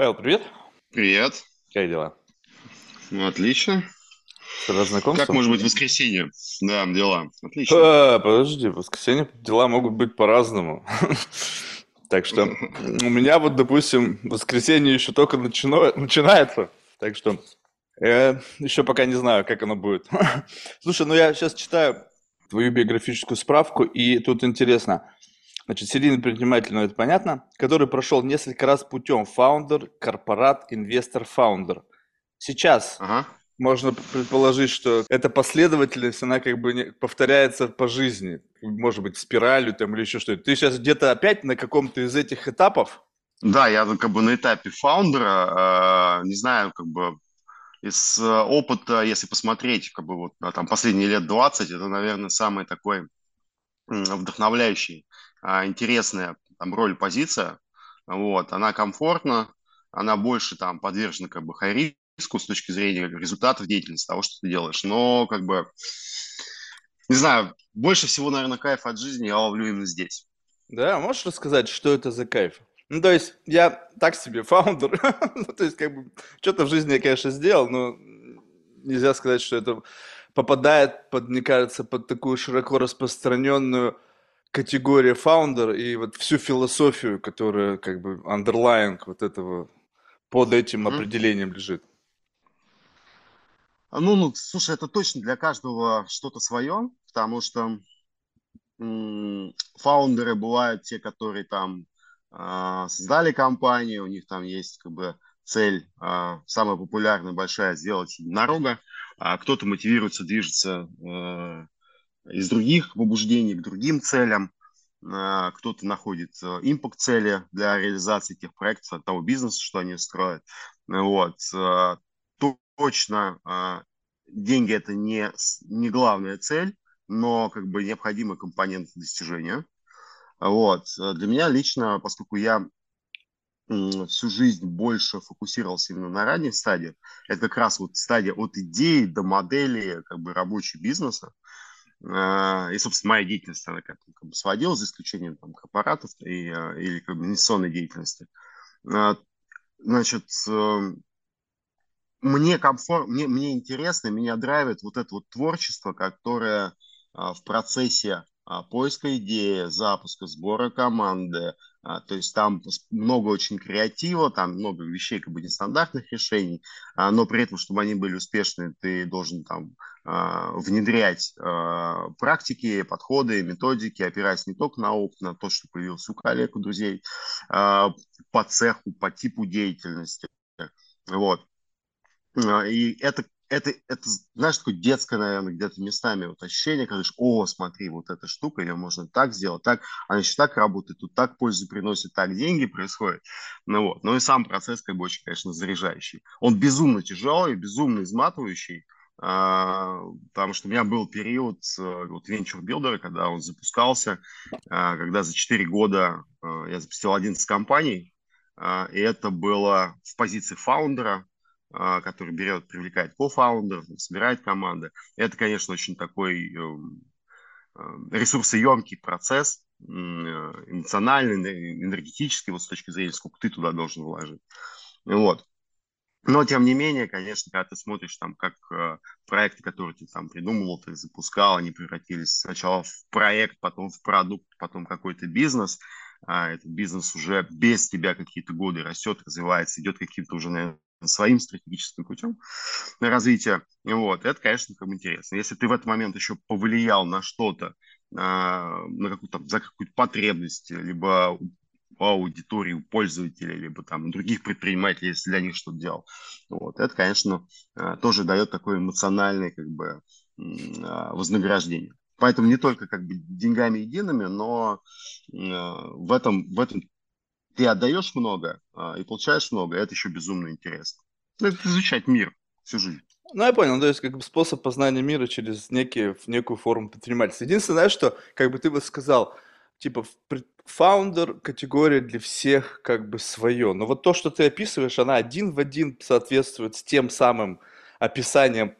Павел, привет. Привет. Как дела? Ну, отлично. Рад знакомству. Как может быть воскресенье? Да, дела. Отлично. А, подожди, в воскресенье дела могут быть по-разному. Так что у меня вот, допустим, воскресенье еще только начино- начинается. Так что я еще пока не знаю, как оно будет. Слушай, ну я сейчас читаю твою биографическую справку, и тут интересно. Значит, серийный предприниматель, ну это понятно, который прошел несколько раз путем founder, корпорат, инвестор, founder. Сейчас Ага. можно предположить, что эта последовательность, она как бы не- повторяется по жизни. Может быть, спиралью там или еще что-то. Ты сейчас где-то опять на каком-то из этих этапов? Да, я как бы на этапе фаундера, э, не знаю, как бы из э, опыта, если посмотреть, как бы вот там последние лет 20, это, наверное, самый такой вдохновляющий, интересная там роль, позиция. Вот, она комфортна, она больше там подвержена как бы хай-риску с точки зрения результатов деятельности, того, что ты делаешь. Но как бы, не знаю, больше всего, наверное, кайф от жизни я ловлю именно здесь. Да, можешь рассказать, что это за кайф? Ну, то есть, я так себе фаундер, ну, то есть, как бы, что-то в жизни я, конечно, сделал, но нельзя сказать, что это попадает под, мне кажется, под такую широко распространенную категорию фаундер и вот всю философию, которая, как бы, underlying вот этого, под этим Мгм. определением лежит. А, Ну, ну, слушай, это точно для каждого что-то свое, потому что м, фаундеры бывают те, которые там а, создали компанию, у них там есть как бы цель, а, самая популярная, большая, сделать единорога, а кто-то мотивируется, движется э, из других побуждений к другим целям, а, кто-то находит импакт-цели для реализации тех проектов, того бизнеса, что они строят. Вот. то- Точно а, деньги это не, не главная цель, но как бы необходимый компонент достижения. Вот. А Для меня лично, поскольку я всю жизнь больше фокусировался именно на ранних стадиях, это как раз вот стадия от идеи до модели как бы рабочего бизнеса. И, собственно, моя деятельность, она как, как бы сводилась, за исключением там, корпоратов и, а, или как бы инвестиционной деятельности. А, Значит, э, мне комфорт, мне, мне интересно, меня драйвит вот это вот творчество, которое а, в процессе а, поиска идеи, запуска, сбора команды, а, то есть там много очень креатива, там много вещей как бы нестандартных решений, а, но при этом, чтобы они были успешны, ты должен там а, внедрять а, практики, подходы, методики, опираясь не только на опыт, на то, что появился у коллег, у друзей, а, по цеху, по типу деятельности. Вот. А, И это, это, это, знаешь, такое детское, наверное, где-то местами вот ощущение, когда говоришь, о, смотри, вот эта штука, ее можно так сделать, так, она еще так работает, тут так пользу приносит, так деньги происходят. Ну вот, ну и сам процесс как бы очень, конечно, заряжающий. Он безумно тяжелый, безумно изматывающий, а, потому что у меня был период э, вот venture builder а, когда он запускался, а, когда за 4 года а, я запустил 11 компаний, а, и это было в позиции фаундера, а, который берет, привлекает кофаундеров, собирает команды. Это, конечно, очень такой эм, э, ресурсоемкий процесс, э, эмоциональный, эне- энергетический, вот с точки зрения, сколько ты туда должен вложить. Вот. Но, тем не менее, конечно, когда ты смотришь там, как э, проекты, которые ты там придумывал, ты запускал, они превратились сначала в проект, потом в продукт, потом какой-то бизнес, а этот бизнес уже без тебя какие-то годы растет, развивается, идет каким-то уже, наверное, своим стратегическим путем развития. Вот, это, конечно, как бы интересно. Если ты в этот момент еще повлиял на что-то, а, на какую-то, за какую-то потребность, либо у аудитории, у пользователей, либо там других предпринимателей, если для них что-то делал. Вот. Это, конечно, э, тоже дает такое эмоциональное как бы а, вознаграждение. Поэтому не только как бы деньгами едиными, но э, в этом, в этом ты отдаешь много а, и получаешь много, это еще безумно интересно. Ну, это изучать мир всю жизнь. Ну, я понял, то есть как бы способ познания мира через некие, некую форму предпринимательства. Единственное, знаешь, что, как бы ты бы сказал, типа, фаундер категория для всех как бы свое. Но вот то, что ты описываешь, она один в один соответствует с тем самым описанием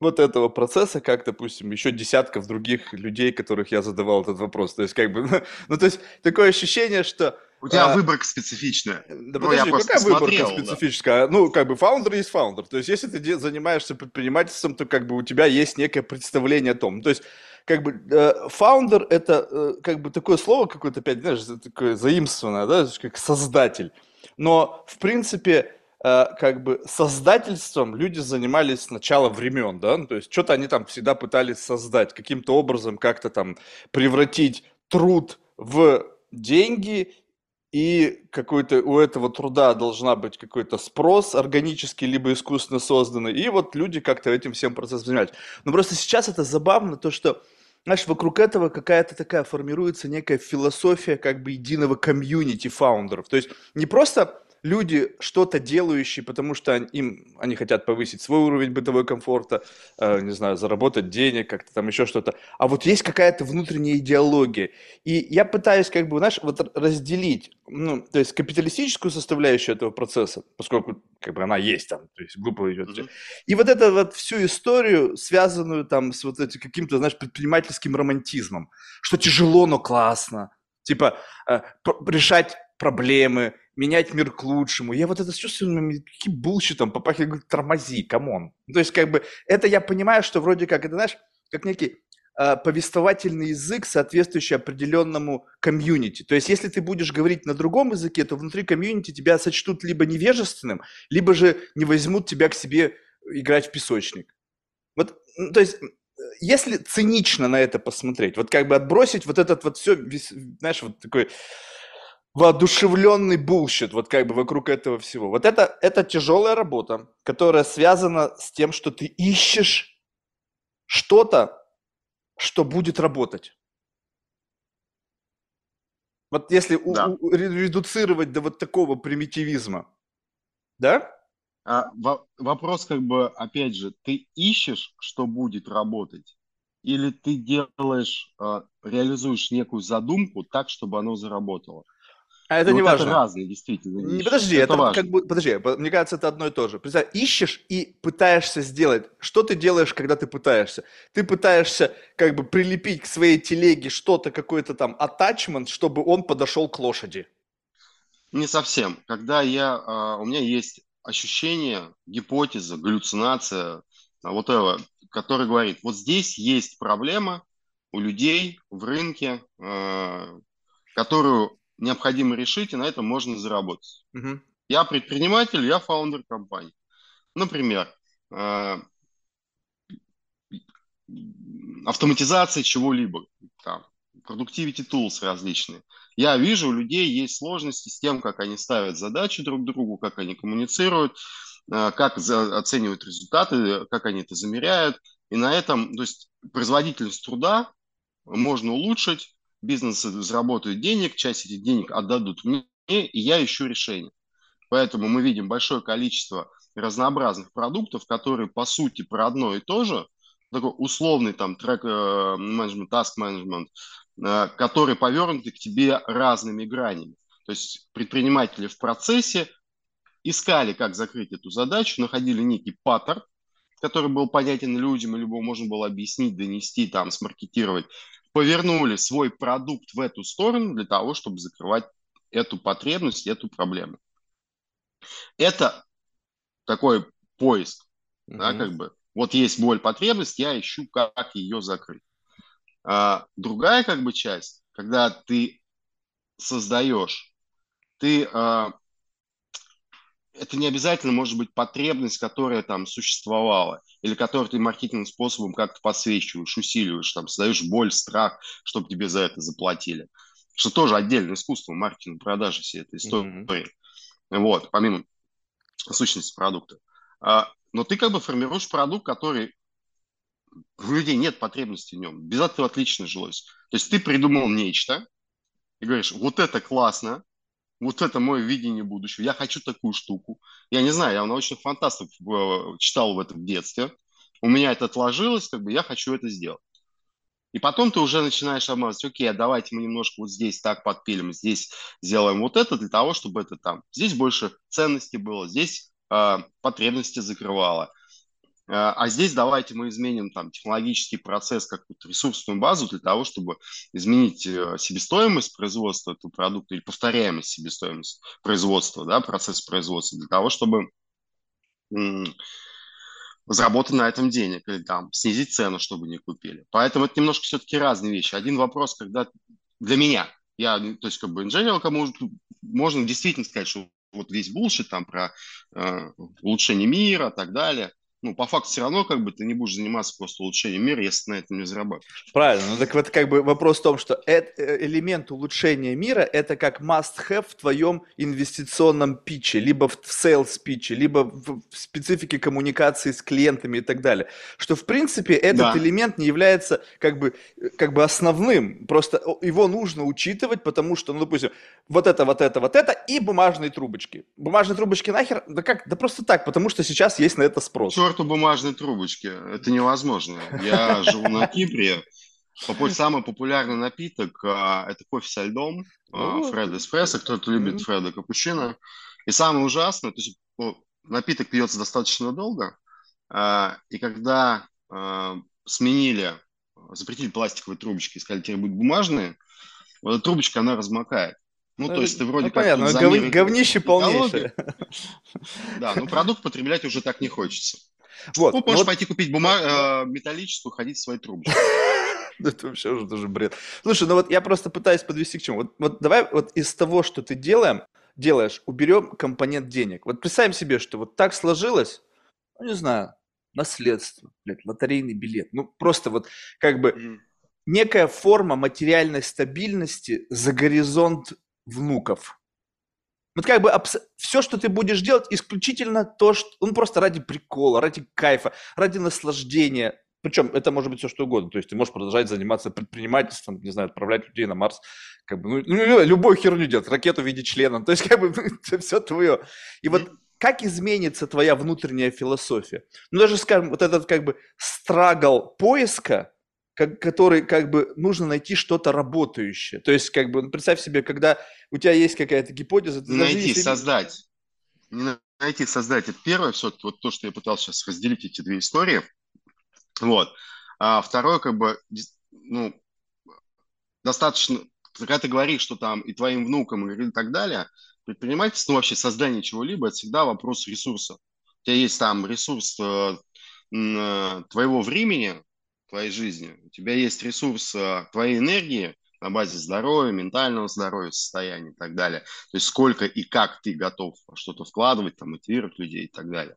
вот этого процесса, как, допустим, еще десятков других людей, которых я задавал этот вопрос. То есть, как бы, ну, то есть, такое ощущение, что У тебя а, выборка специфичная. Да ну, подожди, какая выборка специфическая? Да. Ну, как бы founder есть founder. То есть, если ты занимаешься предпринимательством, то как бы у тебя есть некое представление о том. То есть, как бы э, founder это э, как бы такое слово какое-то опять, знаешь, такое заимствованное, да, как создатель. Но, в принципе, э, как бы создательством люди занимались с начала времен, да, ну, то есть что-то они там всегда пытались создать, каким-то образом как-то там превратить труд в деньги и какой-то у этого труда должна быть какой-то спрос органический, либо искусственно созданный, и вот люди как-то этим всем процессом занимаются. Но просто сейчас это забавно, то, что, знаешь, вокруг этого какая-то такая формируется некая философия как бы единого комьюнити фаундеров. То есть не просто люди что-то делающие, потому что им, они хотят повысить свой уровень бытовой комфорта, э, не знаю, заработать денег, как-то там еще что-то. А вот есть какая-то внутренняя идеология. И я пытаюсь как бы, знаешь, вот разделить, ну, то есть капиталистическую составляющую этого процесса, поскольку как бы она есть там, то есть глупо идет. Mm-hmm. И вот эту вот всю историю, связанную там с вот этим каким-то, знаешь, предпринимательским романтизмом, что тяжело, но классно. Типа э, решать проблемы, менять мир к лучшему. Я вот это с чувством, каким bullshit ом попахивает, тормози, come on. То есть, как бы, это я понимаю, что вроде как, это, знаешь, как некий э, повествовательный язык, соответствующий определенному комьюнити. То есть, если ты будешь говорить на другом языке, то внутри комьюнити тебя сочтут либо невежественным, либо же не возьмут тебя к себе играть в песочник. Вот, то есть, если цинично на это посмотреть, вот как бы отбросить вот этот вот все, знаешь, вот такой воодушевленный bullshit, вот как бы вокруг этого всего. Вот это, это тяжелая работа, которая связана с тем, что ты ищешь что-то, что будет работать. Вот если да. у, у, редуцировать до вот такого примитивизма, да? А, во, вопрос как бы, опять же, ты ищешь, что будет работать, или ты делаешь, а, реализуешь некую задумку так, чтобы оно заработало? А это не вот важно. Это разные, действительно. Не, подожди, это, это как бы, подожди, мне кажется, это одно и то же. Представь, ищешь и пытаешься сделать. Что ты делаешь, когда ты пытаешься? Ты пытаешься как бы прилепить к своей телеге что-то, какой-то там attachment, чтобы он подошел к лошади. Не совсем. Когда я, а, у меня есть ощущение, гипотеза, галлюцинация, а, вот это, который говорит, вот здесь есть проблема у людей в рынке, а, которую необходимо решить, и на этом можно заработать. Угу. Я предприниматель, я фаундер компании. Например, э, автоматизация чего-либо, там, productivity tools различные. Я вижу, у людей есть сложности с тем, как они ставят задачи друг другу, как они коммуницируют, э, как оценивают результаты, как они это замеряют. И на этом, то есть производительность труда можно улучшить, бизнесы заработают денег, часть этих денег отдадут мне, и я ищу решение. Поэтому мы видим большое количество разнообразных продуктов, которые по сути про одно и то же, такой условный там трек э, менеджмент, task менеджмент, э, который повернуты к тебе разными гранями. То есть предприниматели в процессе искали, как закрыть эту задачу, находили некий паттерн, который был понятен людям, и любому можно было объяснить, донести, там, смаркетировать повернули свой продукт в эту сторону для того, чтобы закрывать эту потребность, эту проблему. Это такой поиск, mm-hmm. да, как бы. Вот есть боль, потребность, я ищу, как ее закрыть. А, другая как бы часть, когда ты создаешь, ты а, это не обязательно может быть потребность, которая там существовала, или которую ты маркетинговым способом как-то подсвечиваешь, усиливаешь, там, создаешь боль, страх, чтобы тебе за это заплатили. Что тоже отдельное искусство маркетинга, продажи всей этой истории. Mm-hmm. Вот, помимо сущности продукта. А, но ты как бы формируешь продукт, который у людей нет потребности в нем. Без этого отлично жилось. То есть ты придумал нечто и говоришь, вот это классно, вот это мое видение будущего. Я хочу такую штуку. Я не знаю, я научных фантастов э, читал в этом детстве. У меня это отложилось, как бы я хочу это сделать. И потом ты уже начинаешь обмазывать, окей, а давайте мы немножко вот здесь так подпилим, здесь сделаем вот это для того, чтобы это там, здесь больше ценности было, здесь э, потребности закрывало. А здесь давайте мы изменим там технологический процесс, какую-то ресурсную базу для того, чтобы изменить э, себестоимость производства этого продукта или повторяемость себестоимости производства, да, процесс производства, для того, чтобы заработать на этом денег или там снизить цену, чтобы не купили. Поэтому это немножко все-таки разные вещи. Один вопрос, когда для меня, я, то есть как бы инженер, кому можно действительно сказать, что вот весь булшит там про э, улучшение мира и так далее, ну, по факту все равно как бы ты не будешь заниматься просто улучшением мира, если ты на этом не зарабатываешь. Правильно. Ну, так вот как бы вопрос в том, что это, э, элемент улучшения мира – это как must-have в твоем инвестиционном питче, либо в sales питче, либо в специфике коммуникации с клиентами и так далее. Что, в принципе, этот да. элемент не является как бы, как бы основным. Просто его нужно учитывать, потому что, ну, допустим, вот это, вот это, вот это и бумажные трубочки. Бумажные трубочки нахер? Да как? Да просто так, потому что сейчас есть на это спрос черту бумажной трубочки. Это невозможно. Я живу на Кипре. Самый популярный напиток а, это кофе со льдом, а, Фред Эспрессо. Кто-то любит Фреда Капучино. И самое ужасное, то есть напиток пьется достаточно долго, а, и когда сменили, запретили пластиковые трубочки сказали, теперь будут бумажные, вот эта трубочка, она размокает. Ну, то есть ты вроде ну, как... Понятно, гов... говнище полнейшее. Да, но продукт потреблять уже так не хочется. Вот, ну, можешь вот... пойти купить бумагу э, металлическую, ходить в своей трубочке. Это вообще уже тоже бред. Слушай, ну вот я просто пытаюсь подвести к чему. Вот, вот давай вот из того, что ты делаем, делаешь, уберем компонент денег. Вот представим себе, что вот так сложилось, ну не знаю, наследство, блядь, лотерейный билет. Ну просто вот как бы mm. некая форма материальной стабильности за горизонт внуков. Вот как бы абс... все, что ты будешь делать, исключительно то, что... Ну, просто ради прикола, ради кайфа, ради наслаждения. Причем это может быть все что угодно. То есть ты можешь продолжать заниматься предпринимательством, не знаю, отправлять людей на Марс, как бы, ну, ну любую херню делать, ракету в виде члена. То есть как бы это все твое. И вот как изменится твоя внутренняя философия? Ну, даже, скажем, вот этот как бы страгл поиска, как, который как бы нужно найти что-то работающее. То есть, как бы, ну, представь себе, когда у тебя есть какая-то гипотеза... Ты найти, если... создать. Найти, создать. Это первое, все, вот то, что я пытался сейчас разделить эти две истории. Вот. А второе, как бы, ну, достаточно, когда ты говоришь, что там и твоим внукам, и так далее, предпринимательство, ну, вообще создание чего-либо, это всегда вопрос ресурса. У тебя есть там ресурс э, э твоего времени, твоей жизни. У тебя есть ресурс а, твоей энергии на базе здоровья, ментального здоровья, состояния и так далее. То есть сколько и как ты готов что-то вкладывать, там, мотивировать людей и так далее.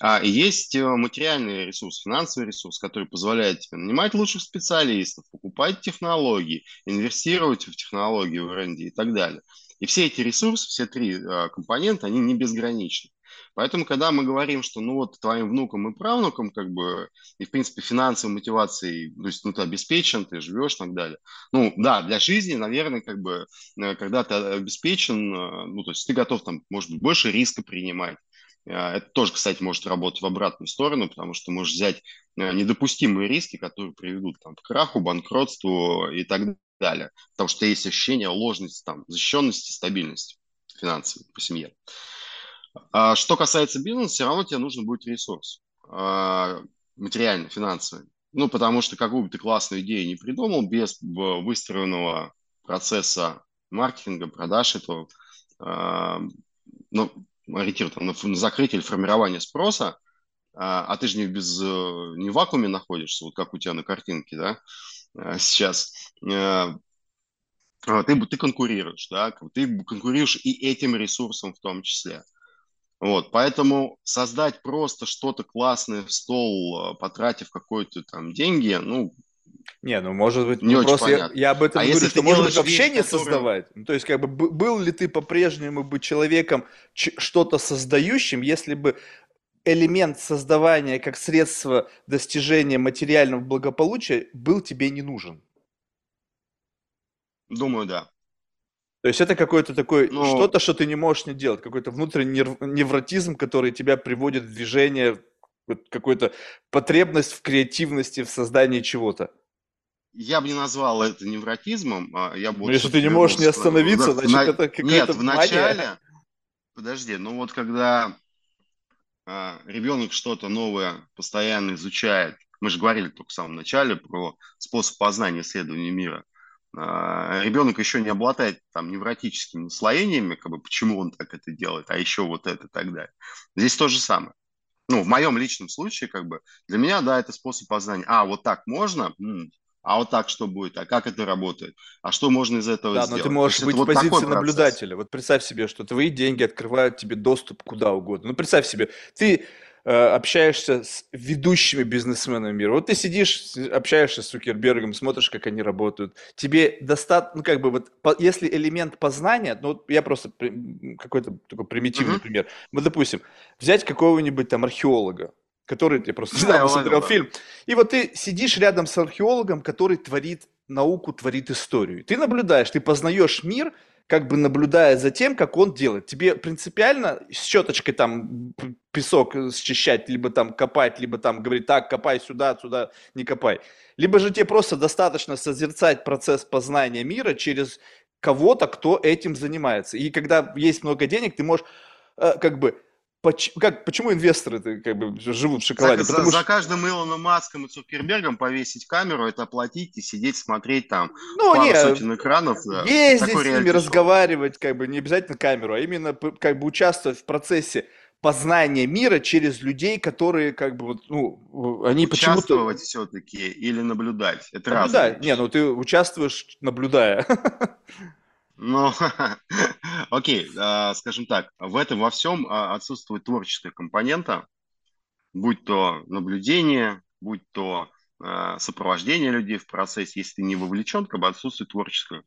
А есть э, материальный ресурс, финансовый ресурс, который позволяет тебе нанимать лучших специалистов, покупать технологии, инвестировать в технологии, в R&D и так далее. И все эти ресурсы, все три э, компонента, они не безграничны. Поэтому, когда мы говорим, что ну вот твоим внукам и правнукам, как бы, и в принципе финансовой мотивацией, то есть ну ты обеспечен, ты живешь и так далее. Ну да, для жизни, наверное, как бы, э, когда ты обеспечен, э, ну то есть ты готов там, может быть, больше риска принимать. Э, это тоже, кстати, может работать в обратную сторону, потому что можешь взять недопустимые риски, которые приведут там, к краху, банкротству и так далее. Потому что есть ощущение ложности, там, защищенности, стабильности финансовой по семье. А что касается бизнеса, все равно тебе нужен будет ресурс а, материальный, финансовый. Ну, потому что какую бы ты классную идею не придумал, без выстроенного процесса маркетинга, продаж этого, а, ну, ориентирован на, на закрытие или формирование спроса, а, ты же не, без, не в вакууме находишься, вот как у тебя на картинке, да, сейчас, ты, ты конкурируешь, да, ты конкурируешь и этим ресурсом в том числе. Вот, поэтому создать просто что-то классное в стол, э, потратив какой-то там деньги, ну, не, ну может быть, не ну, очень просто я, я об этом а говорю, что может быть вообще не который... создавать. Ну, то есть, как бы был ли ты по-прежнему бы человеком что-то создающим, если бы элемент создавания как средство достижения материального благополучия был тебе не нужен? Думаю, да. То есть это какой-то такой, ну, что-то, что ты не можешь не делать, какой-то внутренний невротизм, который тебя приводит в движение, какую-то потребность в креативности, в создании чего-то. Я бы не назвал это невротизмом. А я бы ну, если ты не можешь не остановиться, значит, на... это какая-то Нет, в начале... Подожди, ну вот когда а, ребенок что-то новое постоянно изучает. Мы же говорили только в самом начале про способ познания исследования мира. А, ребенок еще не обладает там невротическими наслоениями, как бы почему он так это делает, а еще вот это и так далее. Здесь то же самое. Ну, в моем личном случае, как бы, для меня, да, это способ познания. А, вот так можно? М-м. А вот так что будет? А как это работает? А что можно из этого да, сделать? но ты можешь быть в вот позиции наблюдателя. Вот представь себе, что твои деньги открывают тебе доступ куда угодно. Ну, представь себе, ты общаешься с ведущими бизнесменами мира. Вот ты сидишь, общаешься с Цукербергом, смотришь, как они работают. Тебе достаточно, ну как бы вот, по, если элемент познания, ну я просто какой-то такой примитивный uh-huh. пример. Вот, допустим, взять какого-нибудь там археолога, который, я просто недавно да, смотрел фильм, и вот ты сидишь рядом с археологом, который творит науку, творит историю. Ты наблюдаешь, ты познаешь мир, как бы наблюдая за тем, как он делает. Тебе принципиально с щеточкой там песок счищать, либо там копать, либо там говорить, так, копай сюда, сюда, не копай. Либо же тебе просто достаточно созерцать процесс познания мира через кого-то, кто этим занимается. И когда есть много денег, ты можешь э, как бы Поч- как, почему инвесторы как бы живут в шоколаде? За, Потому за, что... за каждым Илоном Маском и Цукербергом повесить камеру, это оплатить и сидеть, смотреть там ну, пару не, сотен экранов. Ездить с ними, разговаривать, как бы не обязательно камеру, а именно как бы участвовать в процессе познания мира через людей, которые как бы вот, ну, они почему-то... Участвовать все-таки или наблюдать? Это наблюдать. Не, ну ты участвуешь, наблюдая. Ну, окей, а, скажем так, в этом во всем а, отсутствует творческая компонента, будь то наблюдение, будь то а, сопровождение людей в процессе, если ты не вовлечен, как бы отсутствует творческая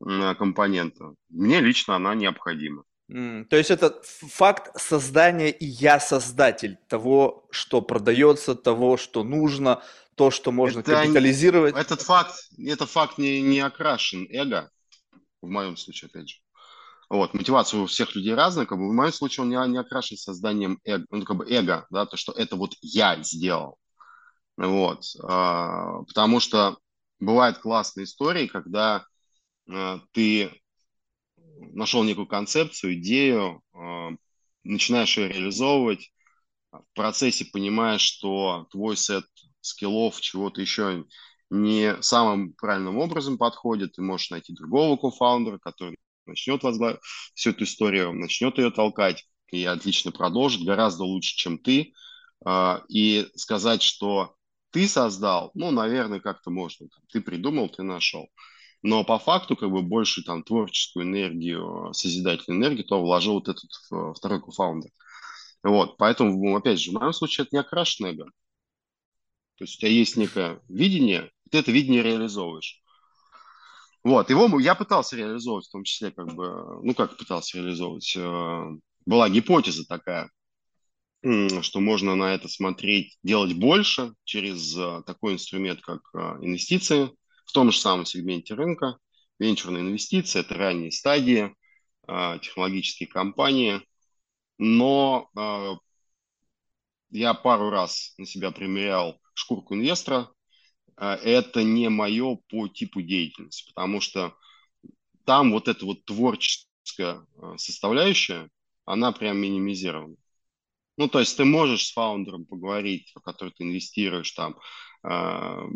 компонента. Мне лично она необходима. Mm, то есть это факт создания и я создатель того, что продается, того, что нужно, то, что можно это капитализировать. Этот факт, это факт не, не окрашен эго, в моем случае, опять же. Вот, мотивация у всех людей разная, как бы в моем случае он не, не окрашен созданием эго, ну, как бы эго, да, то, что это вот я сделал. Вот, а, потому что бывают классные истории, когда а, ты нашел некую концепцию, идею, а, начинаешь ее реализовывать, в процессе понимаешь, что твой сет скиллов, чего-то еще не самым правильным образом подходит, ты можешь найти другого кофаундера, который начнет возглавить всю эту историю, начнет ее толкать и отлично продолжит, гораздо лучше, чем ты. А, и сказать, что ты создал, ну, наверное, как-то можно. Ты придумал, ты нашел. Но по факту, как бы больше там творческую энергию, созидательную энергию, то вложил вот этот второй кофаундер. Вот, поэтому, опять же, в моем случае это не окрашенное эго. То есть у тебя есть некое видение, ты это видение реализовываешь. Вот, его я пытался реализовывать, в том числе, как бы, ну, как пытался реализовывать, э, была гипотеза такая, что можно на это смотреть, делать больше через э, такой инструмент, как э, инвестиции в том же самом сегменте рынка. Венчурные инвестиции – это ранние стадии, технологические компании. Но я пару раз на себя примерял шкурку инвестора, это не мое по типу деятельности, потому что там вот эта вот творческая а, составляющая, она прям минимизирована. Ну, то есть ты можешь с фаундером поговорить, в который ты инвестируешь, там, э,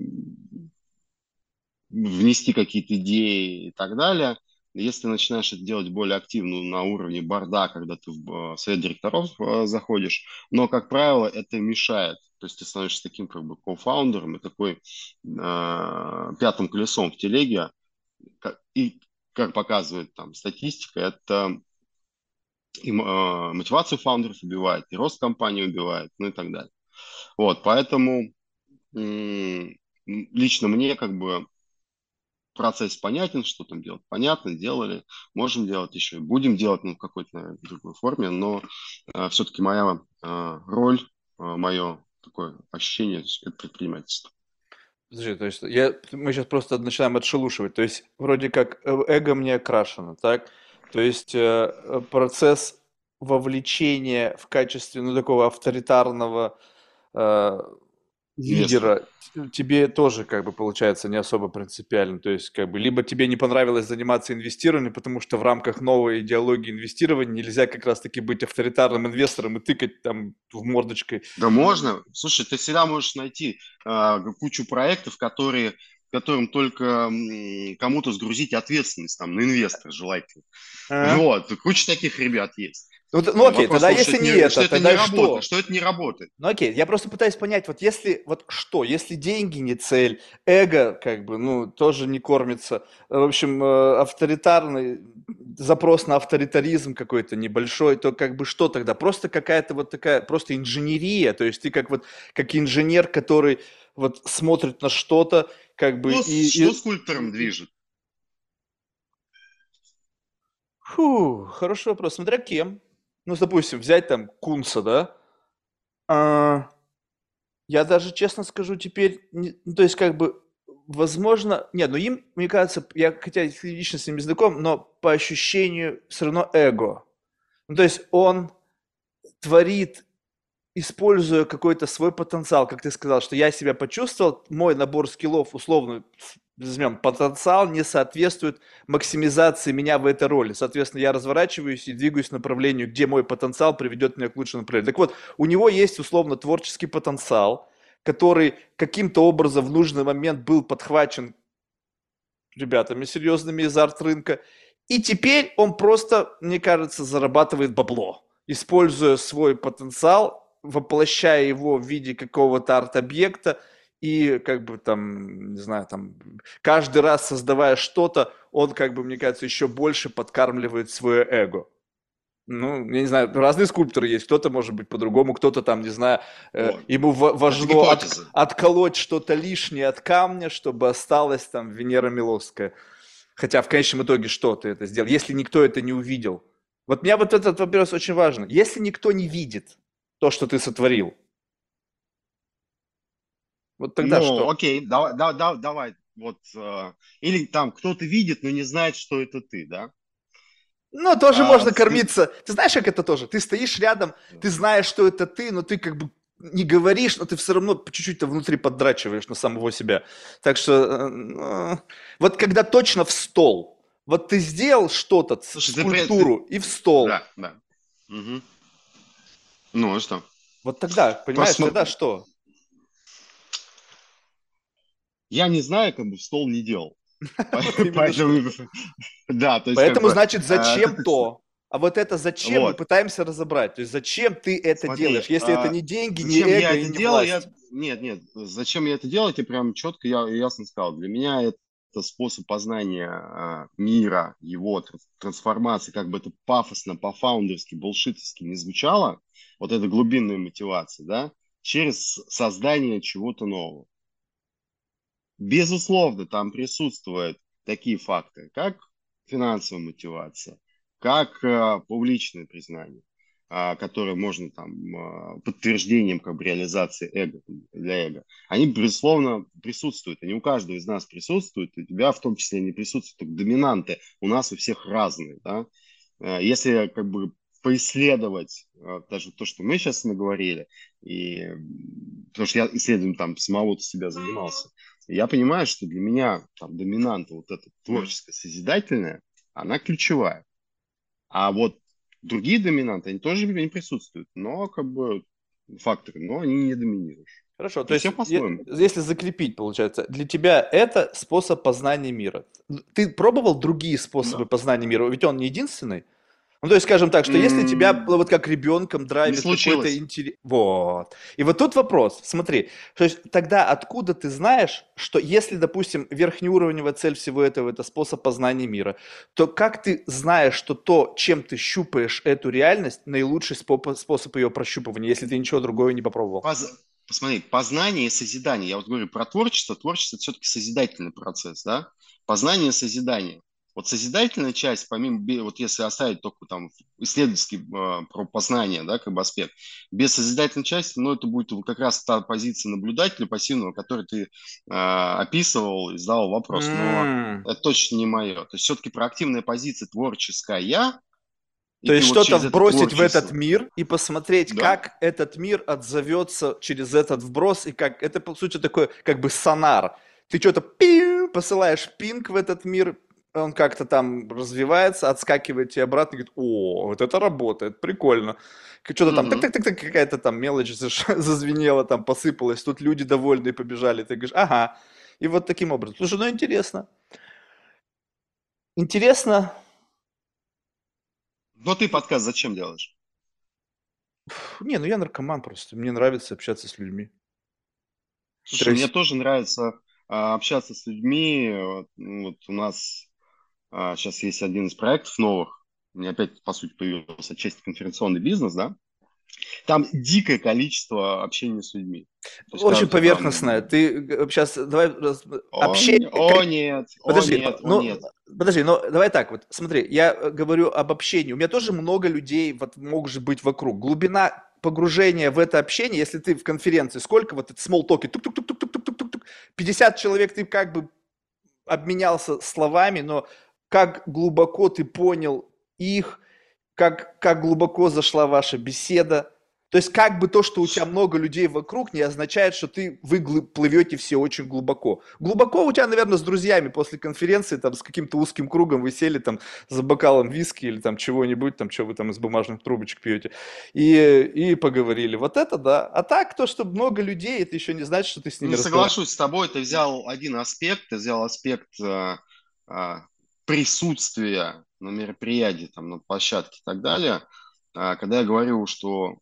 внести какие-то идеи и так далее. Если начинаешь это делать более активно на уровне борда, когда ты в совет директоров заходишь, но, как правило, это мешает то есть ты становишься таким как бы кофаундером и такой э, пятым колесом в телеге. И как показывает там статистика, это и, э, мотивацию фаундеров убивает, и рост компании убивает, ну и так далее. Вот, поэтому лично мне как бы процесс понятен, что там делать, понятно, делали, можем делать еще, будем делать ну, в какой-то, другой форме, но э, все-таки моя э, роль, э, мое такое ощущение это предпринимательство. Подожди, то есть я, мы сейчас просто начинаем отшелушивать. То есть вроде как э, эго мне окрашено, так? То есть э, процесс вовлечения в качестве ну, такого авторитарного э, лидера тебе тоже, как бы, получается, не особо принципиально. То есть, как бы, либо тебе не понравилось заниматься инвестированием, потому что в рамках новой идеологии инвестирования нельзя как раз-таки быть авторитарным инвестором и тыкать там в мордочкой. Да можно. Слушай, ты всегда можешь найти э, кучу проектов, которые которым только кому-то сгрузить ответственность там на инвестора желательно. А? Вот, куча таких ребят есть. Ну, ну окей, Вопрос тогда если не это, что тогда это не что? Работает, что это не работает. Ну окей, я просто пытаюсь понять, вот если, вот что, если деньги не цель, эго как бы, ну, тоже не кормится, в общем, э, авторитарный, запрос на авторитаризм какой-то небольшой, то как бы что тогда? Просто какая-то вот такая, просто инженерия, то есть ты как вот, как инженер, который вот смотрит на что-то, как бы... Что, и, что и... скульптором движет? Фу, хороший вопрос. Смотря кем ну, допустим, взять там Кунса, да, а, я даже честно скажу теперь, не, ну, то есть как бы, возможно, нет, ну им, мне кажется, я хотя лично с ним знаком, но по ощущению все равно эго. Ну, то есть он творит, используя какой-то свой потенциал, как ты сказал, что я себя почувствовал, мой набор скиллов условно возьмем, потенциал не соответствует максимизации меня в этой роли. Соответственно, я разворачиваюсь и двигаюсь в направлению, где мой потенциал приведет меня к лучшему направлению. Так вот, у него есть условно творческий потенциал, который каким-то образом в нужный момент был подхвачен ребятами серьезными из арт-рынка. И теперь он просто, мне кажется, зарабатывает бабло, используя свой потенциал, воплощая его в виде какого-то арт-объекта – и как бы там, не знаю, там каждый раз создавая что-то, он как бы, мне кажется, еще больше подкармливает свое эго. Ну, я не знаю, разные скульпторы есть, кто-то может быть по-другому, кто-то там, не знаю, э, ему важно от, отколоть что-то лишнее от камня, чтобы осталось там Венера Миловская. Хотя в конечном итоге что ты это сделал, если никто это не увидел? Вот меня вот этот вопрос очень важен. Если никто не видит то, что ты сотворил, вот тогда ну, что? окей, давай, да, да, давай, вот, э, или там кто-то видит, но не знает, что это ты, да? Ну, тоже а, можно кормиться. Ты знаешь, как это тоже? Ты стоишь рядом, ты знаешь, что это ты, но ты как бы не говоришь, но ты все равно чуть-чуть внутри поддрачиваешь на самого себя. Так что э, вот когда точно в стол, вот ты сделал что-то, Слушай, скульптуру, ты... и в стол. Да, да. Угу. Ну, а что? Вот тогда, понимаешь, Посмотр... тогда что? Я не знаю, как бы в стол не делал. Поэтому, да, то есть, Поэтому, значит, а, зачем то? А вот это зачем мы пытаемся разобрать? То есть зачем ты это делаешь, если это а, не деньги, не эго я это делал, Нет, нет, зачем я это делал, я прям четко я ясно сказал. Для меня это способ познания а, мира, его трансформации, как бы это пафосно, по-фаундерски, булшитовски не звучало, вот эта глубинная мотивация, да, через создание чего-то нового. Безусловно, там присутствуют такие факторы, как финансовая мотивация, как э, публичное признание, э, которое можно там э, подтверждением как бы реализации эго для эго. Они, безусловно, присутствуют. Они у каждого из нас присутствуют, у тебя в том числе они присутствуют. Только доминанты у нас у всех разные. Да? Э, если как бы поисследовать э, даже то, что мы сейчас наговорили, и, потому что я исследованием там самого себя занимался, я понимаю, что для меня там доминанта вот эта творческая, созидательная, она ключевая. А вот другие доминанты, они тоже не присутствуют, но как бы факторы, но они не доминируют. Хорошо, то есть, если закрепить, получается, для тебя это способ познания мира. Ты пробовал другие способы да. познания мира? Ведь он не единственный. Ну, то есть, скажем так, что если тебя вот как ребенком драйвит какой-то интерес... Вот. И вот тут вопрос, смотри, то есть тогда откуда ты знаешь, что если, допустим, верхнеуровневая цель всего этого – это способ познания мира, то как ты знаешь, что то, чем ты щупаешь эту реальность, наилучший способ ее прощупывания, если ты ничего другого не попробовал? Поз... Посмотри, познание и созидание. Я вот говорю про творчество. Творчество – это все-таки созидательный процесс, да? Познание и созидание. Вот созидательная часть, помимо, вот если оставить только там исследовательский э, про познание, да, как бы аспект, без созидательной части, ну, это будет как раз та позиция наблюдателя пассивного, который ты э, описывал и задал вопрос, но mm. это точно не мое. То есть все-таки проактивная позиция творческая, То есть вот что-то вбросить в этот мир и посмотреть, да. как этот мир отзовется через этот вброс, и как это, по сути, такой как бы сонар. Ты что-то посылаешь пинг в этот мир, он как-то там развивается, отскакивает тебе обратно и говорит, о, вот это работает, прикольно. Что-то там, так-так-так, какая-то там мелочь зазвенела, там посыпалась, тут люди довольные побежали, ты говоришь, ага. И вот таким образом. Слушай, ну интересно. Интересно, но ты подкаст зачем делаешь? Не, ну я наркоман просто. Мне нравится общаться с людьми. Слушай, мне тоже нравится а, общаться с людьми. Ну, вот у нас а, сейчас есть один из проектов новых, у меня опять, по сути, появился часть конференционный бизнес, да, там дикое количество общения с людьми. Есть, Очень поверхностное. Там... Ты э, сейчас давай э, о, общение. О нет, подожди, о нет, ну, нет. Подожди, но давай так вот. Смотри, я э, говорю об общении. У меня тоже много людей вот может быть вокруг. Глубина погружения в это общение, если ты в конференции, сколько вот это small talk, тук тук тук тук тук тук тук 50 человек ты как бы обменялся словами, но как глубоко ты понял их, как, как глубоко зашла ваша беседа. То есть как бы то, что у тебя много людей вокруг, не означает, что ты, вы плывете все очень глубоко. Глубоко у тебя, наверное, с друзьями после конференции, там, с каким-то узким кругом вы сели там за бокалом виски или там чего-нибудь, там, что вы там из бумажных трубочек пьете, и, и поговорили. Вот это да. А так, то, что много людей, это еще не значит, что ты с ними Не соглашусь с тобой, ты взял один аспект, ты взял аспект э, э, присутствия на мероприятии, там, на площадке и так далее, а, когда я говорю, что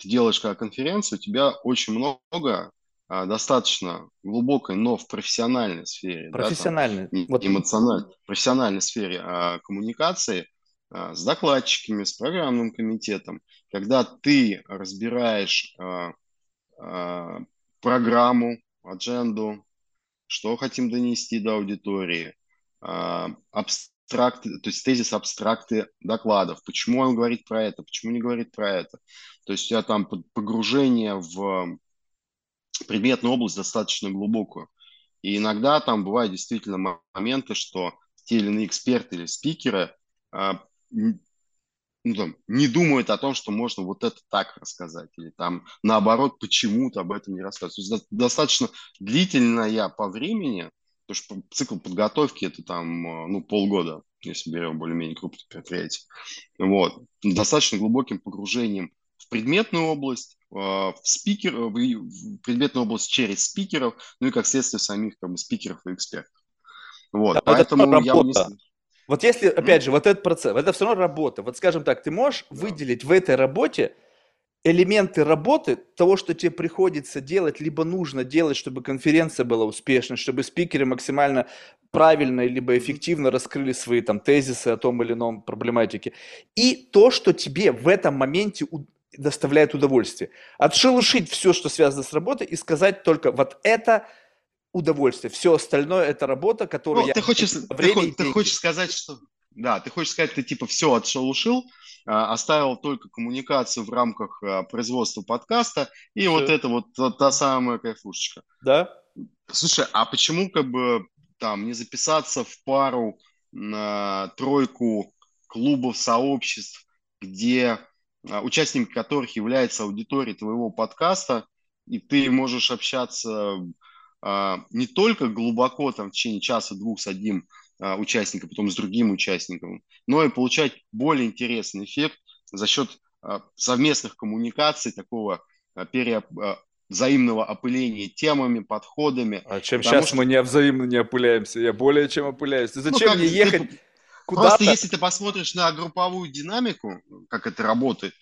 ты делаешь как конференцию, у тебя очень много а, достаточно глубокой, но в профессиональной сфере, профессиональной, да, там, вот. эмоциональной, профессиональной сфере а, коммуникации а, с докладчиками, с программным комитетом, когда ты разбираешь а, а, программу, адженду, что хотим донести до аудитории, абстракты, то есть тезис абстракты докладов. Почему он говорит про это, почему не говорит про это. То есть у тебя там погружение в предметную область достаточно глубокую. И иногда там бывают действительно моменты, что те или иные эксперты или спикеры а, ну, там, не думают о том, что можно вот это так рассказать, или там наоборот почему-то об этом не рассказывать. То есть достаточно длительная по времени Потому что цикл подготовки это там, э, ну, полгода, если берем более-менее крупное предприятие. Вот. Достаточно глубоким погружением в предметную область, э, в спикер, э, в предметную область через спикеров, ну и как следствие самих как бы, спикеров и экспертов. Вот, да, поэтому вот я не... Вот если, опять же, вот этот процесс, это все равно работа. Вот скажем так, ты можешь да. выделить в этой работе элементы работы, того, что тебе приходится делать, либо нужно делать, чтобы конференция была успешной, чтобы спикеры максимально правильно либо эффективно раскрыли свои там тезисы о том или ином проблематике. И то, что тебе в этом моменте доставляет удовольствие. Отшелушить все, что связано с работой, и сказать только вот это удовольствие. Все остальное это работа, которую ну, я... Ты хочешь, ты, ты хочешь сказать, что... Да, ты хочешь сказать, ты типа все отшелушил, а, оставил только коммуникацию в рамках а, производства подкаста, и Все. вот это вот та самая кайфушечка. Да. Слушай, а почему как бы там не записаться в пару на тройку клубов, сообществ, где а, участниками которых является аудитория твоего подкаста, и ты можешь общаться не только глубоко там в течение часа-двух с одним а, участника, потом с другим участником, но и получать более интересный эффект за счет а, совместных коммуникаций, такого а, пере, взаимного опыления темами, подходами. А чем сейчас что... мы не взаимно не опыляемся? Я более чем опыляюсь. Ты ну, зачем ну, мне ехать ты... куда-то? Просто если ты посмотришь на групповую динамику, как это работает,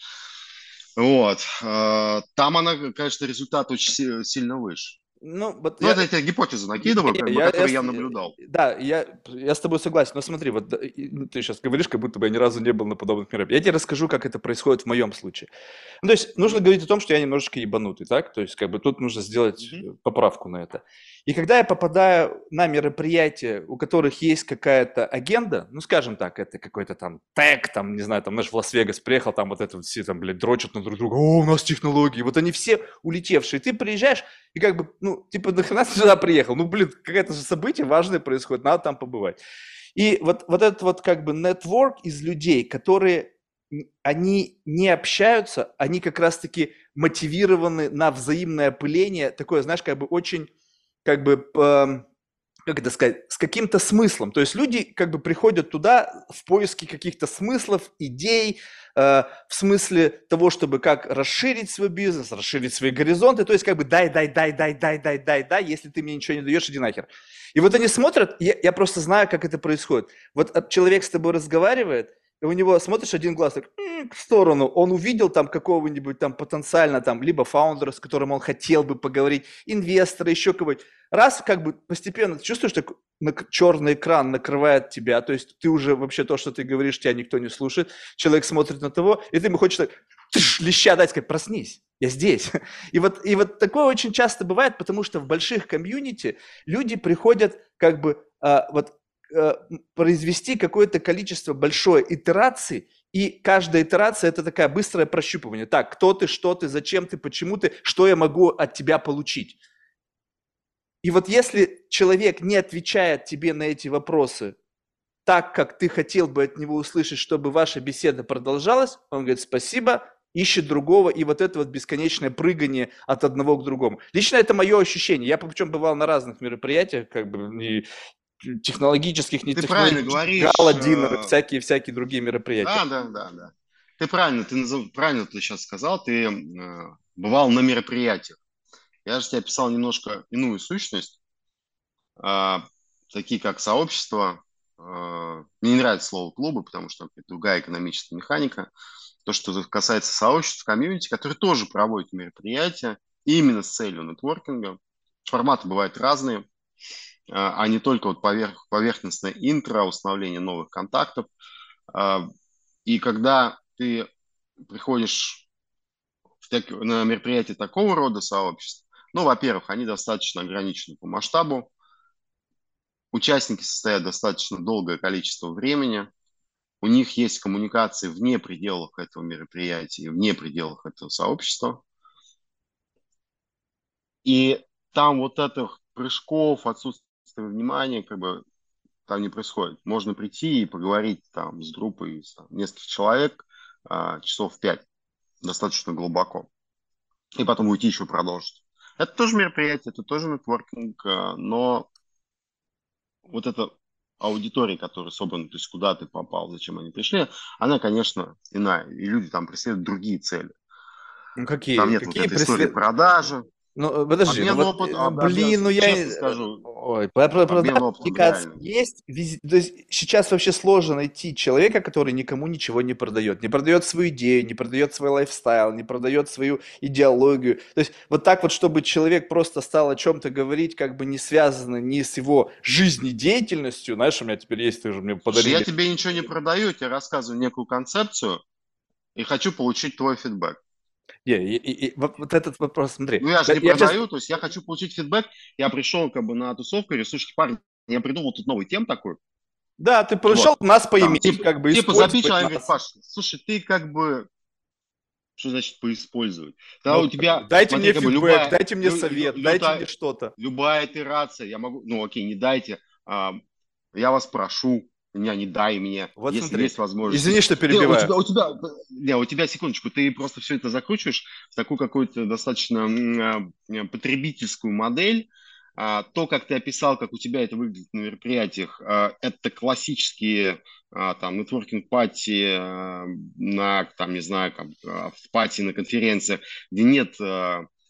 вот, там она, конечно, результат очень сильно выше. Ну, вот ну я... это я тебе гипотезу накидываю, как бы, я, которую я, я наблюдал. Да, я, я с тобой согласен, но смотри, вот ну, ты сейчас говоришь, как будто бы я ни разу не был на подобных мероприятиях. Я тебе расскажу, как это происходит в моем случае. Ну, то есть нужно говорить о том, что я немножечко ебанутый, так? То есть как бы тут нужно сделать mm-hmm. поправку на это. И когда я попадаю на мероприятия, у которых есть какая-то агенда, ну, скажем так, это какой-то там тег, там, не знаю, там, наш в Лас-Вегас приехал, там вот это все там, блядь, дрочат на друг друга, о, у нас технологии, вот они все улетевшие. Ты приезжаешь и как бы, ну, типа, нахрена ты сюда приехал? Ну, блин, какое-то же событие важное происходит, надо там побывать. И вот, вот этот вот как бы нетворк из людей, которые они не общаются, они как раз-таки мотивированы на взаимное пыление, такое, знаешь, как бы очень, как бы, как это сказать, с каким-то смыслом. То есть люди как бы приходят туда в поиске каких-то смыслов, идей, э, в смысле того, чтобы как расширить свой бизнес, расширить свои горизонты. То есть как бы дай, дай, дай, дай, дай, дай, дай, дай, если ты мне ничего не даешь, иди нахер. И вот они смотрят, я, я просто знаю, как это происходит. Вот человек с тобой разговаривает, у него, смотришь, один глаз так, в сторону, он увидел там какого-нибудь там потенциально там, либо фаундера, с которым он хотел бы поговорить, инвестора, еще кого-нибудь. Раз как бы постепенно ты чувствуешь, что черный экран накрывает тебя, то есть ты уже вообще то, что ты говоришь, тебя никто не слушает, человек смотрит на того, и ты ему хочешь так, тыш, леща дать, сказать, проснись, я здесь. И вот, и вот такое очень часто бывает, потому что в больших комьюнити люди приходят как бы а, вот Э, произвести какое-то количество большое итераций, и каждая итерация – это такая быстрое прощупывание. Так, кто ты, что ты, зачем ты, почему ты, что я могу от тебя получить. И вот если человек не отвечает тебе на эти вопросы так, как ты хотел бы от него услышать, чтобы ваша беседа продолжалась, он говорит спасибо, ищет другого, и вот это вот бесконечное прыгание от одного к другому. Лично это мое ощущение. Я причем бывал на разных мероприятиях, как бы, и технологических, не ты правильно говоришь, гала-динеры, всякие-всякие другие мероприятия. Да, да, да, да. Ты правильно, ты назов... правильно ты сейчас сказал, ты э, бывал на мероприятиях. Я же тебе описал немножко иную сущность, э, такие как сообщество. Э, мне не нравится слово клубы, потому что это другая экономическая механика. То, что касается сообществ, комьюнити, которые тоже проводят мероприятия именно с целью нетворкинга. Форматы бывают разные. А, а не только вот поверх, поверхностное интро, установление новых контактов. А, и когда ты приходишь в так, на мероприятие такого рода сообществ, ну, во-первых, они достаточно ограничены по масштабу, участники состоят достаточно долгое количество времени, у них есть коммуникации вне пределов этого мероприятия, вне пределов этого сообщества. И там вот этих прыжков, отсутствие пристальное внимание как бы там не происходит. Можно прийти и поговорить там с группой из там, нескольких человек а, часов в пять, достаточно глубоко. И потом уйти еще продолжить. Это тоже мероприятие, это тоже нетворкинг, а, но вот эта аудитория, которая собрана, то есть куда ты попал, зачем они пришли, она, конечно, иная. И люди там преследуют другие цели. Ну, какие? Там нет какие вот этой преслед... истории продажи, ну, э, подожди, Обмен ну, вот, опыт, э, блин, ну я... скажу, Ой, про, про, про обмен опытом, есть, виз- то есть сейчас вообще сложно найти человека, который никому ничего не продает, не продает свою идею, не продает свой лайфстайл, не продает свою идеологию. То есть вот так вот, чтобы человек просто стал о чем-то говорить, как бы не связано ни с его жизнедеятельностью, знаешь, у меня теперь есть, ты же мне подарили. я тебе ничего не продаю, я тебе рассказываю некую концепцию и хочу получить твой фидбэк. Не, и, и, и, вот, вот этот вопрос, смотри. Ну, я же не я продаю, то есть я хочу получить фидбэк. Я пришел как бы на тусовку и говорю, слушайте, парни, я придумал тут новый тем такой. Да, ты пришел нас Там, поиметь, типа, как бы типа они нас. говорят, Паш, слушай, ты как бы... Что значит поиспользовать? Да, Ну, у тебя... дайте смотри, мне как фидбэк, любая- дайте мне лю- лю- совет, лютая- дайте мне что-то. Любая итерация, я могу... Ну, окей, не дайте. а, я вас прошу, меня не дай мне, Вот если смотри, есть возможность. Извини, что перебиваю. у тебя, у тебя, не, у тебя секундочку, ты просто все это закручиваешь в такую какую-то достаточно а, потребительскую модель. А, то, как ты описал, как у тебя это выглядит на мероприятиях, а, это классические а, там нетворкинг пати на там не знаю а, в пати на конференциях, где нет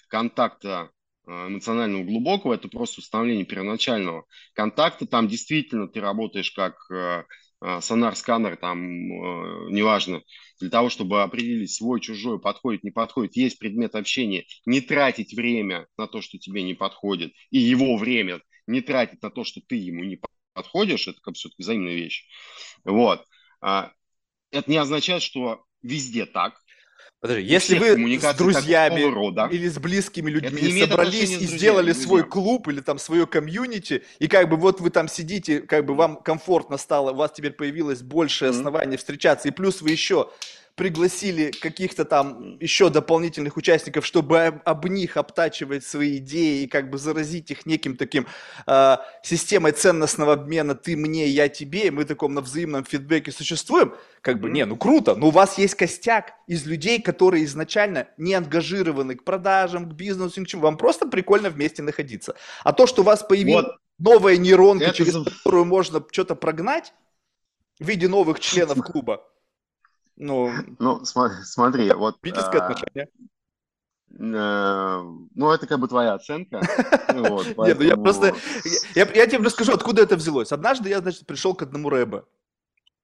контакта эмоционального глубокого, это просто установление первоначального контакта. Там действительно ты работаешь как а, а, сонар-сканер, там, э, неважно, для того, чтобы определить свой, чужой, подходит, не подходит, есть предмет общения, не тратить время на то, что тебе не подходит, и его время не тратить на то, что ты ему не подходишь, это как все-таки взаимная вещь. Вот. А, Это не означает, что везде так. Подожди, если вы с друзьями рода. или с близкими людьми собрались и сделали свой друзья. клуб или там свое комьюнити, и как бы вот вы там сидите, как бы вам комфортно стало, у вас теперь появилось большее Мгм. основание встречаться, и плюс вы еще пригласили каких-то там еще дополнительных участников, чтобы об, об них обтачивать свои идеи и как бы заразить их неким таким э, системой ценностного обмена «ты мне, я тебе», и мы таком на взаимном фидбэке существуем, как бы, не, ну круто, но у вас есть костяк из людей, которые изначально не ангажированы к продажам, к бизнесу, ни к чему, вам просто прикольно вместе находиться. А то, что у вас появилась вот. новая нейронка, Это... через которую можно что-то прогнать, в виде новых членов клуба, ну, ну смотри, смотри вот... Питерское а, отношение. Э, ну, это как бы твоя оценка. Вот, поэтому... Нет, ну я просто... Я, я тебе расскажу, откуда это взялось. Однажды я, значит, пришел к одному рэбе.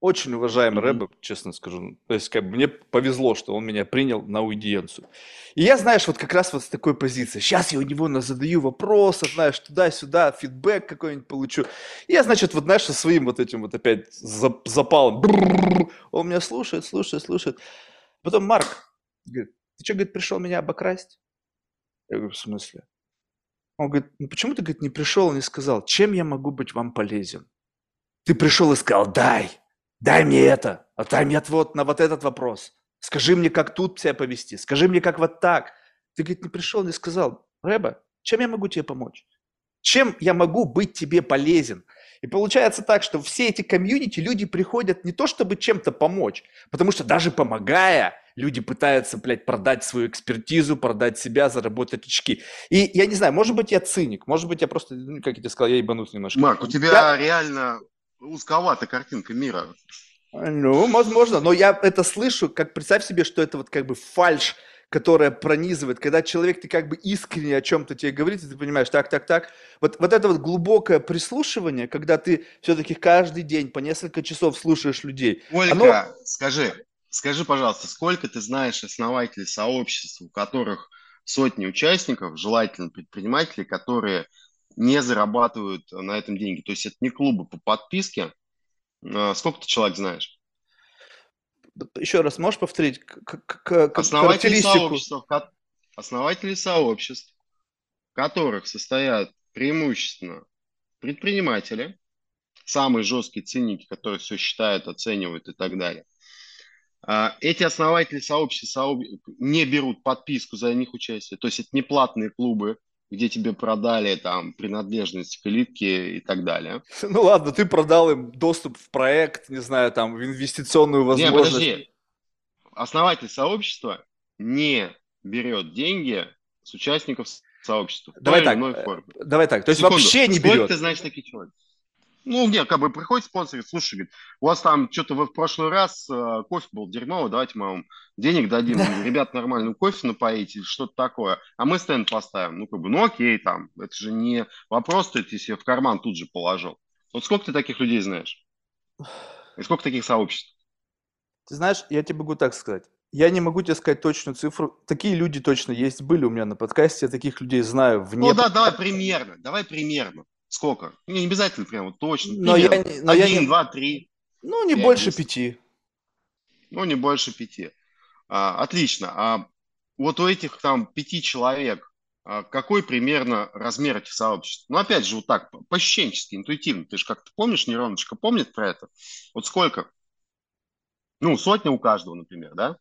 Очень уважаемый mm-hmm. рэбе, честно скажу. То есть, как бы мне повезло, что он меня принял на аудиенцию. И я, знаешь, вот как раз вот с такой позиции. Сейчас я у него задаю вопросы, знаешь, туда-сюда, фидбэк какой-нибудь получу. И я, значит, вот, знаешь, со своим вот этим вот опять запалом. Он меня слушает, слушает, слушает. Потом Марк говорит, ты что, говорит, пришел меня обокрасть? Я говорю, в смысле? Он говорит, ну почему ты, говорит, не пришел и не сказал, чем я могу быть вам полезен? Ты пришел и сказал, дай, дай мне это, отдай мне отвод на вот этот вопрос. Скажи мне, как тут себя повести, скажи мне, как вот так. Ты, говорит, не пришел, не сказал, Рэба, чем я могу тебе помочь? Чем я могу быть тебе полезен? И получается так, что все эти комьюнити, люди приходят не то, чтобы чем-то помочь, потому что даже помогая, люди пытаются, блядь, продать свою экспертизу, продать себя, заработать очки. И я не знаю, может быть, я циник, может быть, я просто, ну, как я тебе сказал, я ебанусь немножко. Марк, у тебя я... реально узковата картинка мира. Ну, возможно, но я это слышу, как представь себе, что это вот как бы фальш, которая пронизывает, когда человек, ты как бы искренне о чем-то тебе говорит, и ты понимаешь, так, так, так. Вот, вот это вот глубокое прислушивание, когда ты все-таки каждый день по несколько часов слушаешь людей. Ольга, оно... скажи, скажи, пожалуйста, сколько ты знаешь основателей сообществ, у которых сотни участников, желательно предпринимателей, которые не зарабатывают на этом деньги. То есть это не клубы по подписке. А, сколько ты человек знаешь? Еще раз, можешь повторить основатели сообществ, основатели сообществ, в которых состоят преимущественно предприниматели, самые жесткие ценники, которые все считают, оценивают и так далее. А, эти основатели сообществ не берут подписку за них участие, то есть это не платные клубы, где тебе продали там принадлежность к элитке и так далее. Ну ладно, ты продал им доступ в проект, не знаю, там, в инвестиционную возможность. Не, подожди. Основатель сообщества не берет деньги с участников сообщества. Давай так, э, давай так, то есть Секунду. вообще не берет. Сколько ты знаешь таких человек? Ну, нет, как бы приходит спонсор и слушай, говорит, у вас там что-то вы в прошлый раз э, кофе был дерьмовый, давайте мы вам денег дадим, ребят нормальную кофе напоить или что-то такое, а мы стенд поставим. Ну, как бы, ну окей, там, это же не вопрос, ты себе в карман тут же положил. Вот сколько ты таких людей знаешь? И сколько таких сообществ? Ты знаешь, я тебе могу так сказать. Я не могу тебе сказать точную цифру. Такие люди точно есть, были у меня на подкасте, я таких людей знаю вне... Ну да, давай примерно, давай примерно. Сколько? Не, обязательно прям вот точно. Но я, но Один, я не... два, три. Ну, не пять, больше 10. пяти. Ну, не больше пяти. А, отлично. А вот у этих там пяти человек а какой примерно размер этих сообществ? Ну, опять же, вот так, пощенчески, интуитивно. Ты же как-то помнишь, нейроночка помнит про это? Вот сколько? Ну, сотня у каждого, например, да?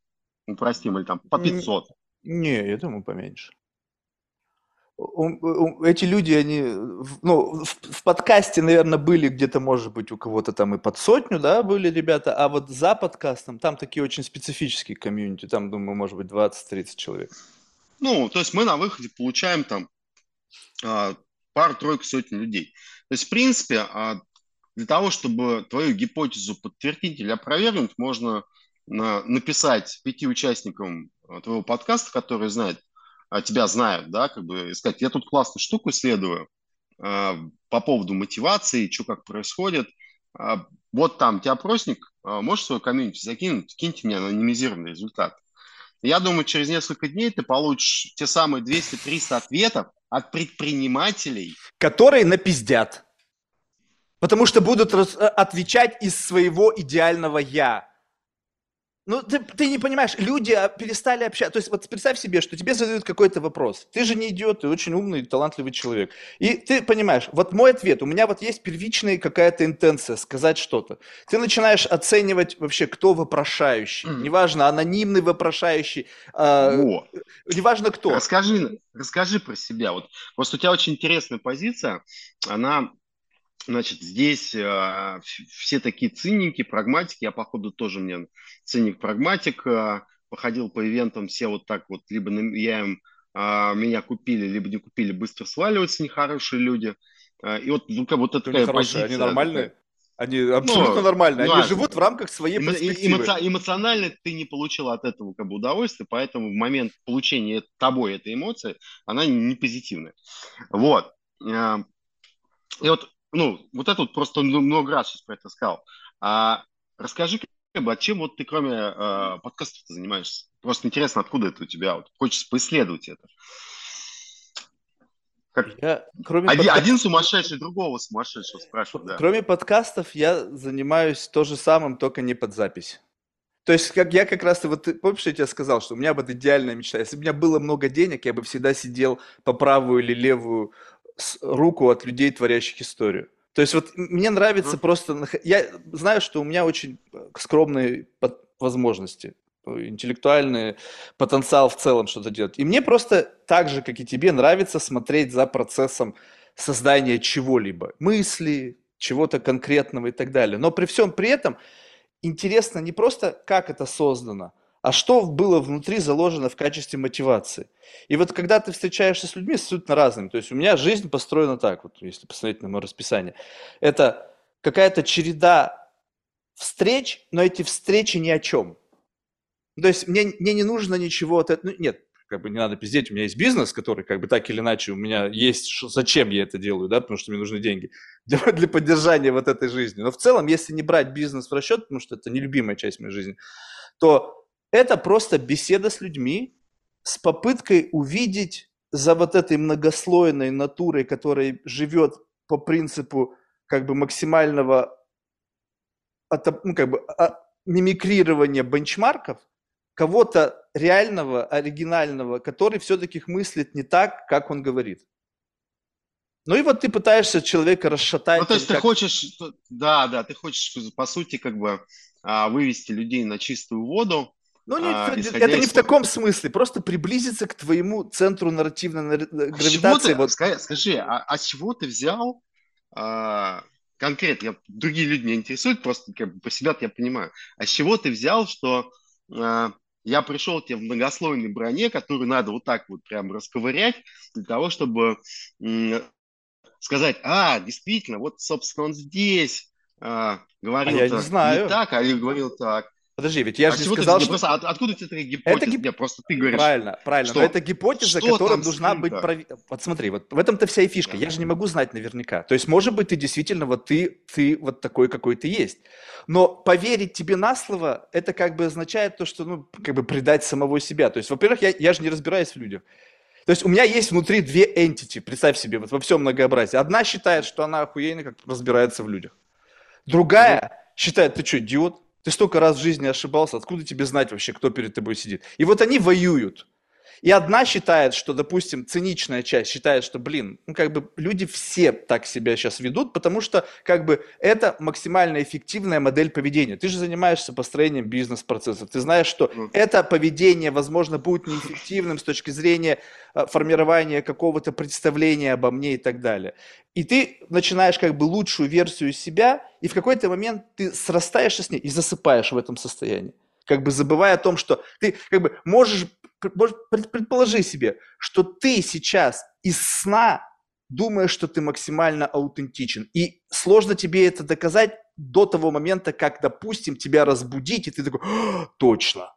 Упростим, или там по 500. Не, я думаю, поменьше эти люди, они, ну, в, в подкасте, наверное, были где-то, может быть, у кого-то там и под сотню, да, были ребята, а вот за подкастом, там такие очень специфические комьюнити, там, думаю, может быть, 20-30 человек. Ну, то есть мы на выходе получаем там а, пару-тройку сотен людей. То есть, в принципе, а, для того, чтобы твою гипотезу подтвердить или опровергнуть, можно написать пяти участникам твоего подкаста, которые знают а, тебя знают, да, как бы сказать, я тут классную штуку исследую э, по поводу мотивации, что как происходит. Э, вот там тебя опросник, можешь свою комьюнити закинуть, киньте мне анонимизированный результат. Я думаю, через несколько дней ты получишь те самые 200-300 ответов от предпринимателей. Которые напиздят. Потому что будут отвечать из своего идеального «я». Ну, ты, ты не понимаешь, люди а, перестали общаться. То есть вот представь себе, что тебе задают какой-то вопрос. Ты же не идиот, ты очень умный, талантливый человек. И ты понимаешь, вот мой ответ, у меня вот есть первичная какая-то интенция сказать что-то. Ты начинаешь оценивать вообще, кто вопрошающий. Mm. Неважно, анонимный вопрошающий, э, неважно кто. Расскажи, расскажи про себя. Вот просто у тебя очень интересная позиция. Она Значит, здесь э, все такие цинники, прагматики. Я, походу, тоже мне циник-прагматик. Э, походил по ивентам, все вот так вот, либо на, я им, э, меня купили, либо не купили, быстро сваливаются нехорошие люди. Э, и вот, ну, как вот такая позиция. Они нормальные? Они абсолютно ну, нормальные. Они ну, живут в рамках своей эмо- перспективы. Эмо- эмоционально ты не получил от этого как бы удовольствия, поэтому в момент получения тобой этой эмоции она не позитивная. Вот. И вот ну, вот это вот просто много раз сейчас про это сказал. А расскажи, как бы, а чем вот ты кроме э, подкастов ты занимаешься? Просто интересно, откуда это у тебя? Вот, хочется поисследовать это. Как... Я, кроме один, подка... один сумасшедший другого сумасшедшего спрашивает. Да. Кроме подкастов я занимаюсь то же самым, только не под запись. То есть, как я как раз, вот помнишь, я тебе сказал, что у меня вот идеальная мечта. Если бы у меня было много денег, я бы всегда сидел по правую или левую руку от людей, творящих историю. То есть вот мне нравится mm. просто... Я знаю, что у меня очень э, скромные возможности, э, интеллектуальный потенциал в целом что-то делать. И мне просто так же, как и тебе, нравится смотреть за процессом создания чего-либо. Мысли, чего-то конкретного и так далее. Но при всем при этом интересно не просто, как это создано, а что было внутри заложено в качестве мотивации. И вот когда ты встречаешься с людьми абсолютно разными, то есть у меня жизнь построена так, вот если посмотреть на мое расписание, это какая-то череда встреч, но эти встречи ни о чем. То есть мне, мне не нужно ничего от этого, ну, нет, как бы не надо пиздеть, у меня есть бизнес, который как бы так или иначе у меня есть, зачем я это делаю, да, потому что мне нужны деньги для, для поддержания вот этой жизни. Но в целом, если не брать бизнес в расчет, потому что это нелюбимая часть моей жизни, то это просто беседа с людьми с попыткой увидеть за вот этой многослойной натурой, которая живет по принципу как бы максимального ну, как бы, а, мимикрирования бенчмарков, кого-то реального, оригинального, который все-таки мыслит не так, как он говорит. Ну и вот ты пытаешься человека расшатать. Ну, то есть как... ты хочешь, да, да, ты хочешь, по сути, как бы а, вывести людей на чистую воду, ну, не, а, это не в таком смысле, просто приблизиться к твоему центру нарративной э, а гравитации. Ты, вот. Скажи, а, а с чего ты взял а, конкретно, я, другие люди меня интересуют, просто как бы по себя я понимаю, а с чего ты взял, что а, я пришел тебе в многослойной броне, которую надо вот так вот прям расковырять, для того, чтобы м, сказать, а, действительно, вот, собственно, он здесь а, говорил а я не, знаю. не так, а говорил так. Подожди, ведь я а же не сказал, ты, что... Просто, от, откуда тебе такая гипотеза? Это гип... Нет, просто ты говоришь... Правильно, правильно. Что? Но это гипотеза, что которая должна быть... Пров... Вот смотри, вот в этом-то вся и фишка. Да. Я же не могу знать наверняка. То есть, может быть, ты действительно вот ты, ты вот такой, какой ты есть. Но поверить тебе на слово, это как бы означает то, что, ну, как бы предать самого себя. То есть, во-первых, я, я же не разбираюсь в людях. То есть у меня есть внутри две entity, представь себе, вот во всем многообразии. Одна считает, что она охуенно как разбирается в людях. Другая mm считает, ты что, идиот? Ты столько раз в жизни ошибался, откуда тебе знать вообще, кто перед тобой сидит? И вот они воюют. И одна считает, что, допустим, циничная часть считает, что, блин, ну как бы люди все так себя сейчас ведут, потому что как бы это максимально эффективная модель поведения. Ты же занимаешься построением бизнес-процессов. Ты знаешь, что это поведение, возможно, будет неэффективным с точки зрения э, формирования какого-то представления обо мне и так далее. И ты начинаешь как бы лучшую версию себя, и в какой-то момент ты срастаешься с ней и засыпаешь в этом состоянии как бы забывая о том, что ты как бы можешь предположи себе, что ты сейчас из сна думаешь, что ты максимально аутентичен. И сложно тебе это доказать до того момента, как, допустим, тебя разбудить, и ты такой, точно.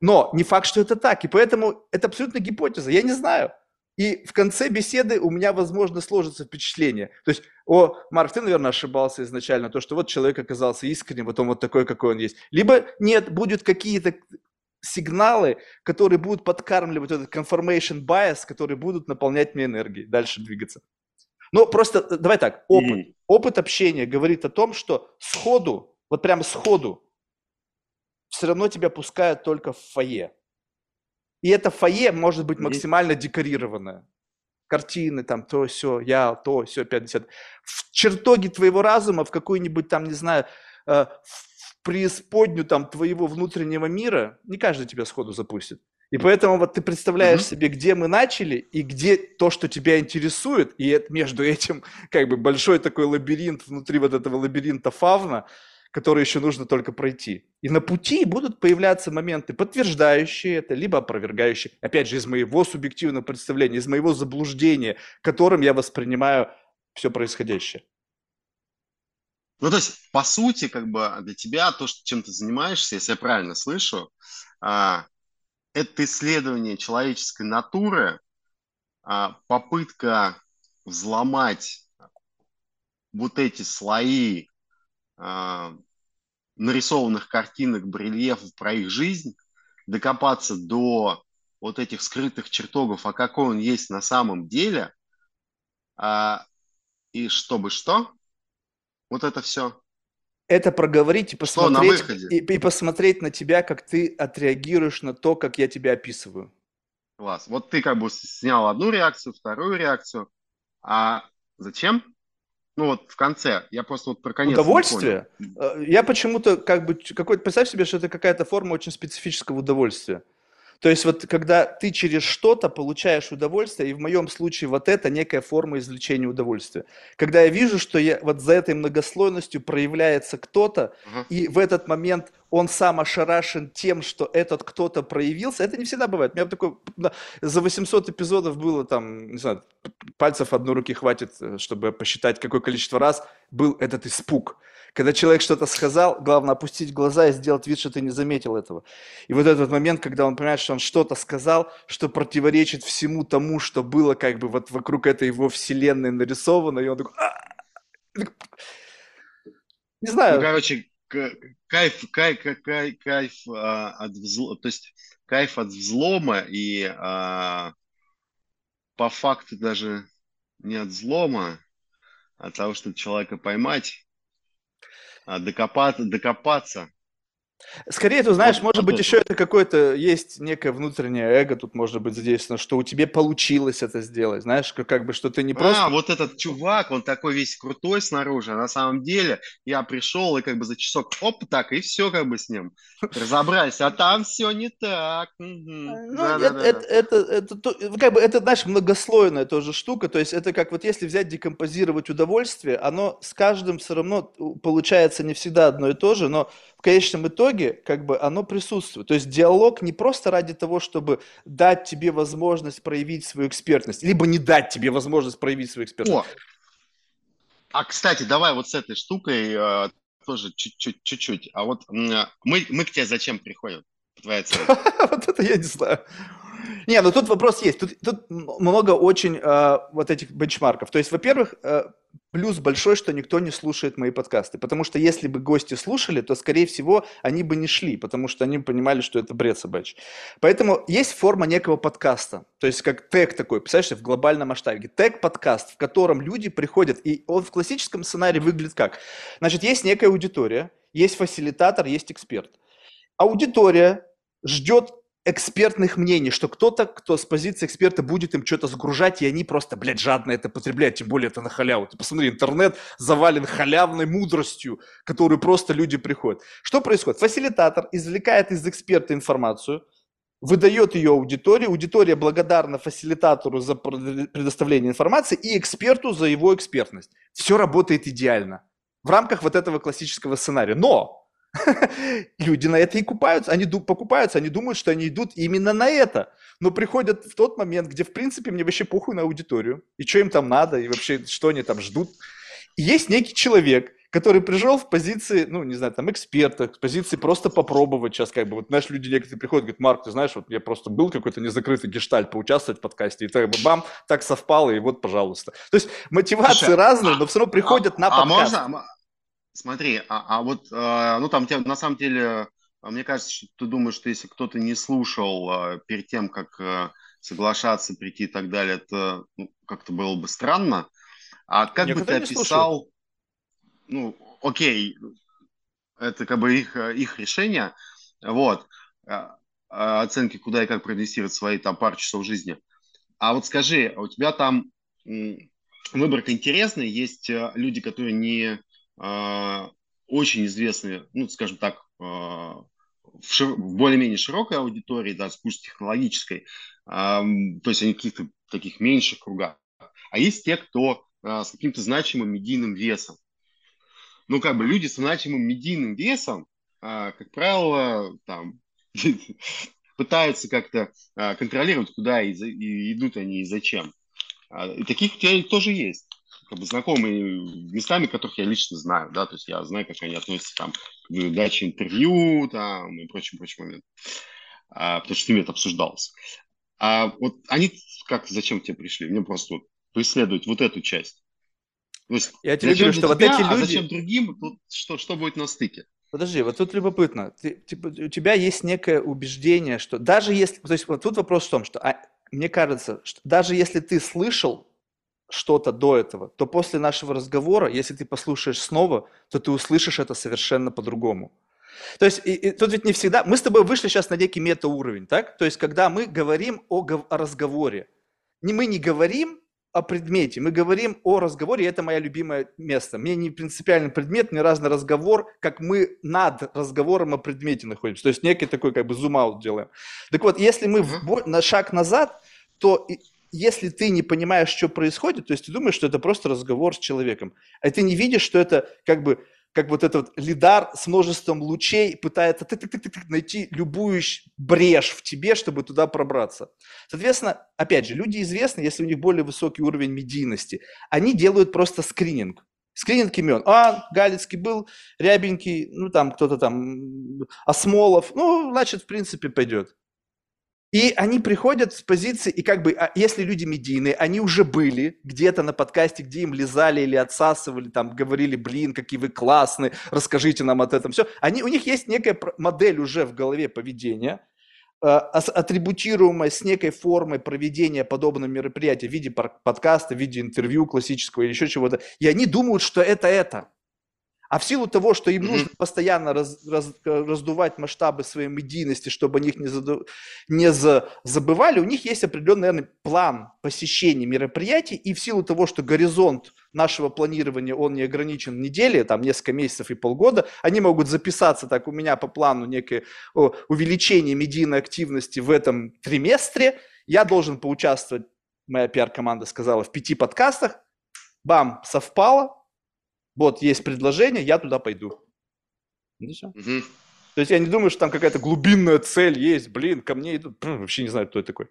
Но не факт, что это так. И поэтому это абсолютно гипотеза. Я не знаю. И в конце беседы у меня, возможно, сложится впечатление. То есть, о, Марк, ты, наверное, ошибался изначально, то, что вот человек оказался искренним, вот он вот такой, какой он есть. Либо нет, будут какие-то сигналы, которые будут подкармливать этот confirmation bias, которые будут наполнять мне энергией, дальше двигаться. Ну, просто э, давай так, опыт. Mm. Опыт общения говорит о том, что сходу, вот прямо сходу, все равно тебя пускают только в фойе. И это фойе может быть максимально декорированное. Картины, там, то, все, я, то, все, 50. В чертоге твоего разума, в какую-нибудь там, не знаю, э, в преисподнюю там твоего внутреннего мира, не каждый тебя сходу запустит. И поэтому вот ты представляешь mm-hmm. себе, где мы начали и где то, что тебя интересует, и между этим как бы большой такой лабиринт внутри вот этого лабиринта фавна, который еще нужно только пройти. И на пути будут появляться моменты, подтверждающие это, либо опровергающие. Опять же, из моего субъективного представления, из моего заблуждения, которым я воспринимаю все происходящее. Ну, то есть, по сути, как бы для тебя то, что, чем ты занимаешься, если я правильно слышу, а, это исследование человеческой натуры, а, попытка взломать вот эти слои а, нарисованных картинок, барельефов про их жизнь, докопаться до вот этих скрытых чертогов, а какой он есть на самом деле, а, и чтобы что, вот это все. Это проговорить и посмотреть, и, и посмотреть на тебя, как ты отреагируешь на то, как я тебя описываю. Класс. Вот ты как бы снял одну реакцию, вторую реакцию. А зачем? Ну вот в конце, я просто вот про конец Удовольствие? Э, я почему-то как бы, какой-то, представь себе, что это какая-то форма очень специфического удовольствия. То есть вот когда ты через что-то получаешь удовольствие, и в моем случае вот это некая форма извлечения удовольствия. Когда я вижу, что я, вот за этой многослойностью проявляется кто-то, uh-huh. и в этот момент он сам ошарашен тем, что этот кто-то проявился, это не всегда бывает. У меня такой, за 800 эпизодов было там, не знаю, пальцев одной руки хватит, э, чтобы посчитать, какое количество раз был этот испуг. Когда человек что-то сказал, главное опустить глаза и сделать вид, что ты не заметил этого. И вот этот момент, когда он понимает, что он что-то сказал, что противоречит всему тому, что было как бы вот вокруг этой его вселенной нарисовано, и он такой... Не знаю. Ну, короче, кайф, кайф, кайф, кайф а, от взлома, то есть кайф от взлома и а, по факту даже не от взлома, а от того, чтобы человека поймать, а, докопаться, докопаться. Скорее, ты знаешь, вот, может быть, еще это какое-то есть некое внутреннее эго, тут может быть задействовано, что у тебя получилось это сделать, знаешь, как, как бы, что ты не просто... А, вот этот чувак, он такой весь крутой снаружи, а на самом деле я пришел и как бы за часок, оп, так, и все как бы с ним. Разобрались, а там все не так. Ну, это, как бы, это, знаешь, многослойная тоже штука, то есть это как вот если взять, декомпозировать удовольствие, оно с каждым все равно получается не всегда одно и то же, но конечном итоге как бы оно присутствует. То есть диалог не просто ради того, чтобы дать тебе возможность проявить свою экспертность, либо не дать тебе возможность проявить свою экспертность. О! А, кстати, давай вот с этой штукой э, тоже чуть-чуть, чуть-чуть. А вот мы, мы к тебе зачем приходим? Твоя цель. Вот это я не знаю. Не, ну тут вопрос есть. Тут, тут много очень э, вот этих бенчмарков. То есть, во-первых, э, плюс большой, что никто не слушает мои подкасты. Потому что если бы гости слушали, то, скорее всего, они бы не шли, потому что они понимали, что это бред собачий. Поэтому есть форма некого подкаста. То есть, как тег такой, представляешь, в глобальном масштабе. Тег-подкаст, в котором люди приходят. И он в классическом сценарии выглядит как? Значит, есть некая аудитория, есть фасилитатор, есть эксперт. Аудитория ждет экспертных мнений, что кто-то, кто с позиции эксперта будет им что-то загружать, и они просто, блядь, жадно это потребляют, тем более это на халяву. Ты посмотри, интернет завален халявной мудростью, которую просто люди приходят. Что происходит? Фасилитатор извлекает из эксперта информацию, выдает ее аудитории, аудитория благодарна фасилитатору за предоставление информации и эксперту за его экспертность. Все работает идеально в рамках вот этого классического сценария. Но Люди на это и купаются, они покупаются, они думают, что они идут именно на это. Но приходят в тот момент, где, в принципе, мне вообще похуй на аудиторию, и что им там надо, и вообще, что они там ждут. И есть некий человек, который пришел в позиции, ну, не знаю, там, эксперта, в позиции просто попробовать сейчас, как бы, вот, знаешь, люди некоторые приходят, говорят, Марк, ты знаешь, вот я просто был какой-то незакрытый гештальт поучаствовать в подкасте, и так бы бам, так совпало, и вот, пожалуйста. То есть мотивации Слушай, разные, а, но все равно приходят а, на подкаст. А можно, Смотри, а, а вот, э, ну там тебя на самом деле, а, мне кажется, что ты думаешь, что если кто-то не слушал э, перед тем, как э, соглашаться, прийти и так далее, это ну, как-то было бы странно. А как Я бы ты описал, ну, окей, это как бы их, их решение. Вот. А, а, оценки, куда и как проинвестировать свои там пару часов жизни. А вот скажи, а у тебя там выборка интересная, есть люди, которые не очень известны, ну, скажем так, э, в, шир... в более-менее широкой аудитории, да, пусть технологической, э, то есть они каких-то таких меньших кругах. А есть те, кто с каким-то значимым медийным весом. Ну, как бы люди с значимым медийным весом, как правило, там пытаются как-то контролировать, куда идут они и зачем. А, и таких у тебя тоже есть. Как бы знакомые местами, которых я лично знаю, да, то есть я знаю, как они относятся там к даче интервью там и прочим, прочим моментам. А, потому что с ними это обсуждалось. А вот они как, зачем тебе пришли? Мне просто вот преследовать вот эту часть. То есть, я тебе говорю, что вот эти а люди... А зачем другим? Тут что, что будет на стыке? Подожди, вот тут любопытно. Ты, типа, у тебя есть некое убеждение, что даже если... То есть вот тут вопрос в том, что а, мне кажется, что даже если ты слышал что-то до этого, то после нашего разговора, если ты послушаешь снова, то ты услышишь это совершенно по-другому. То есть и, и, тут ведь не всегда... Мы с тобой вышли сейчас на некий метауровень, так? То есть когда мы говорим о, о разговоре, не, мы не говорим о предмете, мы говорим о разговоре, и это мое любимое место. Мне не принципиальный предмет, мне разный разговор, как мы над разговором о предмете находимся. То есть некий такой как бы зум-аут делаем. Так вот, если мы в, на шаг назад, то если ты не понимаешь, что происходит, то есть ты думаешь, что это просто разговор с человеком, а ты не видишь, что это как бы как вот этот лидар с множеством лучей пытается найти любую брешь в тебе, чтобы туда пробраться. Соответственно, опять же, люди известны, если у них более высокий уровень медийности, они делают просто скрининг. Скрининг имен. А, Галицкий был, Рябенький, ну там кто-то там, Осмолов, ну, значит, в принципе, пойдет. И они приходят с позиции, и как бы, а если люди медийные, они уже были где-то на подкасте, где им лизали или отсасывали, там, говорили, блин, какие вы классные, расскажите нам от этом все. Они, у них есть некая модель уже в голове поведения, э, атрибутируемая с некой формой проведения подобного мероприятия в виде подкаста, в виде интервью классического или еще чего-то. И они думают, что это это. А в силу того, что им mm-hmm. нужно постоянно раз, раз, раздувать масштабы своей медийности, чтобы о них не, заду, не за, забывали, у них есть определенный наверное, план посещения мероприятий, и в силу того, что горизонт нашего планирования, он не ограничен недели, там несколько месяцев и полгода, они могут записаться так у меня по плану некое увеличение медийной активности в этом триместре, я должен поучаствовать, моя пиар-команда сказала, в пяти подкастах, бам, совпало, вот есть предложение, я туда пойду. Угу. То есть я не думаю, что там какая-то глубинная цель есть, блин, ко мне идут, Пфф, вообще не знаю, кто это такой.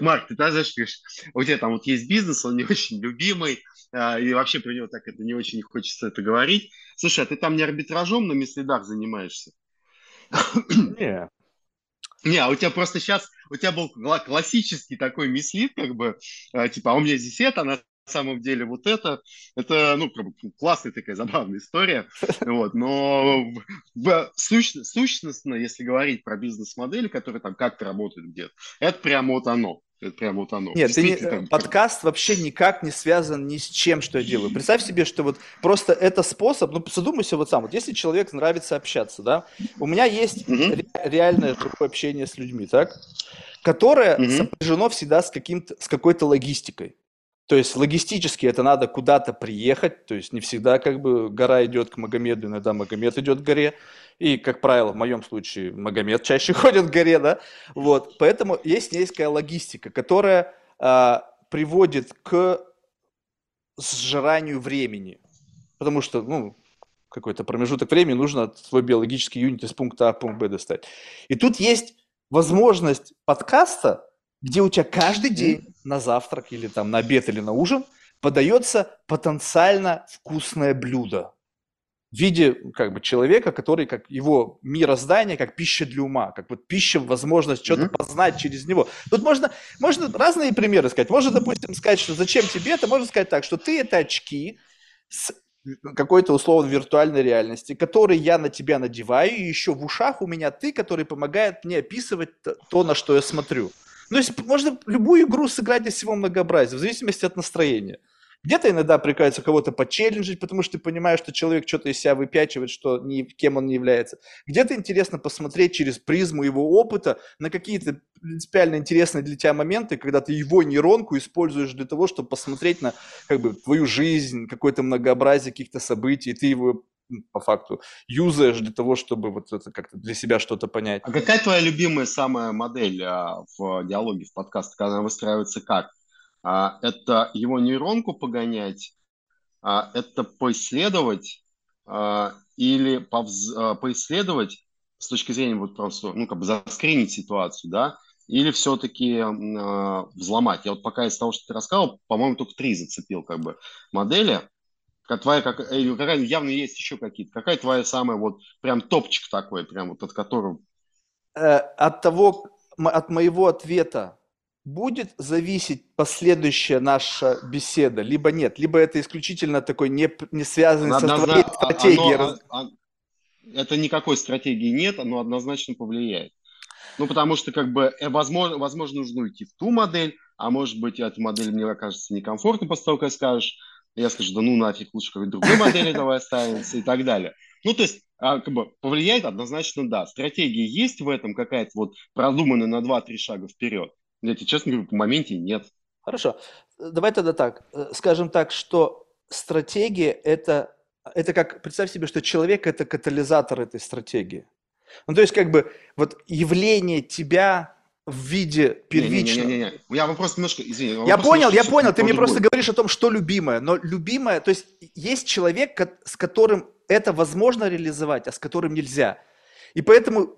Марк, ты даже пишешь, у тебя там вот есть бизнес, он не очень любимый, а, и вообще про него так это не очень хочется это говорить. Слушай, а ты там не арбитражом на мислидах занимаешься? Не. Не, а у тебя просто сейчас, у тебя был классический такой мислит, как бы, а, типа, а у меня здесь это, на самом деле вот это, это, ну, классная такая забавная история, вот, но сущ, сущностно, если говорить про бизнес-модели, которые там как-то работают где-то, это прямо вот оно. Это прямо вот оно. Нет, ты не, там, подкаст вообще никак не связан ни с чем, что я делаю. Представь себе, что вот просто это способ, ну, задумайся вот сам, вот если человек нравится общаться, да, у меня есть угу. ре- реальное такое общение с людьми, так, которое угу. сопряжено всегда с, каким-то, с какой-то логистикой. То есть логистически это надо куда-то приехать, то есть не всегда как бы гора идет к Магомеду, иногда Магомед идет к горе. И, как правило, в моем случае Магомед чаще ходит к горе, да. Вот, поэтому есть некая логистика, которая а, приводит к сжиранию времени. Потому что, ну, какой-то промежуток времени нужно свой биологический юнит из пункта А в пункт Б достать. И тут есть возможность подкаста, где у тебя каждый день на завтрак или там на обед или на ужин подается потенциально вкусное блюдо в виде как бы человека, который как его мироздание, как пища для ума, как вот пища, возможность что-то mm-hmm. познать через него. Тут можно, можно разные примеры сказать. Можно, допустим, сказать, что зачем тебе это, можно сказать так, что ты это очки с какой-то условно виртуальной реальности, которые я на тебя надеваю, и еще в ушах у меня ты, который помогает мне описывать то, на что я смотрю. Ну, есть можно любую игру сыграть из всего многообразия, в зависимости от настроения. Где-то иногда приказывается кого-то почелленджить, потому что ты понимаешь, что человек что-то из себя выпячивает, что ни, кем он не является. Где-то интересно посмотреть через призму его опыта на какие-то принципиально интересные для тебя моменты, когда ты его нейронку используешь для того, чтобы посмотреть на как бы, твою жизнь, какое-то многообразие каких-то событий, и ты его по факту юзаешь для того, чтобы вот это как-то для себя что-то понять. А какая твоя любимая самая модель а, в диалоге, в подкасте, когда она выстраивается как? А, это его нейронку погонять, а, это поисследовать или повз, поисследовать с точки зрения вот просто, ну, как бы заскринить ситуацию, да, или все-таки э, взломать. Я вот пока из того, что ты рассказал, по-моему, только три зацепил как бы модели. Как твоя, как, э, какая, явно есть еще какие-то. Какая твоя самая вот прям топчик такой, прям вот от которого... Э, от того, от моего ответа будет зависеть последующая наша беседа, либо нет, либо это исключительно такой не, не связанный Однозна... со твоей стратегией. Оно, оно, это никакой стратегии нет, оно однозначно повлияет. Ну, потому что, как бы, э, возможно, возможно, нужно уйти в ту модель, а может быть, эта модель мне окажется некомфортно после того, как скажешь. Я скажу, да ну нафиг, лучше какой-то другой модели давай оставимся и так далее. Ну, то есть, а, как бы, повлияет однозначно, да. Стратегия есть в этом какая-то вот продуманная на 2-3 шага вперед. Я тебе честно говорю, по моменте нет. Хорошо. Давай тогда так. Э, скажем так, что стратегия это, это как, представь себе, что человек это катализатор этой стратегии. Ну, то есть, как бы, вот явление тебя в виде первичного. Не-не-не, я вопрос немножко, извини. Я понял, я понял, ты мне просто говоришь о том, что любимое, но любимое, то есть есть человек, с которым это возможно реализовать, а с которым нельзя. И поэтому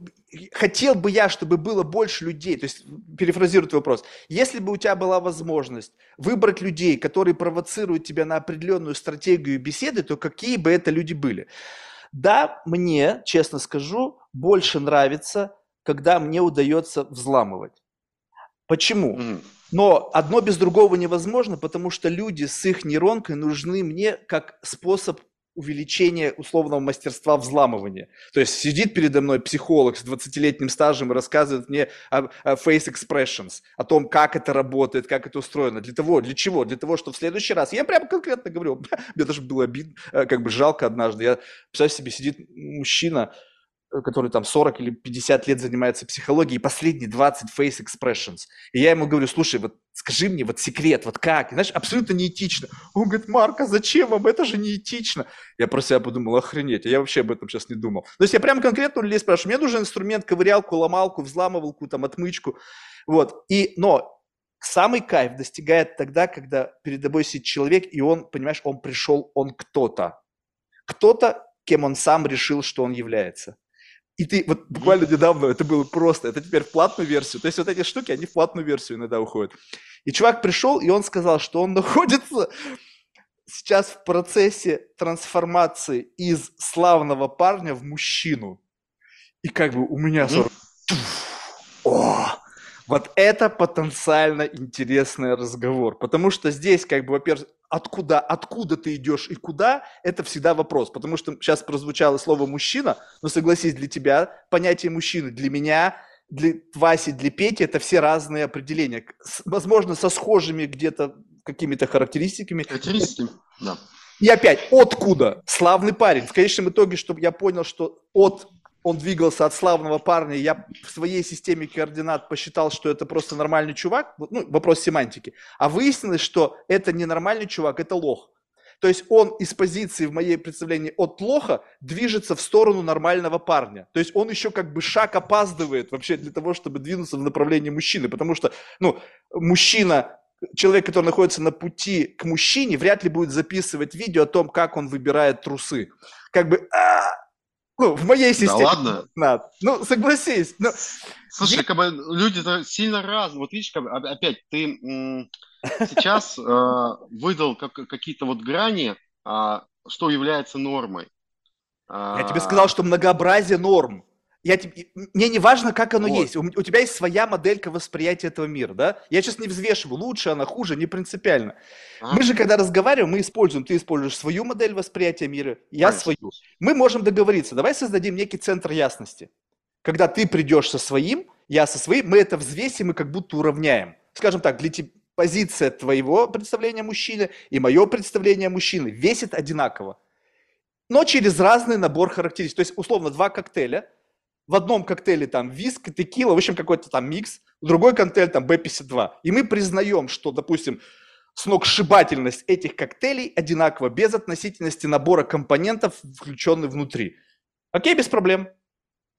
хотел бы я, чтобы было больше людей, то есть перефразирую твой вопрос, если бы у тебя была возможность выбрать людей, которые провоцируют тебя на определенную стратегию беседы, то какие бы это люди были? Да, мне, честно скажу, больше нравится, когда мне удается взламывать. Почему? Но одно без другого невозможно, потому что люди с их нейронкой нужны мне как способ увеличения условного мастерства взламывания. То есть сидит передо мной психолог с 20-летним стажем и рассказывает мне о, о face expressions, о том, как это работает, как это устроено. Для того, для чего? Для того, что в следующий раз, я прямо конкретно говорю, мне даже было обидно, э, как бы жалко однажды, я, представь себе, сидит мужчина, который там 40 или 50 лет занимается психологией, и последние 20 face expressions. И я ему говорю, слушай, вот скажи мне вот секрет, вот как? И, знаешь, абсолютно неэтично. Он говорит, Марк, а зачем вам? Это же неэтично. Я про себя подумал, охренеть, я вообще об этом сейчас не думал. То есть я прям конкретно у людей спрашиваю, мне нужен инструмент, ковырялку, ломалку, взламывалку, там, отмычку. Вот. И, но самый кайф достигает тогда, когда перед тобой сидит человек, и он, понимаешь, он пришел, он кто-то. Кто-то, кем он сам решил, что он является. И ты вот буквально недавно это было просто, это теперь в платную версию. То есть вот эти штуки, они в платную версию иногда уходят. И чувак пришел, и он сказал, что он находится сейчас в процессе трансформации из славного парня в мужчину. И как бы у меня сразу... О, вот это потенциально интересный разговор. Потому что здесь, как бы, во-первых, откуда, откуда ты идешь и куда, это всегда вопрос. Потому что сейчас прозвучало слово «мужчина», но согласись, для тебя понятие «мужчины», для меня, для Васи, для Пети, это все разные определения. Возможно, со схожими где-то какими-то характеристиками. Характеристиками, да. И опять, откуда? Славный парень. В конечном итоге, чтобы я понял, что от он двигался от славного парня, я в своей системе координат посчитал, что это просто нормальный чувак, ну, вопрос семантики, а выяснилось, что это не нормальный чувак, это лох. То есть он из позиции, в моей представлении, от лоха движется в сторону нормального парня. То есть он еще как бы шаг опаздывает вообще для того, чтобы двинуться в направлении мужчины. Потому что, ну, мужчина, человек, который находится на пути к мужчине, вряд ли будет записывать видео о том, как он выбирает трусы. Как бы, а, ну, в моей системе. Да ладно? Надо. Ну, согласись. Но... Слушай, я... как бы люди-то сильно разные. Вот видишь, как, опять, ты м- сейчас э, выдал как, какие-то вот грани, э, что является нормой. Я тебе сказал, что многообразие норм я, мне не важно, как оно вот. есть. У, у тебя есть своя моделька восприятия этого мира, да? Я сейчас не взвешиваю, лучше она, хуже, не принципиально. А? Мы же, когда разговариваем, мы используем, ты используешь свою модель восприятия мира, я Конечно. свою. Мы можем договориться, давай создадим некий центр ясности. Когда ты придешь со своим, я со своим, мы это взвесим и как будто уравняем. Скажем так, для тебя, позиция твоего представления мужчины и мое представление мужчины весит одинаково, но через разный набор характеристик. То есть, условно, два коктейля, в одном коктейле там виск, текила, в общем, какой-то там микс, другой коктейль там B52. И мы признаем, что, допустим, сногсшибательность этих коктейлей одинакова, без относительности набора компонентов, включенных внутри. Окей, без проблем.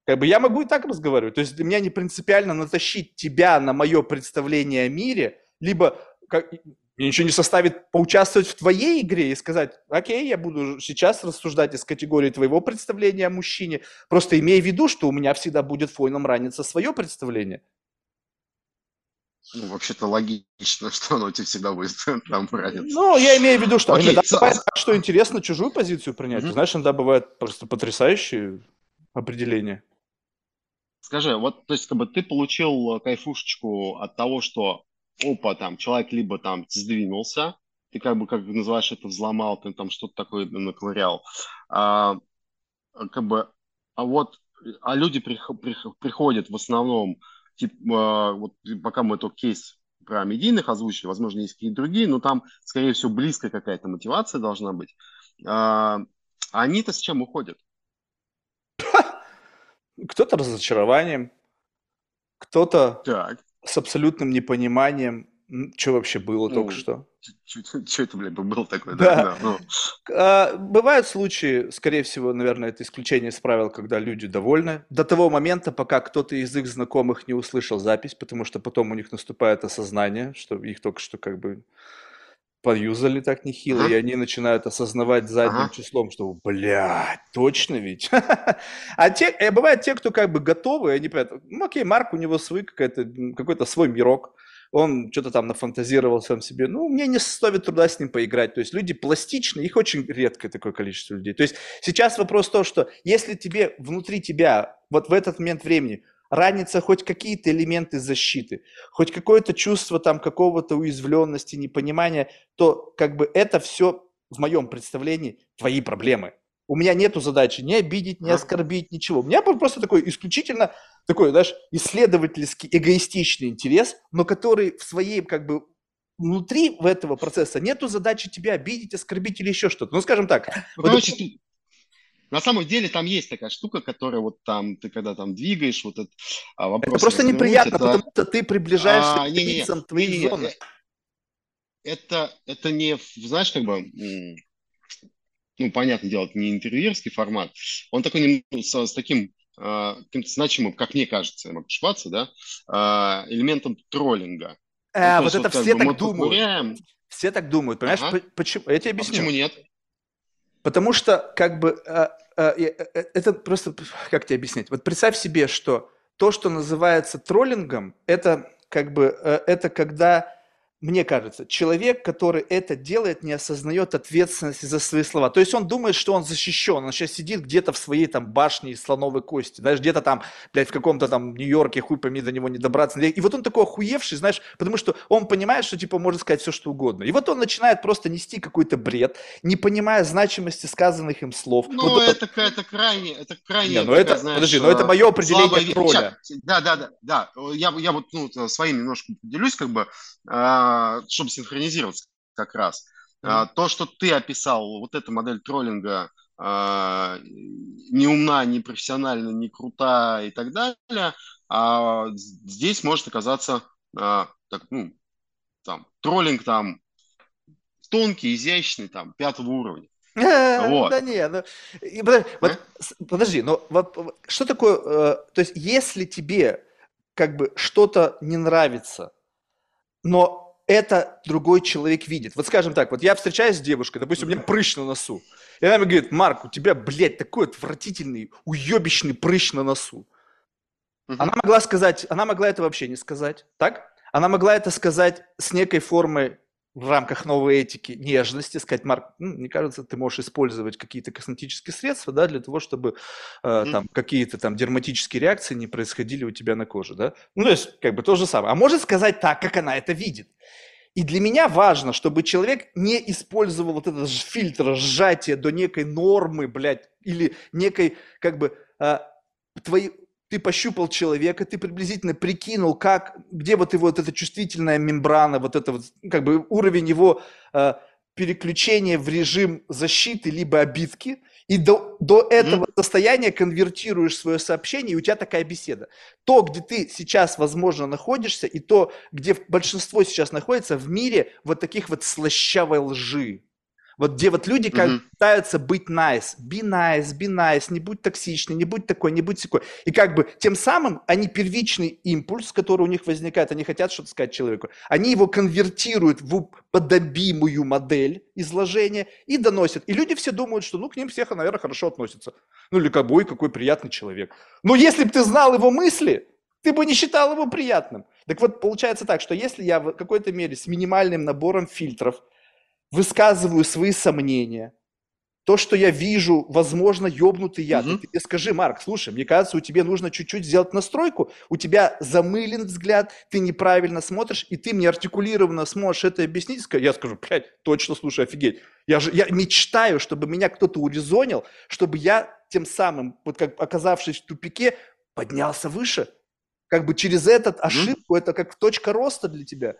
Как бы я могу и так разговаривать. То есть для меня не принципиально натащить тебя на мое представление о мире, либо как, мне ничего не составит поучаствовать в твоей игре и сказать, окей, я буду сейчас рассуждать из категории твоего представления о мужчине, просто имея в виду, что у меня всегда будет фоном раниться свое представление. Ну, вообще-то логично, что оно у тебя всегда будет там раниться. Ну, я имею в виду, что Окей, иногда so... бывает так, что интересно чужую позицию принять. Mm-hmm. Знаешь, иногда бывает просто потрясающие определения. Скажи, вот, то есть, как бы ты получил кайфушечку от того, что опа, там, человек либо там сдвинулся, ты как бы, как называешь это, взломал, ты там что-то такое наковырял. А, как бы, а вот, а люди прих, прих, приходят в основном, типа, вот пока мы этот кейс про медийных озвучили, возможно, есть какие-то другие, но там, скорее всего, близкая какая-то мотивация должна быть. А, они-то с чем уходят? Кто-то разочарованием, кто-то так с абсолютным непониманием, что вообще было ну, только что. Что это, блядь, было такое? Да. да, да ну. а, бывают случаи, скорее всего, наверное, это исключение из правил, когда люди довольны. До того момента, пока кто-то из их знакомых не услышал запись, потому что потом у них наступает осознание, что их только что как бы поюзали так нехило, и они начинают осознавать задним ага. числом, что, блядь, точно ведь? а те, э, бывают те, кто как бы готовы, они понимают, ну окей, Марк, у него свой какой-то, какой-то свой мирок, он что-то там нафантазировал сам себе, ну, мне не стоит труда с ним поиграть. То есть люди пластичные, их очень редкое такое количество людей. То есть сейчас вопрос то, что если тебе внутри тебя вот в этот момент времени ранятся хоть какие-то элементы защиты, хоть какое-то чувство там какого-то уязвленности, непонимания, то как бы это все в моем представлении твои проблемы. У меня нету задачи не обидеть, не оскорбить, ничего. У меня просто такой исключительно такой, знаешь, исследовательский, эгоистичный интерес, но который в своей как бы внутри в этого процесса нету задачи тебя обидеть, оскорбить или еще что-то. Ну, скажем так. Ну, вот короче, это... На самом деле там есть такая штука, которая вот там, ты когда там двигаешь, вот этот а, вопрос... Это просто неприятно, это... потому что ты приближаешься а, к границам твоей не, не, зоны. Это, это не, знаешь, как бы, ну, понятное дело, это не интервьюерский формат. Он такой ну, с, с таким э, значимым, как мне кажется, я могу ошибаться, да, э, элементом троллинга. Э, ну, вот это вот, все так думают. Покуряем. Все так думают, понимаешь? Ага. Почему? Я тебе а объясню. А почему нет? Потому что, как бы, Э, э, э, это просто, как тебе объяснить? Вот представь себе, что то, что называется троллингом, это как бы, это когда мне кажется, человек, который это делает, не осознает ответственности за свои слова. То есть он думает, что он защищен. Он сейчас сидит где-то в своей там башне из слоновой кости. Знаешь, где-то там, блядь, в каком-то там Нью-Йорке, хуй пойми, до него не добраться. И вот он такой охуевший, знаешь, потому что он понимает, что типа может сказать все, что угодно. И вот он начинает просто нести какой-то бред, не понимая значимости сказанных им слов. Ну, вот это, это, это крайне, это крайне. Не, ну это, знаешь, подожди, но это мое определение роли. Да, да, да, да. Я, я вот ну, своим немножко поделюсь, как бы а, чтобы синхронизироваться как раз. Mm-hmm. То, что ты описал, вот эта модель троллинга, а, не умна, не профессиональна, не крута и так далее, а здесь может оказаться так, ну, там, троллинг там тонкий, изящный, там, пятого уровня. Вот. Да не, ну, подожди, вот, подожди, но вот, что такое, э, то есть если тебе как бы что-то не нравится, но это другой человек видит. Вот скажем так, вот я встречаюсь с девушкой, допустим, у меня прыщ на носу. И она мне говорит, Марк, у тебя, блядь, такой отвратительный, уебищный прыщ на носу. Угу. Она могла сказать, она могла это вообще не сказать, так? Она могла это сказать с некой формой в рамках новой этики нежности, сказать, Марк, ну, мне кажется, ты можешь использовать какие-то косметические средства, да, для того, чтобы э, mm-hmm. там какие-то там дерматические реакции не происходили у тебя на коже, да. Ну, то есть, как бы то же самое. А может сказать так, как она это видит. И для меня важно, чтобы человек не использовал вот этот фильтр сжатия до некой нормы, блядь, или некой, как бы, э, твоей ты пощупал человека, ты приблизительно прикинул, как, где вот его вот эта чувствительная мембрана, вот это вот, как бы уровень его э, переключения в режим защиты либо обидки, и до, до этого mm-hmm. состояния конвертируешь свое сообщение, и у тебя такая беседа. То, где ты сейчас, возможно, находишься, и то, где большинство сейчас находится в мире вот таких вот слащавой лжи. Вот где вот люди mm-hmm. пытаются быть nice, be nice, be nice, не будь токсичный, не будь такой, не будь такой. И как бы тем самым они первичный импульс, который у них возникает, они хотят что-то сказать человеку, они его конвертируют в подобимую модель изложения и доносят. И люди все думают, что ну к ним всех, наверное, хорошо относятся. Ну или как бы, какой приятный человек. Но если бы ты знал его мысли, ты бы не считал его приятным. Так вот, получается так, что если я в какой-то мере с минимальным набором фильтров высказываю свои сомнения, то, что я вижу, возможно, ёбнутый я. Угу. Ты мне скажи, Марк, слушай, мне кажется, у тебя нужно чуть-чуть сделать настройку, у тебя замылен взгляд, ты неправильно смотришь, и ты мне артикулированно сможешь это объяснить. Я скажу, блядь, точно, слушай, офигеть. Я же я мечтаю, чтобы меня кто-то урезонил, чтобы я тем самым, вот как оказавшись в тупике, поднялся выше. Как бы через этот ошибку, mm это как точка роста для тебя.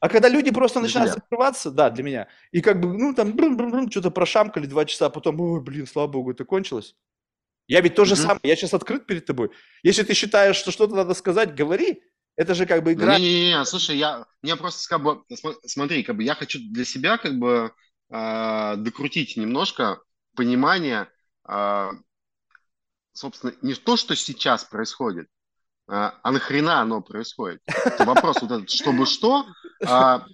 А когда люди просто начинают закрываться, да, для меня, и как бы, ну, там, что-то прошамкали два часа, а потом, ой, блин, слава богу, это кончилось. Я ведь то же mm-hmm. самое, я сейчас открыт перед тобой. Если ты считаешь, что что-то надо сказать, говори. Это же как бы игра. Не-не-не, слушай, я, мне просто как бы, смотри, как бы я хочу для себя как бы э, докрутить немножко понимание, э, собственно, не то, что сейчас происходит, а, а нахрена оно происходит? Это вопрос вот этот, чтобы что, а,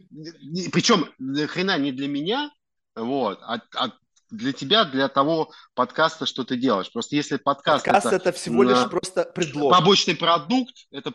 причем нахрена не для меня, вот, а, а для тебя, для того подкаста, что ты делаешь. Просто если подкаст... Подкаст это, это всего лишь просто предлог. Побочный продукт, это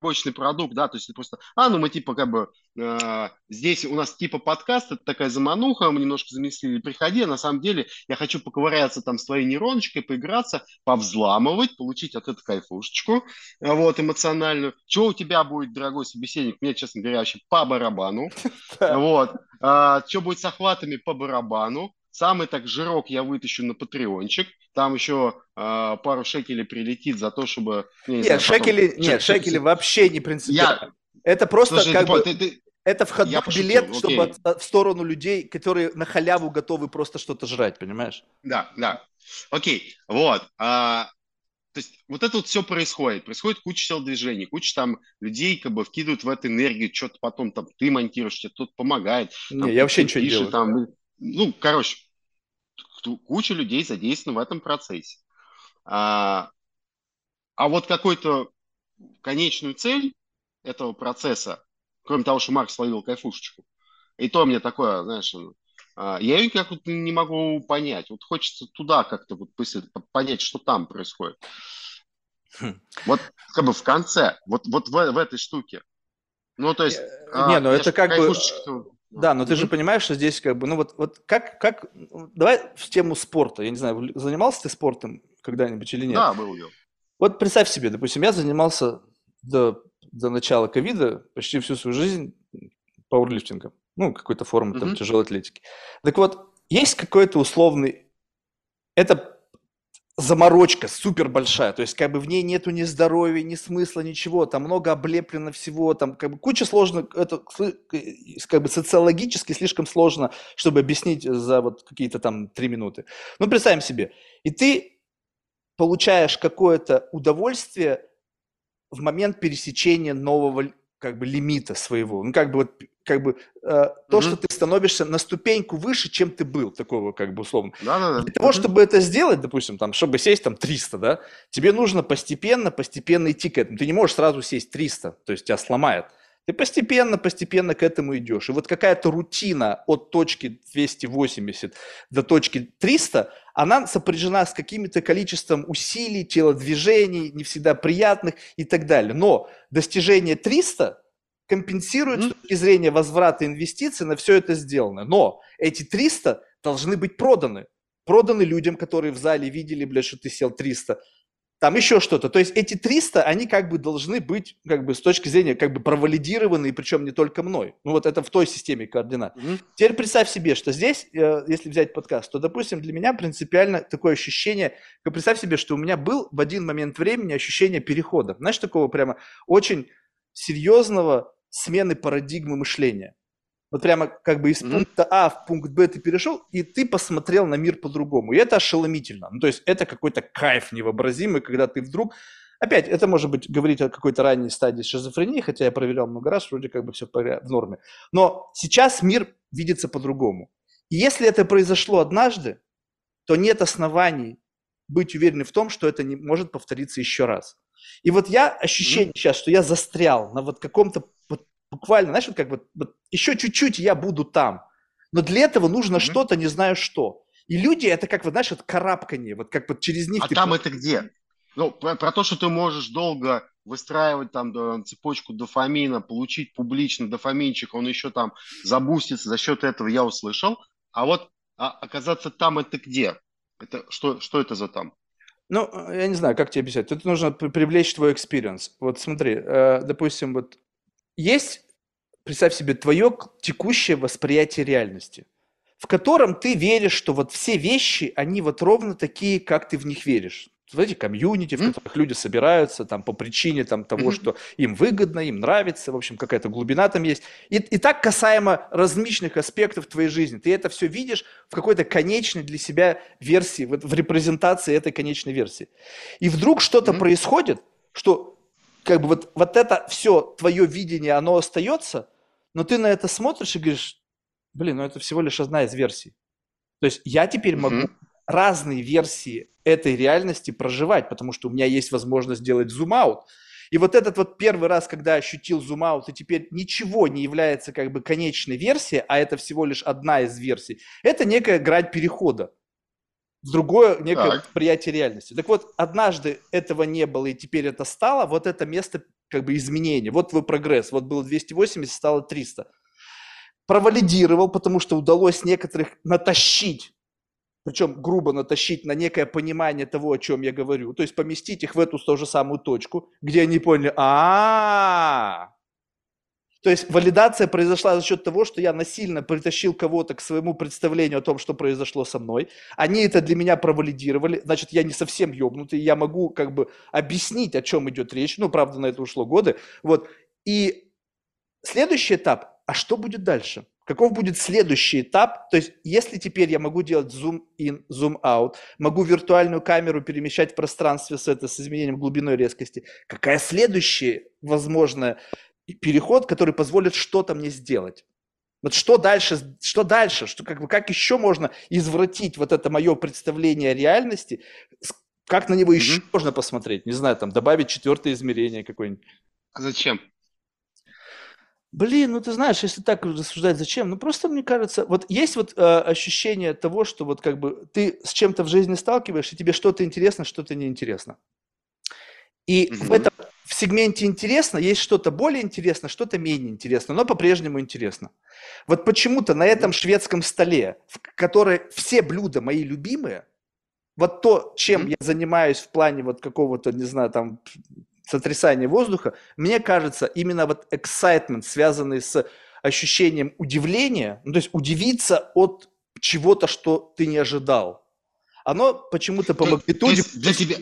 побочный продукт, да, то есть это просто, а, ну мы типа как бы, э, здесь у нас типа подкаст, это такая замануха, мы немножко замеслили, приходи, а на самом деле я хочу поковыряться там с твоей нейроночкой, поиграться, повзламывать, получить от этого кайфушечку, э, вот, эмоциональную. Что у тебя будет, дорогой собеседник, мне, честно говоря, вообще по барабану, вот, а, что будет с охватами? По барабану, Самый так жирок я вытащу на патреончик. Там еще э, пару шекелей прилетит за то, чтобы... Не, нет, знаю, шекели, потом... нет, шекели, шекели вообще не принципиально. Я... Это просто Слушай, как ты, бы... Ты, ты... Это входной билет, чтобы от, в сторону людей, которые на халяву готовы просто что-то жрать, понимаешь? Да, да. Окей, вот. А, то есть вот это вот все происходит. Происходит куча телодвижений, куча там людей как бы вкидывают в эту энергию, что-то потом там ты монтируешь, тебе кто-то помогает. Не, там, я вообще ничего не делаю. Там, ну, короче, куча людей задействована в этом процессе. А, а вот какую-то конечную цель этого процесса, кроме того, что Марк словил кайфушечку, и то мне такое, знаешь, а, я ее как вот не могу понять. Вот хочется туда как-то вот понять, что там происходит. Хм. Вот как бы в конце, вот, вот в, в этой штуке. Ну, то есть... Не, а, не ну это как бы... Да, но ты же понимаешь, что здесь как бы, ну вот, вот как, как, давай в тему спорта. Я не знаю, занимался ты спортом когда-нибудь или нет? Да, был я. Вот представь себе, допустим, я занимался до, до начала ковида почти всю свою жизнь пауэрлифтингом, ну, какой-то формы там тяжелой атлетики. Так вот, есть какой-то условный, это заморочка супер большая, то есть как бы в ней нету ни здоровья, ни смысла, ничего, там много облеплено всего, там как бы куча сложно, это как бы социологически слишком сложно, чтобы объяснить за вот какие-то там три минуты. Ну, представим себе, и ты получаешь какое-то удовольствие в момент пересечения нового как бы лимита своего. Ну, как бы вот как бы э, то, mm-hmm. что ты становишься на ступеньку выше, чем ты был, такого как бы условно. Да-да-да. Для того, чтобы это сделать, допустим, там, чтобы сесть там 300, да, тебе нужно постепенно, постепенно идти к этому. Ты не можешь сразу сесть 300, то есть тебя сломает. Ты постепенно, постепенно к этому идешь. И вот какая-то рутина от точки 280 до точки 300, она сопряжена с каким-то количеством усилий, телодвижений, не всегда приятных и так далее. Но достижение 300 компенсирует mm-hmm. с точки зрения возврата инвестиций на все это сделано. Но эти 300 должны быть проданы. Проданы людям, которые в зале видели, блядь, что ты сел 300 там еще что-то. То есть эти 300, они как бы должны быть как бы с точки зрения как бы провалидированы, и причем не только мной. Ну вот это в той системе координат. Mm-hmm. Теперь представь себе, что здесь, э, если взять подкаст, то, допустим, для меня принципиально такое ощущение, как представь себе, что у меня был в один момент времени ощущение перехода. Знаешь, такого прямо очень серьезного смены парадигмы мышления. Вот прямо как бы из mm-hmm. пункта А в пункт Б ты перешел, и ты посмотрел на мир по-другому. И это ошеломительно. Ну, то есть это какой-то кайф невообразимый, когда ты вдруг... Опять, это может быть говорить о какой-то ранней стадии шизофрении, хотя я проверял много раз, вроде как бы все в норме. Но сейчас мир видится по-другому. И если это произошло однажды, то нет оснований быть уверенным в том, что это не может повториться еще раз. И вот я ощущение mm-hmm. сейчас, что я застрял на вот каком-то буквально, знаешь, вот как бы вот еще чуть-чуть я буду там. Но для этого нужно mm-hmm. что-то, не знаю что. И люди, это как, вот, знаешь, вот карабканье, вот как вот через них... А ты... там это где? Ну, про, про то, что ты можешь долго выстраивать там цепочку дофамина, получить публично дофаминчик, он еще там забустится, за счет этого я услышал. А вот а, оказаться там это где? Это, что, что это за там? Ну, я не знаю, как тебе объяснять. Тут нужно привлечь твой experience. Вот смотри, э, допустим, вот есть, представь себе, твое текущее восприятие реальности, в котором ты веришь, что вот все вещи, они вот ровно такие, как ты в них веришь. Эти комьюнити, в которых люди собираются там по причине там, того, что им выгодно, им нравится, в общем, какая-то глубина там есть. И, и так касаемо различных аспектов твоей жизни. Ты это все видишь в какой-то конечной для себя версии, в, в репрезентации этой конечной версии. И вдруг что-то происходит, что как бы вот, вот это все твое видение, оно остается, но ты на это смотришь и говоришь, блин, ну это всего лишь одна из версий. То есть я теперь могу mm-hmm. разные версии этой реальности проживать, потому что у меня есть возможность сделать зум-аут. И вот этот вот первый раз, когда ощутил зум-аут, и теперь ничего не является как бы конечной версией, а это всего лишь одна из версий, это некая грань перехода в другое некое так. восприятие реальности. Так вот, однажды этого не было, и теперь это стало, вот это место как бы изменения. Вот твой прогресс. Вот было 280, стало 300. Провалидировал, потому что удалось некоторых натащить, причем грубо натащить на некое понимание того, о чем я говорю. То есть поместить их в эту ту же самую точку, где они поняли, а то есть валидация произошла за счет того, что я насильно притащил кого-то к своему представлению о том, что произошло со мной. Они это для меня провалидировали. Значит, я не совсем ебнутый. Я могу как бы объяснить, о чем идет речь. Ну, правда, на это ушло годы. Вот. И следующий этап. А что будет дальше? Каков будет следующий этап? То есть, если теперь я могу делать zoom in, zoom out, могу виртуальную камеру перемещать в пространстве с, это, с изменением глубиной резкости, какая следующая возможная переход, который позволит что-то мне сделать. Вот что дальше, что дальше, что, как, как еще можно извратить вот это мое представление о реальности, как на него еще mm-hmm. можно посмотреть, не знаю, там добавить четвертое измерение какое-нибудь. А зачем? Блин, ну ты знаешь, если так рассуждать, зачем? Ну просто мне кажется, вот есть вот э, ощущение того, что вот как бы ты с чем-то в жизни сталкиваешься, тебе что-то интересно, что-то неинтересно. И mm-hmm. в этом в сегменте интересно, есть что-то более интересно, что-то менее интересно, но по-прежнему интересно. Вот почему-то на этом шведском столе, в которой все блюда мои любимые, вот то, чем mm-hmm. я занимаюсь в плане вот какого-то, не знаю, там, сотрясания воздуха, мне кажется, именно вот excitement, связанный с ощущением удивления, ну, то есть удивиться от чего-то, что ты не ожидал, оно почему-то по магнитуде... Для тебя,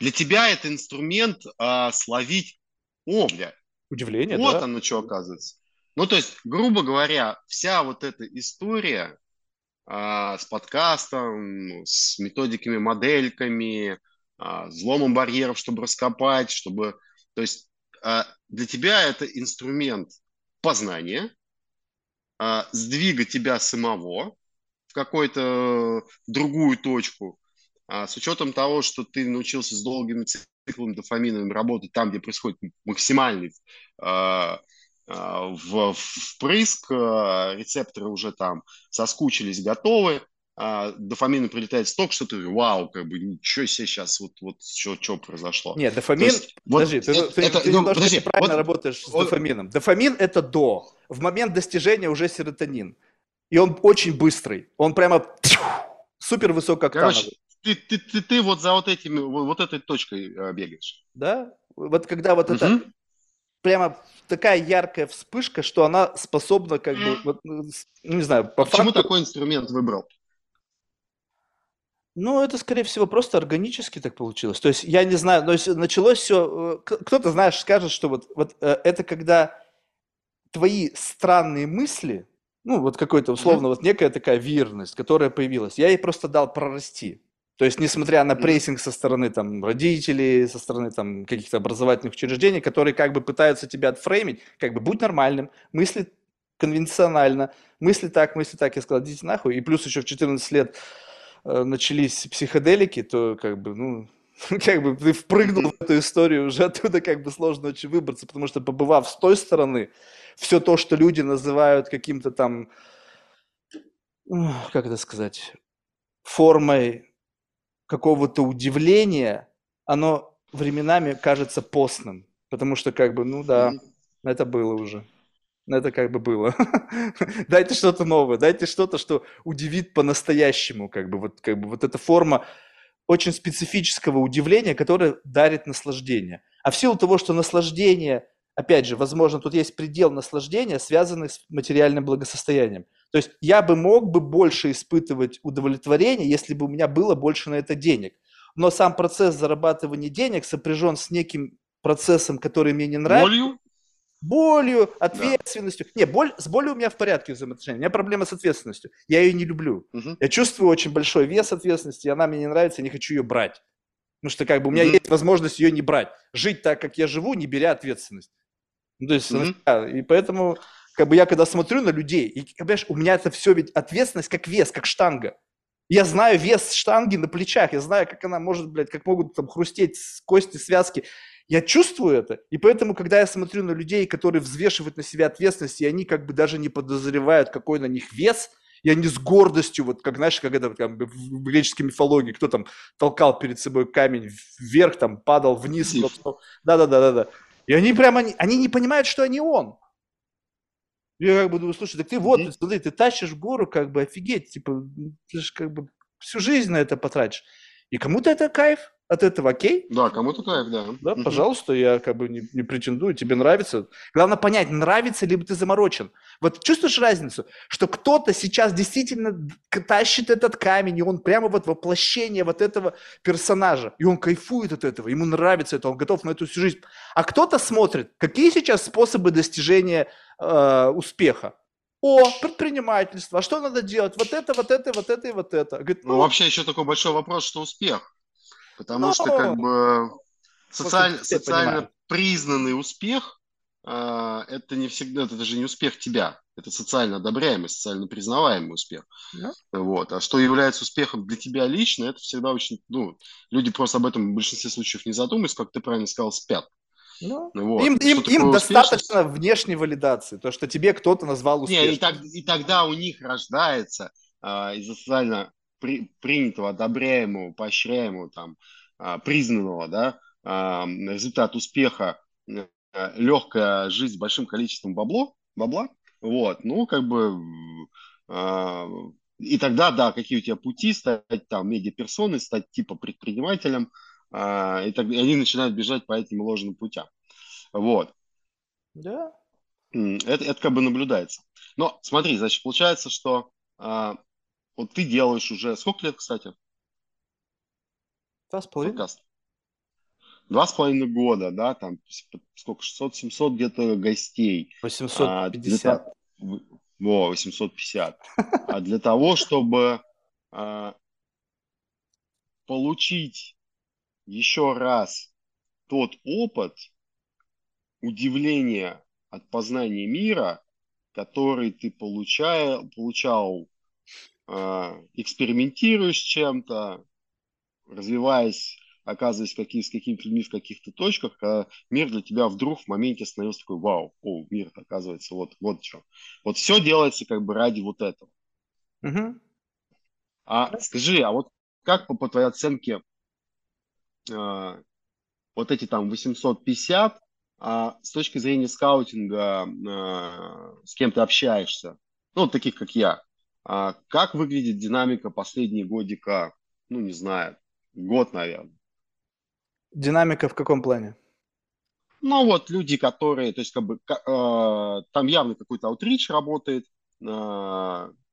для тебя это инструмент а, словить, о, бля, удивление, вот да? оно что оказывается. Ну, то есть, грубо говоря, вся вот эта история а, с подкастом, с методиками, модельками, а, взломом барьеров, чтобы раскопать, чтобы... То есть, а, для тебя это инструмент познания, а, сдвига тебя самого в какую-то другую точку, с учетом того, что ты научился с долгими циклами дофаминовыми работать там, где происходит максимальный а, а, в, впрыск, а, рецепторы уже там соскучились, готовы, а, дофамина прилетает столько, что ты, вау, как бы, ничего себе сейчас, вот, вот что, что произошло. Нет, дофамин, есть, подожди, вот, ты, это, ты, это, ты ну, немножко подожди, неправильно вот, работаешь с вот, дофамином. Дофамин – это до, в момент достижения уже серотонин, и он очень быстрый, он прямо супер высокооктановый. Короче, ты, ты, ты, ты вот за вот этими, вот, этой точкой э, бегаешь. Да? Вот когда вот это прямо такая яркая вспышка, что она способна как бы, вот, ну, не знаю, по а факту... Почему такой инструмент выбрал? Ну, это, скорее всего, просто органически так получилось. То есть, я не знаю, но началось все... Э, кто-то, знаешь, скажет, что вот, вот э, это когда твои странные мысли, ну, вот какой-то условно, mm-hmm. вот некая такая верность, которая появилась, я ей просто дал прорасти. То есть, несмотря на прессинг со стороны там, родителей, со стороны там, каких-то образовательных учреждений, которые как бы пытаются тебя отфреймить, как бы будь нормальным, мысли конвенционально, мысли так, мысли так, я сказал, идите нахуй. И плюс еще в 14 лет Э, начались психоделики, то как бы, ну, как бы ты впрыгнул в эту историю, уже оттуда как бы сложно очень выбраться, потому что побывав с той стороны, все то, что люди называют каким-то там, как это сказать, формой какого-то удивления, оно временами кажется постным, потому что как бы, ну да, это было уже. Это как бы было. дайте что-то новое, дайте что-то, что удивит по-настоящему, как бы вот, как бы вот эта форма очень специфического удивления, которое дарит наслаждение. А в силу того, что наслаждение, опять же, возможно, тут есть предел наслаждения, связанный с материальным благосостоянием. То есть я бы мог бы больше испытывать удовлетворение, если бы у меня было больше на это денег. Но сам процесс зарабатывания денег сопряжен с неким процессом, который мне не нравится. Болью? болью, ответственностью. Да. Не, боль, с болью у меня в порядке взаимоотношения. У меня проблема с ответственностью. Я ее не люблю. Угу. Я чувствую очень большой вес ответственности, и она мне не нравится, я не хочу ее брать. Потому что как бы у меня угу. есть возможность ее не брать. Жить так, как я живу, не беря ответственность. Ну, то есть, угу. и поэтому как бы я когда смотрю на людей, и, понимаешь, у меня это все ведь ответственность как вес, как штанга. Я знаю вес штанги на плечах, я знаю, как она может, блядь, как могут там хрустеть кости, связки. Я чувствую это, и поэтому, когда я смотрю на людей, которые взвешивают на себя ответственность, и они как бы даже не подозревают, какой на них вес, и они с гордостью, вот как, знаешь, как это там, в греческой мифологии, кто там толкал перед собой камень вверх, там падал вниз. Да-да-да-да-да. И они прямо, они, они не понимают, что они он. Я как бы думаю, слушай, так ты вот, смотри, ты тащишь гору, как бы офигеть, типа, ты же как бы всю жизнь на это потратишь. И кому-то это кайф, от этого окей? Да, кому-то кайф, да. Да, угу. пожалуйста, я как бы не, не претендую, тебе нравится. Главное понять, нравится, либо ты заморочен. Вот чувствуешь разницу, что кто-то сейчас действительно тащит этот камень, и он прямо вот воплощение вот этого персонажа, и он кайфует от этого, ему нравится это, он готов на эту всю жизнь. А кто-то смотрит, какие сейчас способы достижения э, успеха. О, предпринимательство, а что надо делать? Вот это, вот это, вот это и вот это. Говорит, ну, ну, вообще еще такой большой вопрос, что успех. Потому Но... что как бы социаль... социально признанный успех а, это не всегда, это же не успех тебя, это социально одобряемый, социально признаваемый успех. Yeah. Вот. А что является успехом для тебя лично, это всегда очень, ну, люди просто об этом в большинстве случаев не задумываются, как ты правильно сказал, спят. Ну, вот. Им, им, им достаточно внешней валидации, то, что тебе кто-то назвал успешным. Не, и, так, и тогда у них рождается а, из-за социально при, принятого, одобряемого, поощряемого, там, а, признанного, да, а, результат успеха э, легкая жизнь с большим количеством бабло, бабла, вот, ну, как бы, а, и тогда, да, какие у тебя пути, стать там медиаперсоной, стать типа предпринимателем, и, так, и они начинают бежать по этим ложным путям. Вот. Да. Это, это как бы наблюдается. Но смотри, значит, получается, что вот ты делаешь уже... Сколько лет, кстати? Два с половиной. Подкаст. Два с половиной года, да, там сколько, 600-700 где-то гостей. 850. А, для, во, 850. А для того, чтобы а, получить еще раз тот опыт удивления от познания мира, который ты получая, получал а, экспериментируя с чем-то, развиваясь, оказываясь какие, с какими-то людьми в каких-то точках, а мир для тебя вдруг в моменте становился такой, вау, о, мир, оказывается, вот, вот что. Вот все делается как бы ради вот этого. Угу. А скажи, а вот как по, по твоей оценке вот эти там 850, а с точки зрения скаутинга, э, с кем ты общаешься, ну, таких как я, а как выглядит динамика последние годика ну, не знаю, год, наверное. Динамика в каком плане? Ну, вот люди, которые, то есть, как бы, там явно какой-то аутрич работает,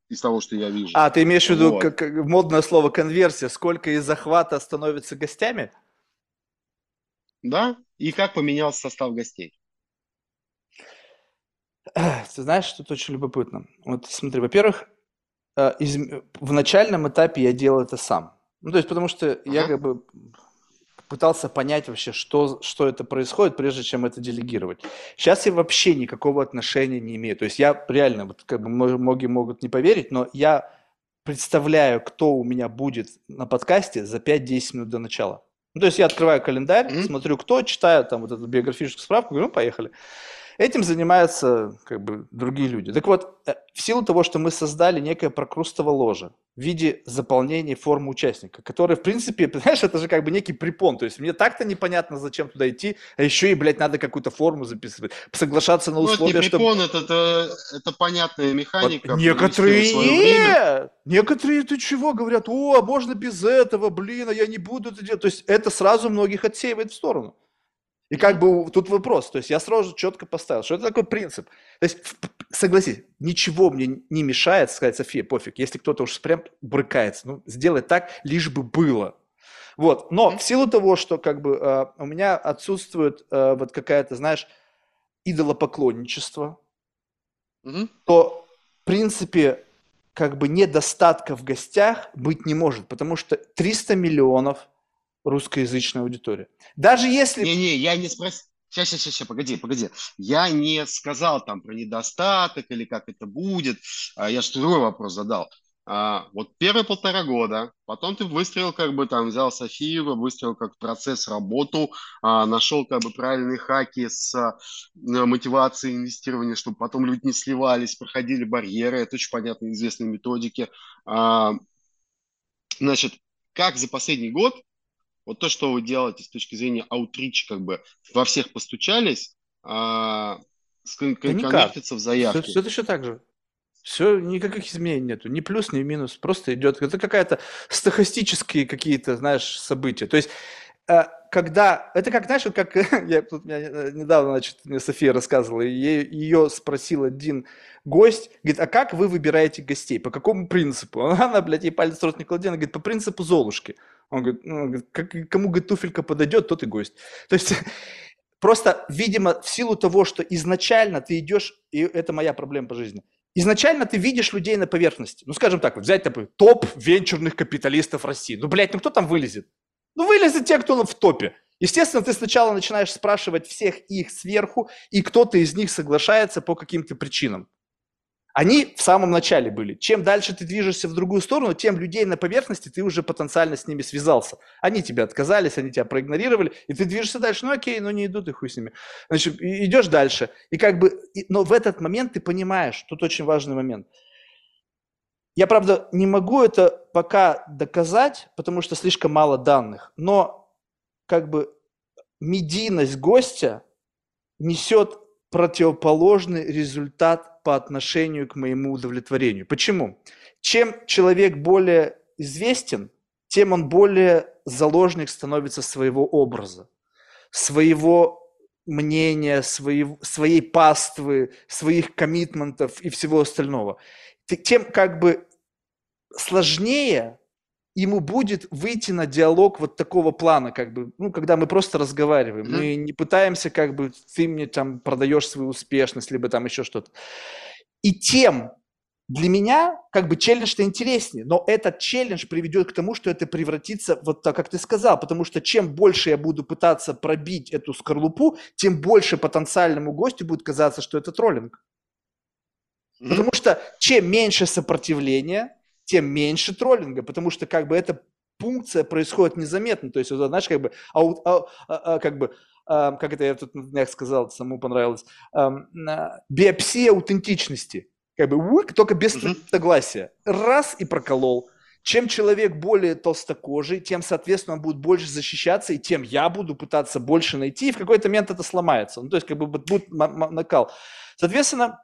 из того, что я вижу. А, ты имеешь в виду вот. как, модное слово конверсия, сколько из захвата становится гостями? Да, и как поменялся состав гостей. Ты знаешь, тут очень любопытно. Вот смотри, во-первых, э, из, в начальном этапе я делал это сам. Ну, то есть, потому что ага. я как бы пытался понять вообще, что, что это происходит, прежде чем это делегировать. Сейчас я вообще никакого отношения не имею. То есть я реально, вот как бы многие могут не поверить, но я представляю, кто у меня будет на подкасте за 5-10 минут до начала. Ну, то есть я открываю календарь, mm-hmm. смотрю, кто, читаю там вот эту биографическую справку, говорю, ну, поехали. Этим занимаются как бы другие люди. Так вот, э, в силу того, что мы создали некое прокрустово ложе в виде заполнения формы участника, который, в принципе, понимаешь, это же как бы некий препон. То есть мне так-то непонятно, зачем туда идти, а еще и, блядь, надо какую-то форму записывать, соглашаться на условия, ну, это препон, это, это, это понятная механика. Вот некоторые нет. Некоторые, ты чего, говорят, о, а можно без этого, блин, а я не буду это делать. То есть это сразу многих отсеивает в сторону. И как бы тут вопрос, то есть я сразу четко поставил, что это такой принцип. То есть, согласись, ничего мне не мешает сказать, София, пофиг, если кто-то уж прям брыкается, ну, сделай так, лишь бы было. Вот, но в силу того, что как бы э, у меня отсутствует э, вот какая-то, знаешь, идолопоклонничество, mm-hmm. то, в принципе, как бы недостатка в гостях быть не может, потому что 300 миллионов – русскоязычная аудитория. Даже если... Не-не, я не спросил. Сейчас, сейчас, сейчас, погоди, погоди. Я не сказал там про недостаток или как это будет. А, я же другой вопрос задал. А, вот первые полтора года, потом ты выстроил, как бы там взял Софию, выстроил как процесс работу, а, нашел как бы правильные хаки с мотивацией инвестирования, чтобы потом люди не сливались, проходили барьеры. Это очень понятно, известные методики. Значит, как за последний год вот то, что вы делаете с точки зрения аутрич, как бы во всех постучались, а, коннектиться в заявке. Все, все это еще так же. Все, никаких изменений нету, ни плюс, ни минус, просто идет. Это какая-то стахастические какие-то, знаешь, события. То есть, э, когда, это как, знаешь, вот как, я тут меня э, недавно, значит, мне София рассказывала, ее спросил один гость, говорит, а как вы выбираете гостей, по какому принципу? Она, блядь, ей палец в рот не кладет, она говорит, по принципу Золушки. Он говорит, ну, кому, говорит, туфелька подойдет, тот и гость. То есть просто, видимо, в силу того, что изначально ты идешь, и это моя проблема по жизни, изначально ты видишь людей на поверхности. Ну, скажем так, вот взять такой топ венчурных капиталистов России. Ну, блядь, ну кто там вылезет? Ну, вылезет те, кто в топе. Естественно, ты сначала начинаешь спрашивать всех их сверху, и кто-то из них соглашается по каким-то причинам. Они в самом начале были. Чем дальше ты движешься в другую сторону, тем людей на поверхности ты уже потенциально с ними связался. Они тебя отказались, они тебя проигнорировали, и ты движешься дальше. Ну окей, ну не идут и хуй с ними. Значит, идешь дальше. И как бы, но в этот момент ты понимаешь, тут очень важный момент. Я, правда, не могу это пока доказать, потому что слишком мало данных, но как бы медийность гостя несет противоположный результат по отношению к моему удовлетворению. Почему? Чем человек более известен, тем он более заложник становится своего образа, своего мнения, своей, своей паствы, своих коммитментов и всего остального. Тем как бы сложнее ему будет выйти на диалог вот такого плана, как бы, ну, когда мы просто разговариваем, mm-hmm. мы не пытаемся, как бы, ты мне там продаешь свою успешность, либо там еще что-то. И тем для меня как бы челлендж-то интереснее, но этот челлендж приведет к тому, что это превратится, вот так, как ты сказал, потому что чем больше я буду пытаться пробить эту скорлупу, тем больше потенциальному гостю будет казаться, что это троллинг. Mm-hmm. Потому что чем меньше сопротивления, тем меньше троллинга, потому что как бы эта пункция происходит незаметно. То есть, вот, знаешь, как бы, а, а, а, как бы а, как это я тут на днях сказал, самому понравилось, а, биопсия аутентичности. Как бы, уик, только без uh-huh. согласия. Раз и проколол. Чем человек более толстокожий, тем, соответственно, он будет больше защищаться, и тем я буду пытаться больше найти, и в какой-то момент это сломается. Ну, то есть, как бы, будет накал. Соответственно,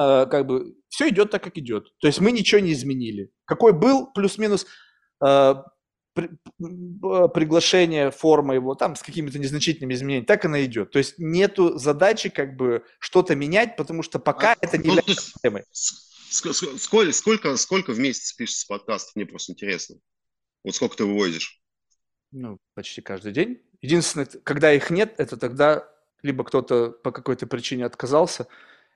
Э, как бы все идет так, как идет. То есть мы ничего не изменили. Какой был плюс-минус, э, приглашение, форма его, там с какими-то незначительными изменениями, так она идет. То есть нету задачи как бы что-то менять, потому что пока а, это не ну, является проблемой. Сколько, сколько, сколько в месяц пишется подкастов, мне просто интересно. Вот сколько ты выводишь? Ну, почти каждый день. Единственное, когда их нет, это тогда либо кто-то по какой-то причине отказался,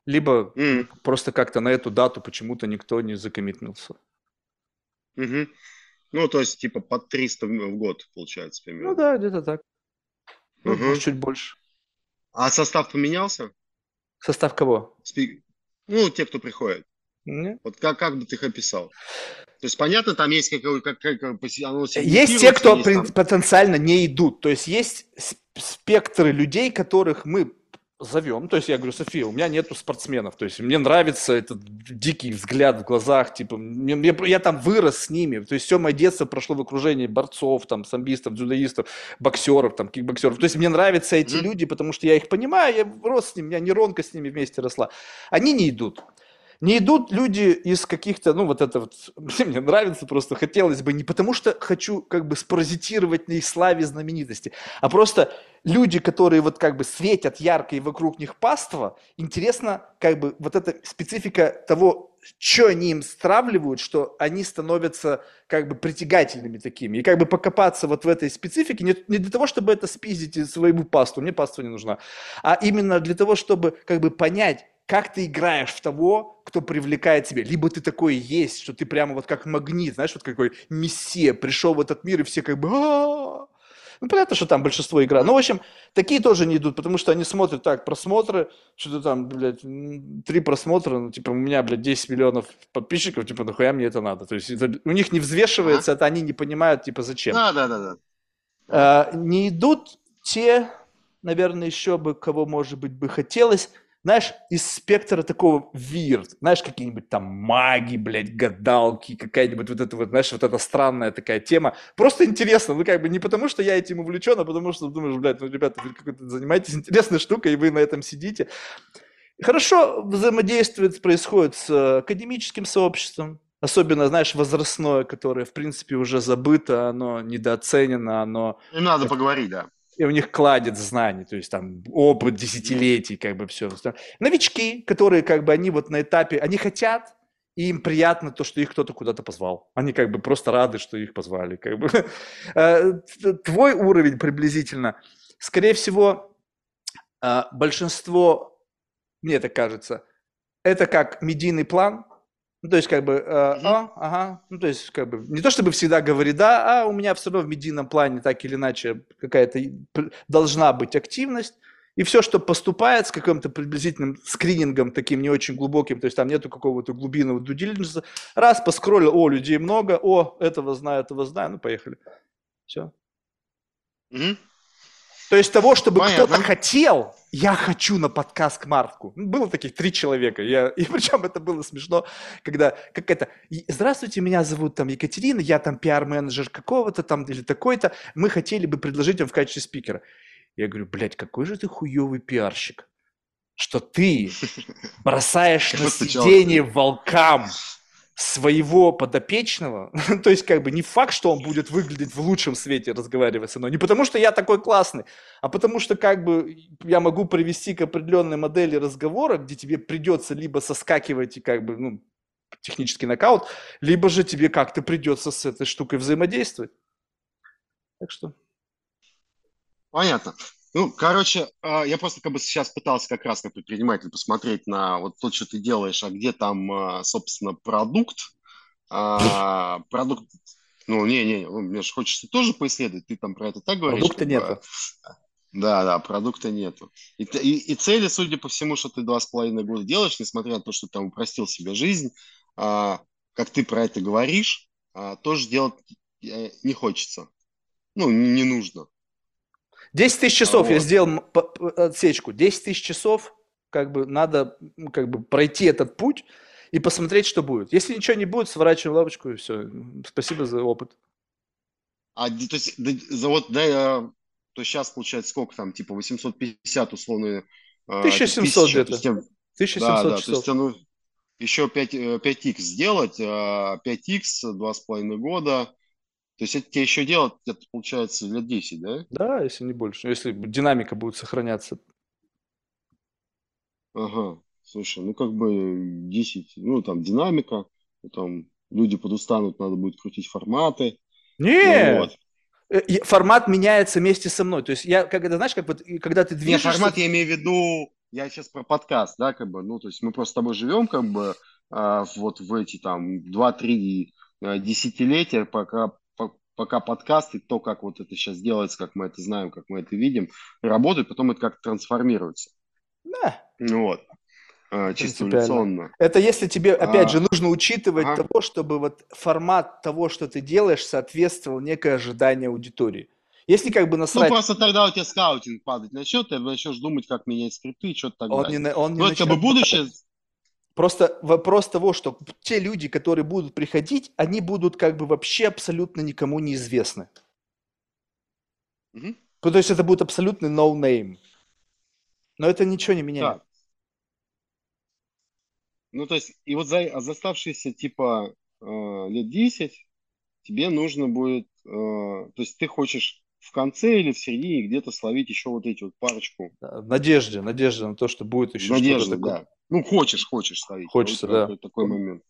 либо mm. просто как-то на эту дату почему-то никто не закоммитнулся. Угу. Ну, то есть, типа, под 300 в год, получается, примерно. Ну да, где-то так. Ну, угу. может, чуть больше. А состав поменялся? Состав кого? Спи... Ну, те, кто приходит. Нет. Вот как, как бы ты их описал? То есть, понятно, там есть какой как, как, как оно Есть те, кто есть, там... потенциально не идут. То есть, есть спектры людей, которых мы зовем. То есть я говорю, София, у меня нету спортсменов. То есть мне нравится этот дикий взгляд в глазах. Типа, мне, мне, я там вырос с ними. То есть все мое детство прошло в окружении борцов, там, самбистов, дзюдоистов, боксеров, там, кикбоксеров. То есть мне нравятся эти mm-hmm. люди, потому что я их понимаю, я рос с ними, у меня нейронка с ними вместе росла. Они не идут. Не идут люди из каких-то, ну вот это вот, мне нравится просто, хотелось бы, не потому что хочу как бы спаразитировать на их славе знаменитости, а просто люди, которые вот как бы светят ярко и вокруг них паства, интересно как бы вот эта специфика того, что они им стравливают, что они становятся как бы притягательными такими. И как бы покопаться вот в этой специфике не, не для того, чтобы это спиздить своему пасту, мне паства не нужна, а именно для того, чтобы как бы понять, как ты играешь в того, кто привлекает тебя. Либо ты такой есть, что ты прямо вот как магнит, знаешь, вот какой мессия пришел в этот мир, и все как бы ну, понятно, что там большинство игра. Ну, в общем, такие тоже не идут, потому что они смотрят так, просмотры, что-то там, блядь, три просмотра, ну, типа, у меня, блядь, 10 миллионов подписчиков, типа, нахуя мне это надо? То есть это, у них не взвешивается, это они не понимают, типа, зачем. Да, да, да, да. А, не идут те, наверное, еще бы, кого, может быть, бы хотелось, знаешь, из спектра такого вир, знаешь, какие-нибудь там маги, блядь, гадалки, какая-нибудь вот эта вот, знаешь, вот эта странная такая тема. Просто интересно, ну как бы не потому, что я этим увлечен, а потому что думаешь, блядь, ну, ребята, вы занимаетесь интересной штукой, и вы на этом сидите. Хорошо взаимодействует, происходит с академическим сообществом, особенно, знаешь, возрастное, которое, в принципе, уже забыто, оно недооценено, оно... Им надо поговорить, да и у них кладет знаний, то есть там опыт десятилетий, как бы все. Новички, которые как бы они вот на этапе, они хотят, и им приятно то, что их кто-то куда-то позвал. Они как бы просто рады, что их позвали. Как бы. Э, твой уровень приблизительно, скорее всего, э, большинство, мне так кажется, это как медийный план, ну, то есть, как бы, э, а, ага, ну, то есть, как бы, не то чтобы всегда говорит, да, а у меня все равно в медийном плане так или иначе какая-то должна быть активность, и все, что поступает с каким-то приблизительным скринингом, таким не очень глубоким, то есть там нету какого-то глубинного дудилинжа, раз, поскроллил, о, людей много, о, этого знаю, этого знаю, ну, поехали. Все. Mm-hmm. То есть того, чтобы кто-то хотел, я хочу на подкаст к Марку. Ну, было таких три человека. Я, и причем это было смешно, когда как это, здравствуйте, меня зовут там Екатерина, я там пиар-менеджер какого-то там или такой-то, мы хотели бы предложить вам в качестве спикера. Я говорю, блядь, какой же ты хуевый пиарщик, что ты бросаешь на сиденье волкам своего подопечного, то есть как бы не факт, что он будет выглядеть в лучшем свете, разговаривая со мной, не потому что я такой классный, а потому что как бы я могу привести к определенной модели разговора, где тебе придется либо соскакивать и как бы, ну, технический нокаут, либо же тебе как-то придется с этой штукой взаимодействовать. Так что... Понятно. Ну, короче, а, я просто как бы сейчас пытался как раз как предприниматель посмотреть на вот то, что ты делаешь, а где там, а, собственно, продукт. А, продукт, ну, не-не, ну, мне же хочется тоже поисследовать, ты там про это так говоришь. Продукта нету. Да, да, продукта нету. И, и, и цели, судя по всему, что ты два с половиной года делаешь, несмотря на то, что ты там упростил себе жизнь, а, как ты про это говоришь, а, тоже делать э, не хочется. Ну, не, не нужно. 10 тысяч часов вот. я сделал отсечку. 10 тысяч часов, как бы надо как бы пройти этот путь и посмотреть, что будет. Если ничего не будет, сворачиваем лапочку и все. Спасибо за опыт. А то есть, за вот, да, то сейчас получается сколько там, типа 850 условно. 1700 где-то. 1700 да, да, часов. То есть, ну, еще 5, 5x сделать, 5x, 2,5 года, То есть это тебе еще делать, это получается, лет 10, да? Да, если не больше. Если динамика будет сохраняться. Ага. Слушай, ну как бы 10, ну там динамика, потом люди подустанут, надо будет крутить форматы. Не, вот. Э, формат меняется вместе со мной. То есть я, когда, знаешь, как вот, когда ты движешься... Не, формат я имею в виду, я сейчас про подкаст, да, как бы, ну, то есть мы просто с тобой живем, как бы, э, вот в эти там 2-3 э, десятилетия, пока пока подкасты, то, как вот это сейчас делается, как мы это знаем, как мы это видим, работают, потом это как трансформируется. Да. Ну вот. А, чисто эволюционно. Это если тебе, опять а, же, нужно учитывать ага. того, чтобы вот формат того, что ты делаешь, соответствовал некое ожидание аудитории. Если как бы насрать... Ну, просто тогда у тебя скаутинг падать начнет, ты начнешь думать, как менять скрипты и что-то так он далее. Не, он не ну, это как бы будущее... Просто вопрос того, что те люди, которые будут приходить, они будут как бы вообще абсолютно никому не известны. Угу. То есть это будет абсолютный no-name. Но это ничего не меняет. Да. Ну, то есть, и вот за, а за оставшиеся, типа, э, лет 10 тебе нужно будет, э, то есть ты хочешь в конце или в середине где-то словить еще вот эти вот парочку. Да, надежде, надежде на то, что будет еще надежда, что-то такое. да. Ну, хочешь, хочешь ставить. Хочется, вот, да. Такой момент.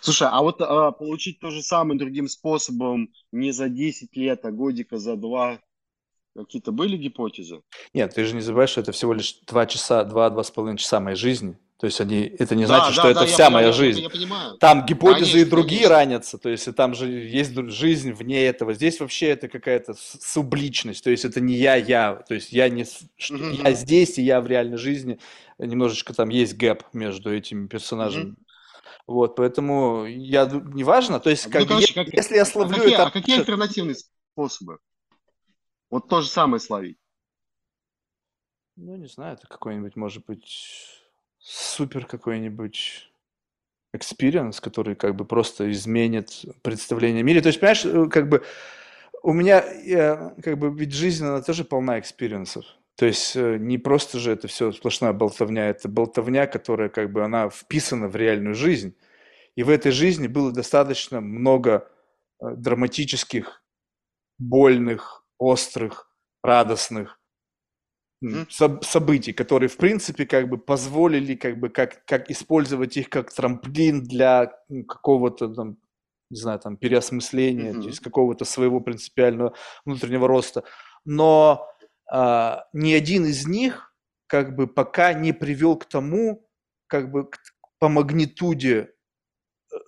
Слушай, а вот а, получить то же самое другим способом не за 10 лет, а годика за 2, какие-то были гипотезы? Нет, ты же не забываешь, что это всего лишь 2 часа, 2-2,5 часа моей жизни. То есть они, это не значит, да, что да, это вся моя жизнь. Я, я понимаю. Там гипотезы конечно, и другие конечно. ранятся, то есть там же есть жизнь вне этого. Здесь вообще это какая-то субличность, то есть это не я, я, то есть я не, что, угу. я здесь и я в реальной жизни немножечко там есть гэп между этими персонажами. Mm-hmm. Вот, поэтому я неважно, то есть, как, ну, короче, как, если я словлю а какие, это... А какие альтернативные способы? Вот то же самое словить. Ну, не знаю, это какой-нибудь, может быть, супер какой-нибудь experience, который как бы просто изменит представление о мире. То есть, понимаешь, э, как бы у меня, я, как бы, ведь жизнь, она тоже полна experience ов. То есть э, не просто же это все сплошная болтовня, это болтовня, которая как бы она вписана в реальную жизнь. И в этой жизни было достаточно много э, драматических, больных, острых, радостных соб- событий, которые в принципе как бы позволили как бы как, как использовать их как трамплин для какого-то там не знаю, там, переосмысления, mm-hmm. из какого-то своего принципиального внутреннего роста. Но а, ни один из них как бы пока не привел к тому, как бы к, по магнитуде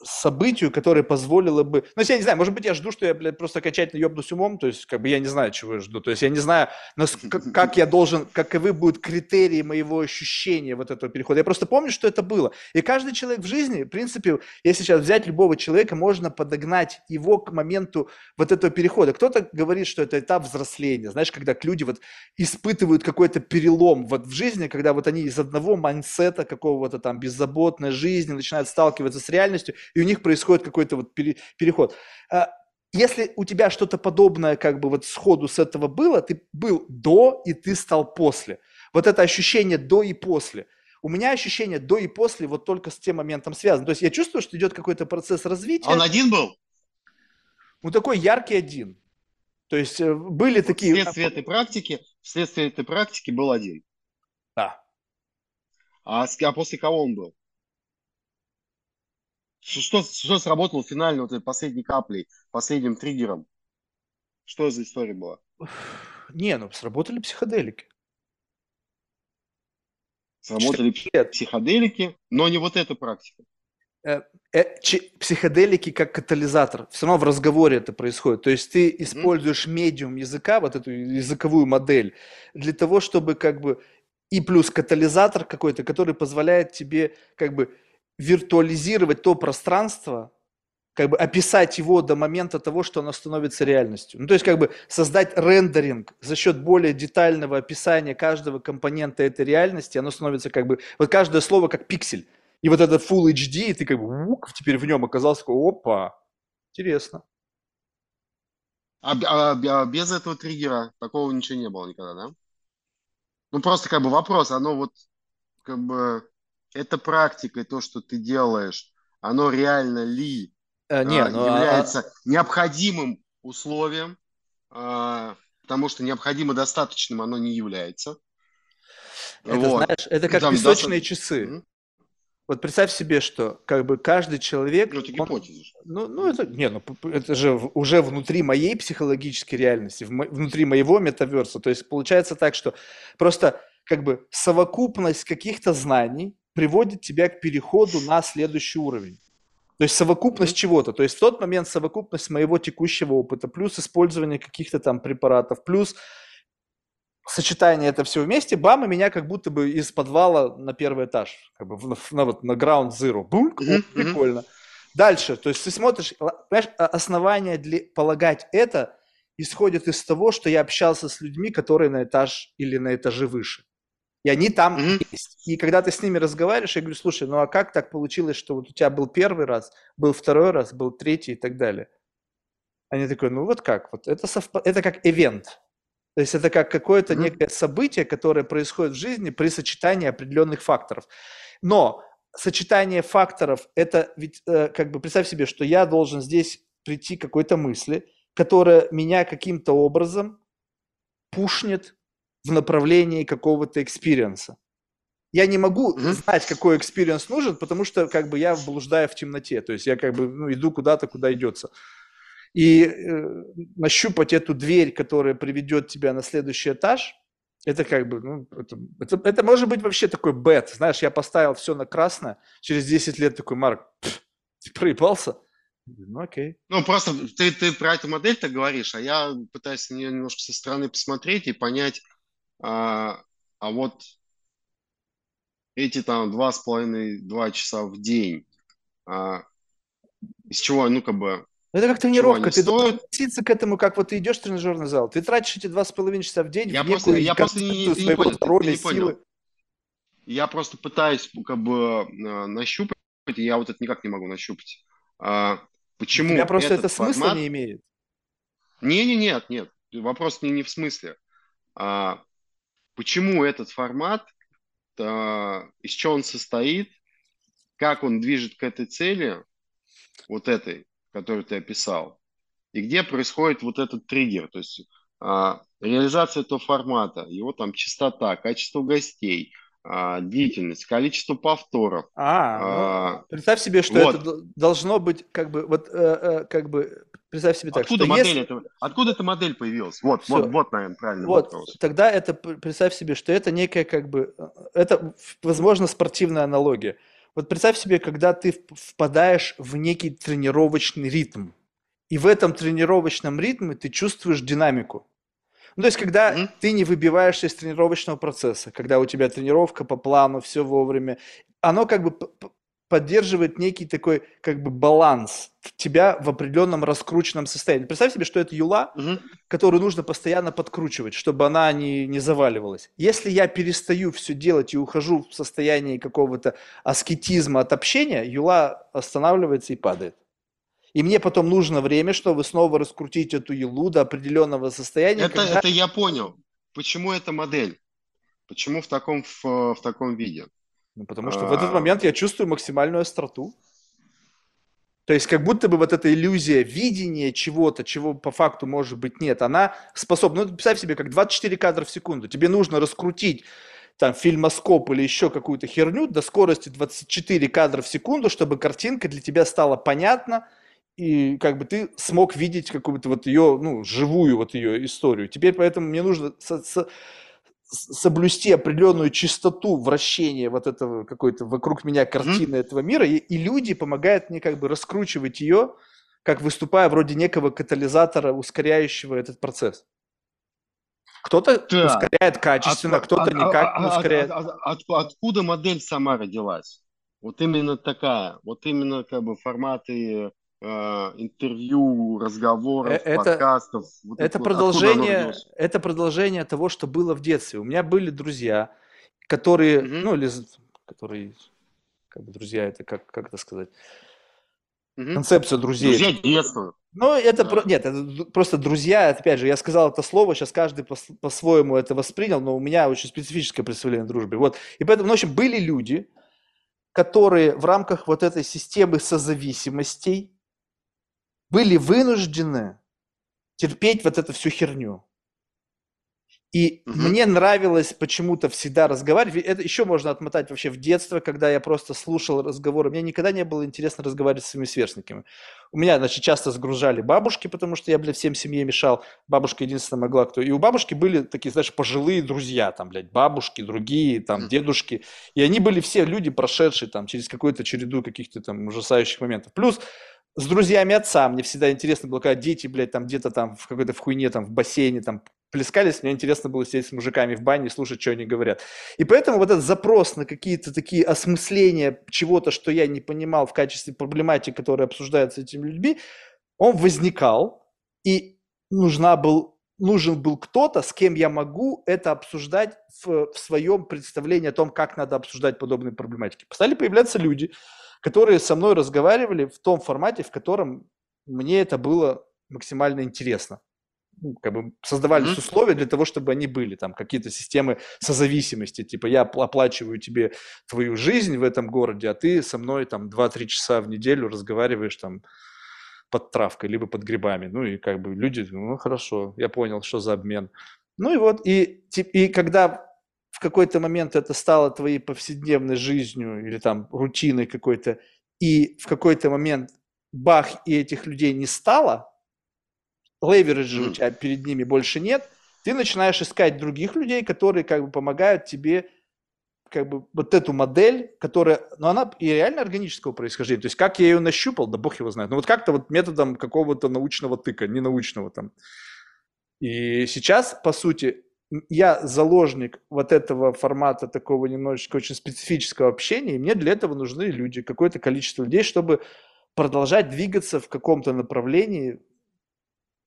событию, которое позволило бы... Ну, я не знаю, может быть, я жду, что я, блядь, просто окончательно ебнусь умом, то есть, как бы, я не знаю, чего я жду. То есть, я не знаю, насколько, как я должен, каковы будут критерии моего ощущения вот этого перехода. Я просто помню, что это было. И каждый человек в жизни, в принципе, если сейчас взять любого человека, можно подогнать его к моменту вот этого перехода. Кто-то говорит, что это этап взросления. Знаешь, когда люди вот испытывают какой-то перелом вот в жизни, когда вот они из одного майнсета какого-то там беззаботной жизни начинают сталкиваться с реальностью, и у них происходит какой-то вот пере, переход. А, если у тебя что-то подобное как бы вот сходу с этого было, ты был до и ты стал после. Вот это ощущение до и после. У меня ощущение до и после вот только с тем моментом связано. То есть я чувствую, что идет какой-то процесс развития. Он один был? Ну такой яркий один. То есть э, были вот такие... Вследствие этой практики, вследствие этой практики был один. Да. А, а после кого он был? Что, что сработало финально вот этой последней каплей, последним триггером? Что за история была? Не, ну сработали психоделики. Сработали психоделики, но не вот эта практика. Э, э, психоделики как катализатор. Все равно в разговоре это происходит. То есть ты используешь медиум языка, вот эту языковую модель, для того, чтобы как бы и плюс катализатор какой-то, который позволяет тебе как бы виртуализировать то пространство, как бы описать его до момента того, что оно становится реальностью. Ну, то есть как бы создать рендеринг за счет более детального описания каждого компонента этой реальности, оно становится как бы, вот каждое слово как пиксель. И вот этот Full HD, и ты как бы ук, теперь в нем оказался такой, опа, интересно. А, а, а без этого триггера такого ничего не было никогда, да? Ну, просто как бы вопрос, оно вот как бы эта практика и то, что ты делаешь, оно реально ли Э, не, а, ну, а- является необходимым условием, а, потому что необходимо достаточным оно не является. Это, Вот. знаешь, это как Там песочные доста- часы. Мгм. Вот представь себе, что как бы каждый человек... Ну, это он- гипотеза. же. Ну, ну это, не, ну, это же в- уже внутри моей психологической реальности, в внутри моего метаверса. То есть получается так, что просто как бы совокупность каких-то знаний приводит тебя к переходу на следующий уровень. То есть совокупность чего-то. То есть в тот момент совокупность моего текущего опыта, плюс использование каких-то там препаратов, плюс сочетание этого всего вместе, бам, и меня как будто бы из подвала на первый этаж, как бы на, на вот на ground zero. Бульк, мгм. прикольно. Дальше, то есть ты смотришь, ла- понимаешь, а- основание для полагать это исходит из того, что я общался с людьми, которые на этаж или на этаже выше. И они там Мгм. есть. И когда ты с ними разговариваешь, я говорю, слушай, ну а как так получилось, что вот у тебя был первый раз, был второй раз, был третий и так далее? Они такой, ну вот как, вот это, совпа- это как event. То есть это как какое-то Мгм. некое событие, которое происходит в жизни при сочетании определенных факторов. Но сочетание факторов, это ведь э, как бы представь себе, что я должен здесь прийти к какой-то мысли, которая меня каким-то образом push нет в направлении какого-то experience а. Я не могу знать, какой experience нужен, потому что как бы я блуждаю в темноте. То есть я как бы ну, иду куда-то, куда идется. И э, нащупать эту дверь, которая приведет тебя на следующий этаж, это как бы, ну, это, это, это может быть вообще такой бет. Знаешь, я поставил все на красное, через 10 лет такой, Марк, пф, ты проебался? Ну, окей. Ну, просто ты, ты про эту модель так говоришь, а я пытаюсь на нее немножко со стороны посмотреть и понять, а, а вот эти там два с половиной, два часа в день, а, из чего, ну, как бы, Это как тренировка, ты должен стоят? относиться к этому, как вот ты идешь в тренажерный зал. Ты тратишь эти два с половиной часа в день Я в просто- я просто не- не понял, здоровья, не понял. силы. Я просто пытаюсь, как бы, а, нащупать, и я вот это никак не могу нащупать. А, У почему тебя просто это смысла формат- не имеет. Не, не, нет, нет. Вопрос не, не в смысле. А, почему этот формат, а, из чего он состоит, как он движет к этой цели, вот этой, которую ты описал, и где происходит вот этот триггер, то есть а, реализация этого формата, его там частота, качество гостей, а, длительность, количество повторов. А, ну, А, представь себе, что вот. это должно быть как бы вот э, э, как бы представь себе так, Откуда что модель если- этого- откуда эта модель появилась? Вот, вот, вот, наверное, правильный Вот, вопрос. тогда это, представь себе, что это некая как бы, э, это, возможно, спортивная аналогия. Вот представь себе, когда ты вп- впадаешь в некий тренировочный ритм, и в этом тренировочном ритме ты чувствуешь динамику. Ну, то есть, когда Мгм. ты не выбиваешься из тренировочного процесса, когда у тебя тренировка по плану, все вовремя, оно как бы поддерживает некий такой как бы баланс тебя в определенном раскрученном состоянии. Представь себе, что это юла, Мгм. которую нужно постоянно подкручивать, чтобы она не, не заваливалась. Если я перестаю все делать и ухожу в состояние какого-то аскетизма от общения, юла останавливается и падает. И мне потом нужно время, чтобы снова раскрутить эту юлу до определенного состояния. Это, когда- это я понял. Почему эта модель? Почему в таком, в, в таком виде? Ну, потому что в этот А. момент я чувствую максимальную остроту. То есть как будто бы вот эта иллюзия видения чего-то, чего по факту может быть нет, она способна, ну представь себе, как 24 кадра в секунду, тебе нужно раскрутить там фильмоскоп или еще какую-то херню до скорости 24 кадра в секунду, чтобы картинка для тебя стала понятна, и как бы ты смог видеть какую-то вот ее, ну, живую вот ее историю. Теперь поэтому мне нужно со- со- соблюсти определенную чистоту вращения вот этого какой-то вокруг меня картины этого мира, и, и люди помогают мне как бы раскручивать ее, как выступая вроде некого катализатора, ускоряющего этот процесс. Кто-то Так. ускоряет качественно, От- кто-то от- никак от- не от- ускоряет. от- от- откуда модель сама родилась? Вот именно такая. Вот именно как бы форматы интервью, разговоров, Э, это- подкастов. Вот Это вот продолжение, это продолжение того, что было в детстве. У меня были друзья, которые, Мгм. ну или которые, как бы друзья, это как, как это сказать, Мгм. концепция друзей. Друзья детства. Ну, это Да. про- нет, это просто друзья, опять же, я сказал это слово, сейчас каждый пос- по-своему это воспринял, но у меня очень специфическое представление о дружбе. Вот. И поэтому, ну, в общем, были люди, которые в рамках вот этой системы созависимостей были вынуждены терпеть вот эту всю херню. И угу. мне нравилось почему-то всегда разговаривать. Это еще можно отмотать вообще в детство, когда я просто слушал разговоры. Мне никогда не было интересно разговаривать с своими сверстниками. У меня, значит, часто сгружали бабушки, потому что я, блядь, всем семье мешал. Бабушка единственная могла кто. И у бабушки были такие, знаешь, пожилые друзья, там, блядь, бабушки, другие, там, дедушки. И они были все люди, прошедшие там через какую-то череду каких-то там ужасающих моментов. Плюс с друзьями отца. Мне всегда интересно было, когда дети, блядь, там где-то там в какой-то в хуйне, там в бассейне, там плескались, мне интересно было сидеть с мужиками в бане и слушать, что они говорят. И поэтому вот этот запрос на какие-то такие осмысления чего-то, что я не понимал в качестве проблематики, которая обсуждается этими людьми, он возникал, и нужна был, нужен был кто-то, с кем я могу это обсуждать в, в своем представлении о том, как надо обсуждать подобные проблематики. Стали появляться люди, которые со мной разговаривали в том формате, в котором мне это было максимально интересно. Ну, как бы создавались mm-hmm. условия для того, чтобы они были, там какие-то системы созависимости, типа я оплачиваю тебе твою жизнь в этом городе, а ты со мной там 2-3 часа в неделю разговариваешь там под травкой, либо под грибами. Ну и как бы люди, ну хорошо, я понял, что за обмен. Ну и вот, и, и когда в какой-то момент это стало твоей повседневной жизнью или там рутиной какой-то, и в какой-то момент бах, и этих людей не стало, левериджа у тебя перед ними больше нет, ты начинаешь искать других людей, которые как бы помогают тебе как бы вот эту модель, которая, ну она и реально органического происхождения, то есть как я ее нащупал, да бог его знает, ну вот как-то вот методом какого-то научного тыка, не научного там. И сейчас, по сути, я заложник вот этого формата такого немножечко очень специфического общения, и мне для этого нужны люди, какое-то количество людей, чтобы продолжать двигаться в каком-то направлении,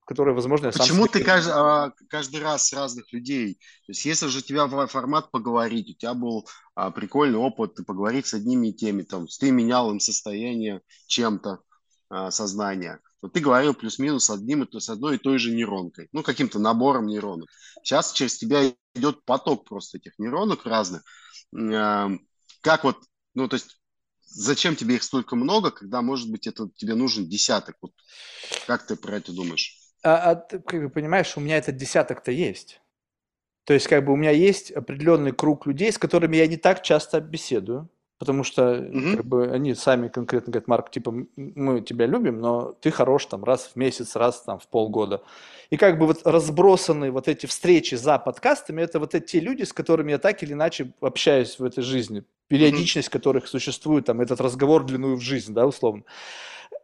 которое, возможно, я сам Почему ты каждый, а, каждый раз разных людей? То есть, если же у тебя формат поговорить, у тебя был а, прикольный опыт, ты поговорить с одними и теми, там, ты менял им состояние чем-то а, сознания, то ты говорил плюс-минус одним, и с одной и той же нейронкой, ну, каким-то набором нейронок. Сейчас через тебя идет поток просто этих нейронок разных. Как вот, ну, то есть, зачем тебе их столько много, когда, может быть, это тебе нужен десяток? Вот как ты про это думаешь? А, а ты, как бы понимаешь, у меня этот десяток-то есть. То есть, как бы у меня есть определенный круг людей, с которыми я не так часто беседую, потому что mm-hmm. как бы они сами конкретно говорят, Марк, типа, мы тебя любим, но ты хорош там раз в месяц, раз там в полгода. И как бы вот разбросанные вот эти встречи за подкастами, это вот эти люди, с которыми я так или иначе общаюсь в этой жизни, периодичность mm-hmm. которых существует, там, этот разговор длиную в жизнь, да, условно.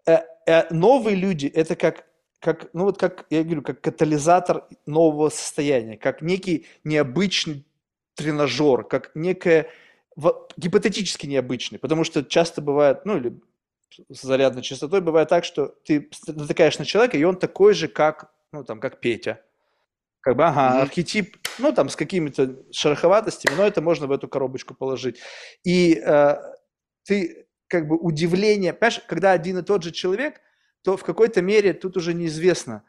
Э, э, новые люди, это как как, ну вот как я говорю, как катализатор нового состояния, как некий необычный тренажер, как некое гипотетически необычный, потому что часто бывает, ну или с зарядной частотой бывает так, что ты натыкаешь на человека, и он такой же, как, ну там, как Петя. Как бы, ага, mm-hmm. архетип, ну там с какими-то шероховатостями, но это можно в эту коробочку положить. И э, ты как бы удивление, понимаешь, когда один и тот же человек – то в какой-то мере тут уже неизвестно,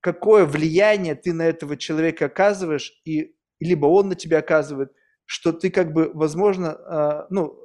какое влияние ты на этого человека оказываешь, и либо он на тебя оказывает, что ты как бы, возможно, э, ну,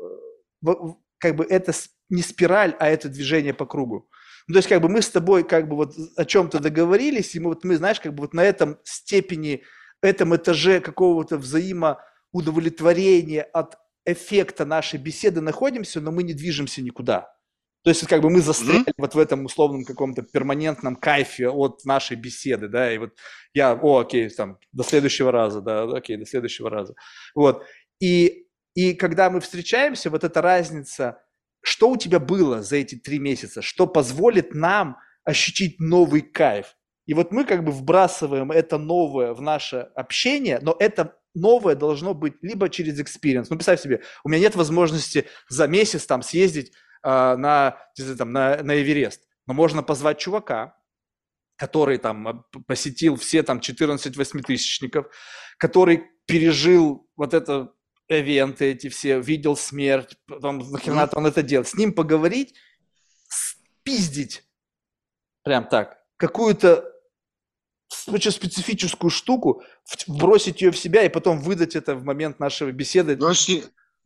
как бы это не спираль, а это движение по кругу. Ну, то есть как бы мы с тобой как бы вот о чем-то договорились, и мы вот мы, знаешь, как бы вот на этом степени, этом этаже какого-то взаимоудовлетворения от эффекта нашей беседы находимся, но мы не движемся никуда. То есть как бы мы застряли mm-hmm. вот в этом условном каком-то перманентном кайфе от нашей беседы, да, и вот я, о, окей, там, до следующего раза, да, окей, до следующего раза. Вот. И, и когда мы встречаемся, вот эта разница, что у тебя было за эти три месяца, что позволит нам ощутить новый кайф. И вот мы как бы вбрасываем это новое в наше общение, но это новое должно быть либо через experience. Ну, представь себе, у меня нет возможности за месяц там съездить на, там, на, на Эверест. Но можно позвать чувака, который там посетил все там 14 восьмитысячников, который пережил вот это эвенты эти все, видел смерть, потом нахрена он это делает. С ним поговорить, спиздить, прям так, какую-то очень специфическую штуку, вбросить ее в себя и потом выдать это в момент нашей беседы. Ну,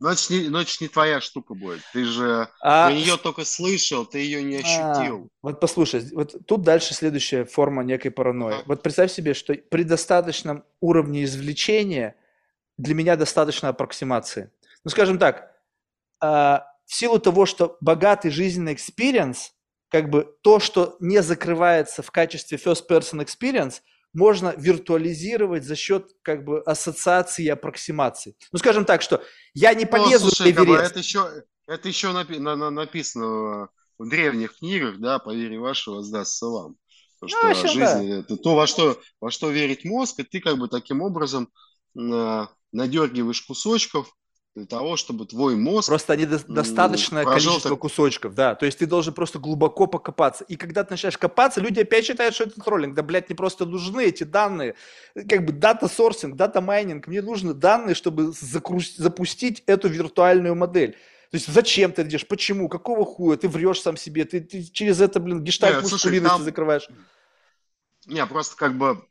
Но это не, но это не твоя штука будет. Ты же А про нее только слышал, ты ее не А, ощутил. вот послушай, вот тут дальше следующая форма некой паранойи. Ага. Вот представь себе, что при достаточном уровне извлечения для меня достаточно аппроксимации. Ну, скажем так, а, в силу того, что богатый жизненный experience, как бы то, что не закрывается в качестве first person experience, можно виртуализировать за счет как бы ассоциации и аппроксимации. Ну, скажем так, что я не Ну, полезу слушай, на как бы Эверест. это еще, это еще напи- на- на- написано в древних книгах, да, по вере вашего воздастся вам. То, Ну, что вообще, жизнь да. это то, во что, во что верит мозг, и ты как бы таким образом э, надергиваешь кусочков для того, чтобы твой мозг Просто они до- м, достаточное прожил количество так- кусочков, да. То есть ты должен просто глубоко покопаться. И когда ты начинаешь копаться, люди опять считают, что это троллинг. Да, блядь, мне просто нужны эти данные. Как бы data sourcing, data mining. Мне нужны данные, чтобы закру- запустить эту виртуальную модель. То есть зачем ты делаешь? Почему? Какого хуя? Ты врешь сам себе. Ты, ты через это, блин, гештальт маскулинности там- закрываешь. Не, просто как бы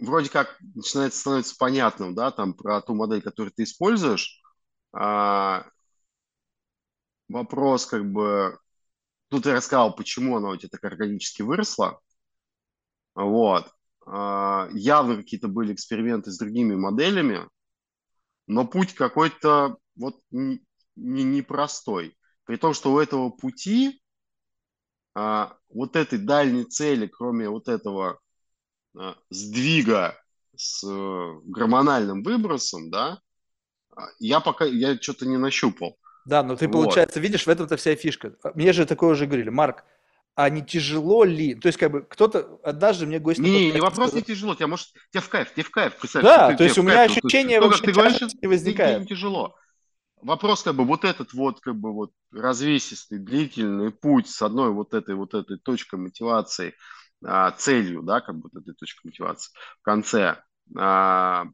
вроде как начинает становиться понятным, да, там про ту модель, которую ты используешь. А, вопрос как бы, ну ты рассказал, почему она у тебя так органически выросла. Вот. А, явно какие-то были эксперименты с другими моделями, но путь какой-то вот н- не- непростой. При том, что у этого пути а, вот этой дальней цели, кроме вот этого сдвига с э, гормональным выбросом, да, а, я пока, я что-то не нащупал. Да, но ты, Вот. получается, видишь, в этом-то вся фишка. А Мне же такое уже говорили. Марк, а не тяжело ли? То есть, как бы, кто-то, однажды мне гость Не, не, не вопрос сказал- не тяжело, тебе может, тебе в кайф, тебе в кайф, представь. Да, ты- то есть у меня кайф, вот, ощущение как вообще ты говоришь, не не- возникает. не тяжело. Вопрос как бы вот этот вот как бы вот развесистый, длительный путь с одной вот этой вот этой точкой мотивации, а, целью, да, как бы вот этой точкой мотивации в конце, а,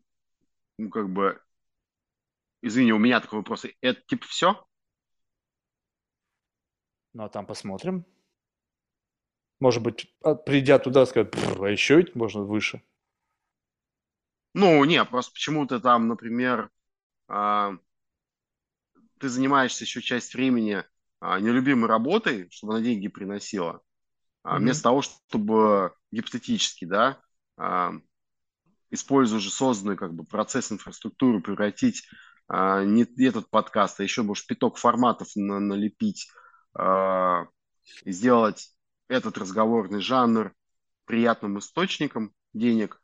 ну как бы, извини, у меня такой вопрос, это типа все? Ну, а там посмотрим. Может быть, а, придя туда, сказать, «Пф, а еще ведь можно выше. Ну, не, просто почему-то там, например, а, ты занимаешься еще часть времени а, нелюбимой работой, чтобы она деньги приносила, а, Мгм. вместо того, чтобы гипотетически, да, а, используя уже созданный как бы процесс инфраструктуры, превратить а, не этот подкаст, а еще, может, пяток форматов на- налепить, а, сделать этот разговорный жанр приятным источником денег.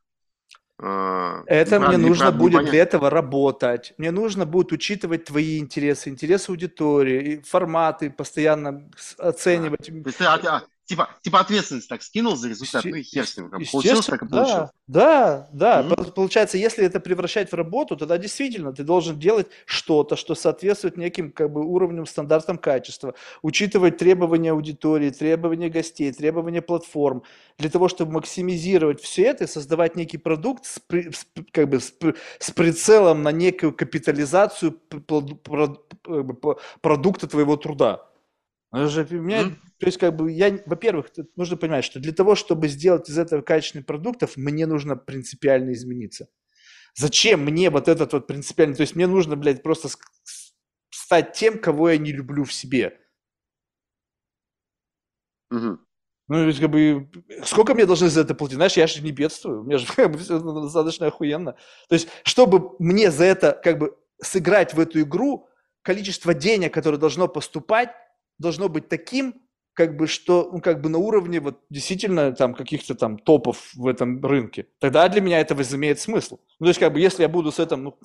а, Это мне нужно будет непонятно. для этого работать. Мне нужно будет учитывать твои интересы, интересы аудитории, форматы, постоянно оценивать. То есть а, а, типа, типа ответственность так скинул за результат, ну и хер с ним. Как получилось, так и получилось. да, да, да. Пол- Получается, если это превращать в работу, тогда действительно ты должен делать что-то, что соответствует неким как бы уровням, стандартам качества, учитывать требования аудитории, требования гостей, требования платформ, для того, чтобы максимизировать все это и создавать некий продукт с, при- с как бы с, с прицелом на некую капитализацию продукта твоего труда. Же меня то есть, как бы, я, во-первых, нужно понимать, что для того, чтобы сделать из этого качественных продуктов, мне нужно принципиально измениться. Зачем мне вот этот вот принципиальный? То есть, мне нужно, блядь, просто стать тем, кого я не люблю в себе. Мгм. Ну, ведь, как бы, сколько мне должны за это платить? Знаешь, я же не бедствую, у меня же как бы, всё достаточно охуенно. То есть, чтобы мне за это как бы сыграть в эту игру, количество денег, которое должно поступать, должно быть таким, как бы, что, ну, как бы на уровне вот действительно там каких-то там топов в этом рынке. Тогда для меня это возымеет смысл. Ну, то есть, как бы, если я буду с этим, ну,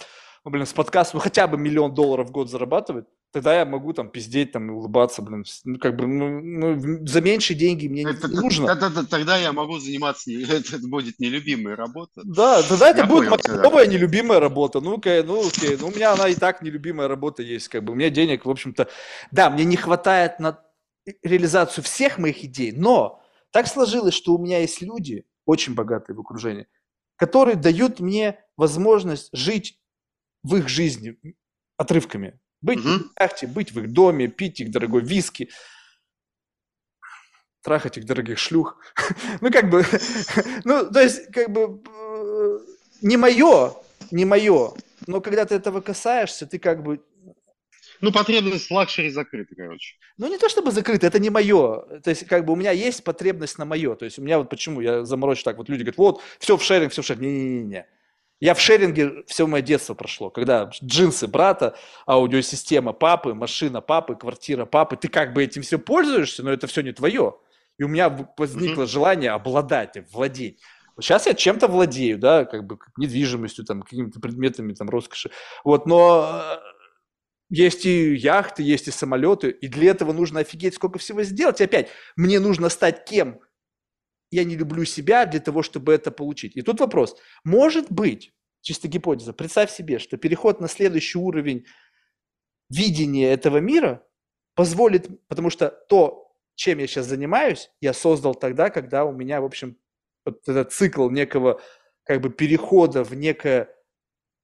ну, блин, с подкастом ну, хотя бы миллион долларов в год зарабатывать, тогда я могу там пиздеть, там, улыбаться, блин. Ну, как бы, ну, ну, за меньшие деньги мне не Это- нужно. т- т- т- Тогда я могу заниматься, не- это будет нелюбимая работа. Да, тогда это Я будет понял моя новая нелюбимая работа. Ну-ка, ну окей, ну у меня она и так нелюбимая работа есть, как бы у меня денег, в общем-то, да, мне не хватает на реализацию всех моих идей, но так сложилось, что у меня есть люди, очень богатые в окружении, которые дают мне возможность жить в их жизни отрывками. Быть Мгм. в яхте, быть в их доме, пить их дорогой виски, трахать их дорогих шлюх. Ну, как бы, ну, то есть, как бы, э, не мое, не мое но когда ты этого касаешься, ты как бы ну, потребность в luxury закрыта, короче. Ну, не то чтобы закрыто, это не мое. То есть, как бы у меня есть потребность на мое. То есть, у меня вот почему я заморочу так, вот люди говорят, вот, все в sharing, все в sharing. Не-не-не. Я в sharing е все мое детство прошло, когда джинсы брата, аудиосистема папы, машина папы, квартира папы, ты как бы этим все пользуешься, но это все не твое. И у меня возникло mm-hmm. желание обладать, владеть. Сейчас я чем-то владею, да, как бы недвижимостью, там, какими-то предметами, там, роскоши. Вот, но э, есть и яхты, есть и самолеты, и для этого нужно офигеть, сколько всего сделать. И опять, мне нужно стать кем? Я не люблю себя для того, чтобы это получить. И тут вопрос. Может быть, чисто гипотеза, представь себе, что переход на следующий уровень видения этого мира позволит, потому что то, чем я сейчас занимаюсь, я создал тогда, когда у меня, в общем, вот этот цикл некого как бы перехода в некое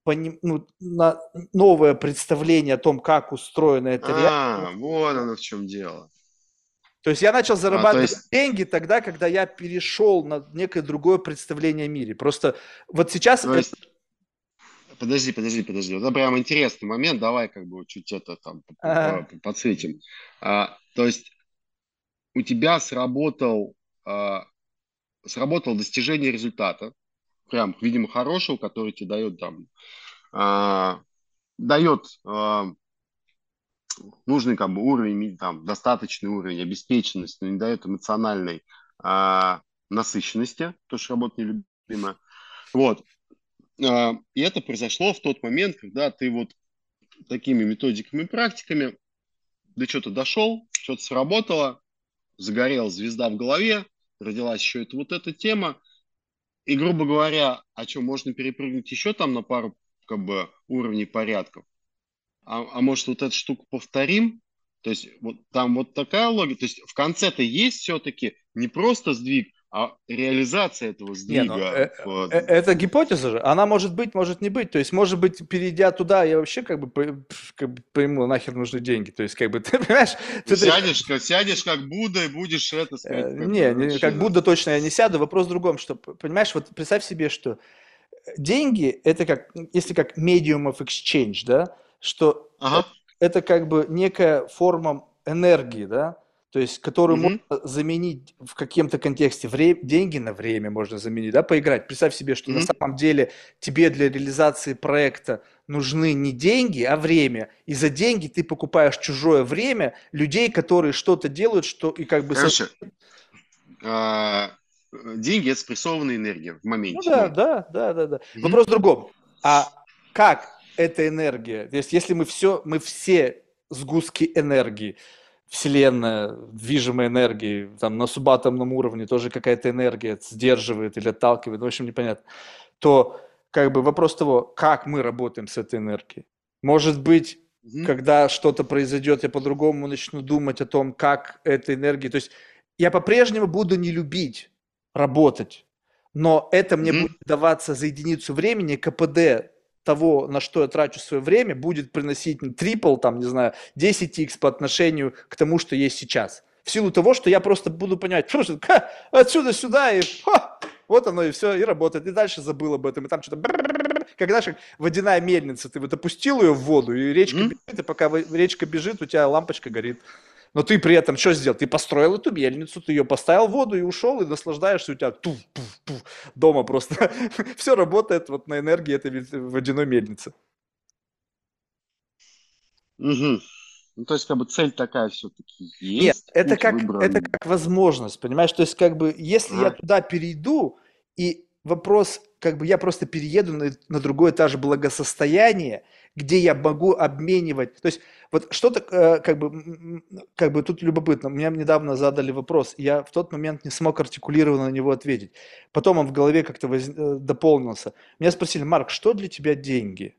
ну, на новое представление о том, как устроена эта а, реальность. вот оно в чем дело. То есть я начал зарабатывать а, есть... деньги тогда, когда я перешел на некое другое представление о мире. Просто вот сейчас... То есть... Подожди, подожди, подожди. Это прям интересный момент. Давай как бы чуть это там ага. подсветим. А, то есть у тебя сработал а, сработало достижение результата, прям, видимо, хорошего, который тебе дает там, а, дает а, нужный как бы уровень, там, достаточный уровень обеспеченности, но не дает эмоциональной а, насыщенности, то, что работа нелюбимая. Вот. А, и это произошло в тот момент, когда ты вот такими методиками и практиками до чего-то дошел, что-то сработало, загорела звезда в голове, родилась еще это, вот эта тема. И, грубо говоря, о чем можно перепрыгнуть еще там на пару как бы, уровней порядков. А, а может, вот эту штуку повторим? То есть вот там вот такая логика. То есть в конце-то есть все-таки не просто сдвиг, а реализация этого сдвига... Не, ну, э, в... э, это гипотеза же. Она может быть, может не быть. То есть, может быть, перейдя туда, я вообще как бы, как бы пойму, нахер нужны деньги. То есть, как бы, ты понимаешь... Ты, сядешь, ты... сядешь как Будда и будешь это... Сказать, э, не, не, как Будда точно я не сяду. Вопрос в другом, что, понимаешь, вот представь себе, что деньги, это как, если как medium of exchange, да, что ага. это, как бы некая форма энергии, да, то есть которую mm-hmm. можно заменить в каком-то контексте. Вре- деньги на время можно заменить, да, поиграть. Представь себе, что mm-hmm. на самом деле тебе для реализации проекта нужны не деньги, а время. И за деньги ты покупаешь чужое время людей, которые что-то делают, что и как бы... Короче, а, деньги – это спрессованная энергия в моменте. Ну да, да, да, да. да. Mm-hmm. Вопрос в другом. А как эта энергия? То есть если мы все, мы все сгустки энергии, Вселенная, движимой энергии, там на субатомном уровне тоже какая-то энергия сдерживает или отталкивает, в общем, непонятно, то как бы вопрос того, как мы работаем с этой энергией. Может быть, mm-hmm. когда что-то произойдет, я по-другому начну думать о том, как эта энергия... То есть я по-прежнему буду не любить работать, но это мне mm-hmm. будет даваться за единицу времени КПД того, на что я трачу свое время, будет приносить трипл, там, не знаю, 10x по отношению к тому, что есть сейчас. В силу того, что я просто буду понимать, что отсюда сюда, и ха, вот оно и все, и работает. И дальше забыл об этом, и там что-то... Когда же водяная мельница, ты вот опустил ее в воду, и речка mm-hmm. бежит, и пока речка бежит, у тебя лампочка горит. Но ты при этом что сделал? Ты построил эту мельницу, ты ее поставил в воду и ушел, и наслаждаешься, у тебя туф, туф, туф, дома просто. Все работает вот на энергии этой водяной мельницы. Угу. Ну, то есть, как бы цель такая все-таки есть. Нет, это как, это как возможность, понимаешь? То есть, как бы, если а. я туда перейду, и вопрос, как бы я просто перееду на, на другой этаж благосостояния, где я могу обменивать. То есть вот что-то, э, как бы, как бы тут любопытно. Мне недавно задали вопрос, я в тот момент не смог артикулированно на него ответить. Потом он в голове как-то воз... Э, дополнился. Меня спросили, Марк, что для тебя деньги?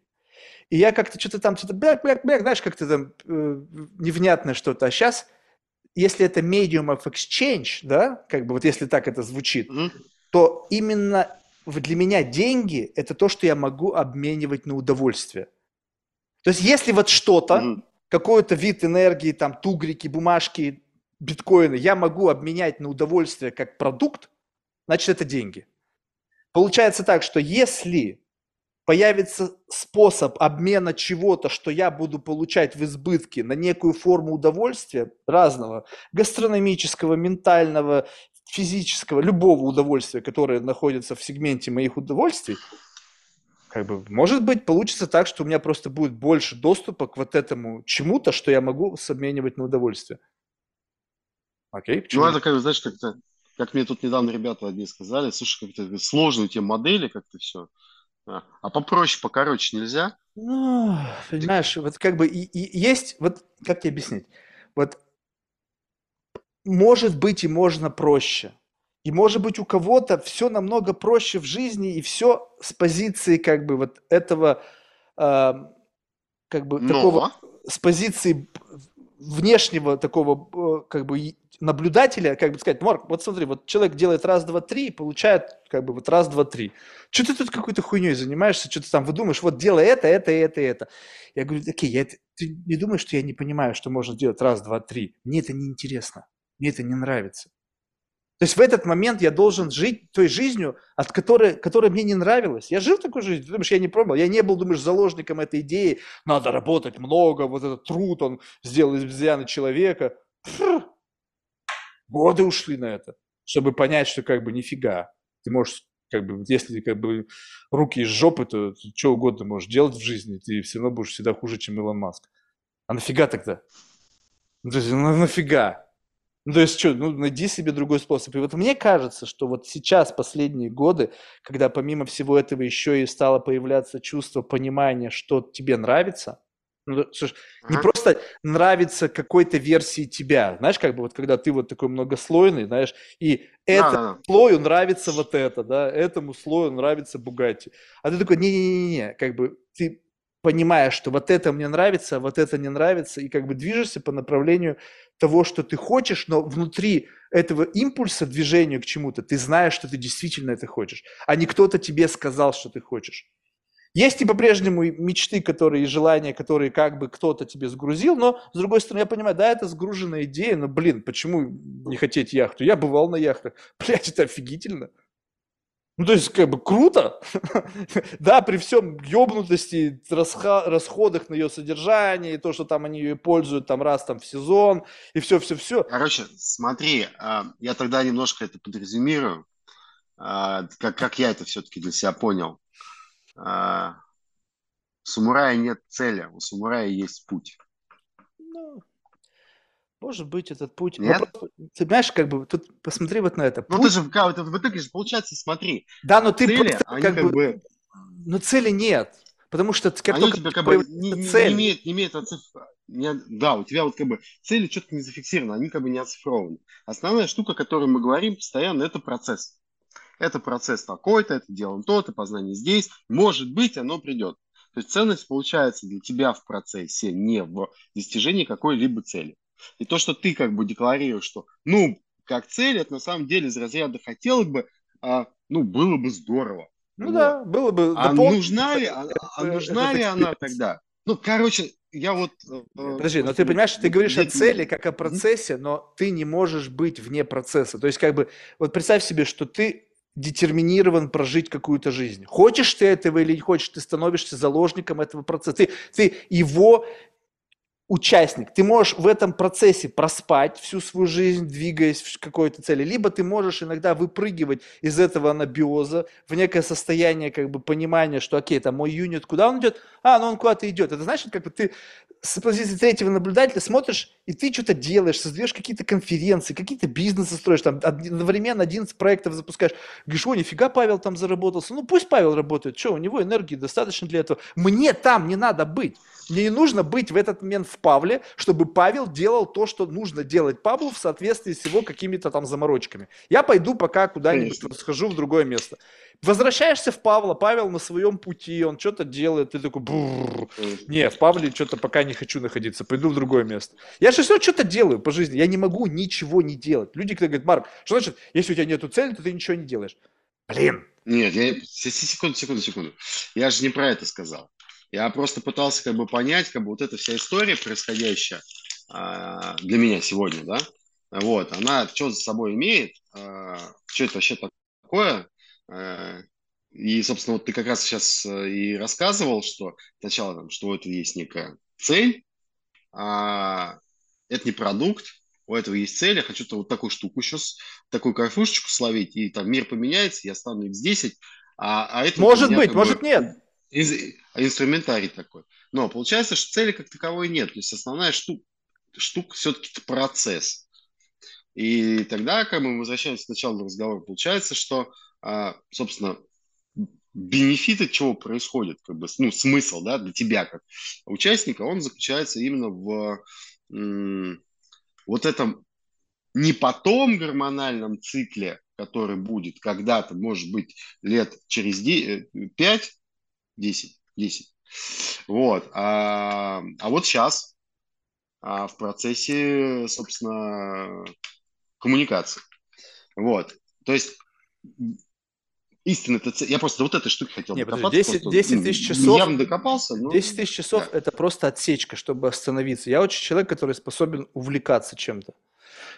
И я как-то что-то там, что-то бляк, бляк, бляк, знаешь, как-то там э, невнятное что-то. А сейчас, если это medium of exchange, да, как бы вот если так это звучит, mm-hmm. то именно для меня деньги – это то, что я могу обменивать на удовольствие. То есть если вот что-то, mm-hmm. Какой-то вид энергии, там тугрики, бумажки, биткоины, я могу обменять на удовольствие как продукт, значит это деньги. Получается так, что если появится способ обмена чего-то, что я буду получать в избытке на некую форму удовольствия разного, гастрономического, ментального, физического, любого удовольствия, которое находится в сегменте моих удовольствий, как бы, может быть, получится так, что у меня просто будет больше доступа к вот этому чему-то, что я могу обменивать на удовольствие. Окей, почему? Ну, это, как, знаешь, как-то, как мне тут недавно ребята одни сказали, слушай, как-то сложные те модели, как-то все. А, а попроще, покороче нельзя? Ну, понимаешь, вот как бы и, и есть, вот как тебе объяснить? Вот может быть и можно проще. И может быть у кого-то все намного проще в жизни, и все с позиции как бы вот этого, э, как бы Но... такого, с позиции внешнего такого как бы наблюдателя, как бы сказать, Марк, вот смотри, вот человек делает раз, два, три, и получает как бы вот раз, два, три. Что ты тут какой-то хуйней занимаешься, что ты там выдумаешь, вот делай это, это, это, это. Я говорю, окей, я, ты не думаешь, что я не понимаю, что можно делать раз, два, три? Мне это не интересно, мне это не нравится. То есть в этот момент я должен жить той жизнью, от которой, которая мне не нравилась. Я жил такой жизнью, ты думаешь, я не пробовал, я не был, думаешь, заложником этой идеи, надо работать много, вот этот труд, он сделал из обезьяны человека. Фу. Годы ушли на это, чтобы понять, что как бы нифига. Ты можешь, как бы, если как бы руки из жопы, то что угодно можешь делать в жизни, ты все равно будешь всегда хуже, чем Илон Маск. А нафига тогда? Ну, то есть, ну нафига? Ну, то есть что, ну, найди себе другой способ. И вот мне кажется, что вот сейчас, последние годы, когда помимо всего этого еще и стало появляться чувство понимания, что тебе нравится, ну, слушай, ага. не просто нравится какой-то версии тебя, знаешь, как бы вот когда ты вот такой многослойный, знаешь, и этому да, да. слою нравится вот это, да, этому слою нравится Бугатти. А ты такой, не-не-не, как бы ты понимаешь, что вот это мне нравится, а вот это не нравится, и как бы движешься по направлению того, что ты хочешь, но внутри этого импульса движению к чему-то ты знаешь, что ты действительно это хочешь, а не кто-то тебе сказал, что ты хочешь. Есть и по-прежнему мечты, которые и желания, которые как бы кто-то тебе сгрузил, но, с другой стороны, я понимаю, да, это сгруженная идея, но, блин, почему не хотеть яхту? Я бывал на яхтах. Блядь, это офигительно. Ну, то есть, как бы круто. да, при всем ебнутости, расходах на ее содержание, и то, что там они ее пользуют там раз там в сезон, и все-все-все. Короче, смотри, а, я тогда немножко это подрезюмирую, а, как, как я это все-таки для себя понял. А, у самурая нет цели, у самурая есть путь. Ну, может быть, этот путь... Нет? Вопрос... Ты знаешь, как бы, тут посмотри вот на это. Ну, путь... ты же, как, в итоге же, получается, смотри. Да, но ты цели, просто, как, как бы... бы... Но цели нет. Потому что как они только тебя как бы не, цель... не имеют, не имеют оциф... не, да, у тебя вот как бы цели четко не зафиксированы, они как бы не оцифрованы. Основная штука, о которой мы говорим постоянно, это процесс. Это процесс такой-то, это делаем то-то, познание здесь. Может быть, оно придет. То есть ценность получается для тебя в процессе, не в достижении какой-либо цели. И то, что ты как бы декларируешь, что, ну, как цель, это на самом деле из разряда хотел бы, а, ну, было бы здорово. Ну вот. да, было бы. А допол... нужна ли, а, а нужна ли она тогда? Ну, короче, я вот... Э, Подожди, но ты понимаешь, ты говоришь о цели как о процессе, но ты не можешь быть вне процесса. То есть, как бы, вот представь себе, что ты детерминирован прожить какую-то жизнь. Хочешь ты этого или не хочешь, ты становишься заложником этого процесса. Ты, ты его участник. Ты можешь в этом процессе проспать всю свою жизнь, двигаясь в какой-то цели, либо ты можешь иногда выпрыгивать из этого анабиоза в некое состояние как бы понимания, что окей, это мой юнит, куда он идет? А, ну он куда-то идет. Это значит, как бы ты с позиции третьего наблюдателя смотришь, и ты что-то делаешь, создаешь какие-то конференции, какие-то бизнесы строишь, там одновременно 11 проектов запускаешь. Говоришь, о, нифига Павел там заработался. Ну пусть Павел работает, что, у него энергии достаточно для этого. Мне там не надо быть. Мне не нужно быть в этот момент в Павле, чтобы Павел делал то, что нужно делать Павлу в соответствии с его какими-то там заморочками. Я пойду пока куда-нибудь схожу в другое место. Возвращаешься в Павла, Павел на своем пути, он что-то делает, ты такой, не, в Павле что-то пока не хочу находиться, пойду в другое место. Я же все что-то делаю по жизни, я не могу ничего не делать. Люди, когда говорят, Марк, что значит, если у тебя нету цели, то ты ничего не делаешь? Блин. Нет, я... секунду, секунду, секунду. Я же не про это сказал. Я просто пытался как бы понять, как бы вот эта вся история происходящая э, для меня сегодня, да, вот, она что за собой имеет, э, что это вообще такое, э, и, собственно, вот ты как раз сейчас э, и рассказывал, что сначала, там, что у этого есть некая цель, а это не продукт, у этого есть цель, я хочу вот такую штуку сейчас, такую кайфушечку словить, и там мир поменяется, я стану X10, а, а это может меня, быть, может бы, нет. Из, инструментарий такой. Но получается, что цели как таковой нет. То есть основная штука, штука все-таки это процесс. И тогда, как мы возвращаемся к началу разговора, получается, что, а, собственно, бенефит от чего происходит, как бы, ну, смысл, да, для тебя как участника, он заключается именно в вот этом не потом гормональном цикле, который будет когда-то, может быть, лет через 5, 10, 10. Вот. А, а вот сейчас а, в процессе, собственно, коммуникации. Вот. То есть истинно это я просто вот этой штуки хотел Нет, докопаться. 10, 10 тысяч часов. Ну, явно докопался. Но... 10 тысяч часов да. это просто отсечка, чтобы остановиться. Я очень человек, который способен увлекаться чем-то.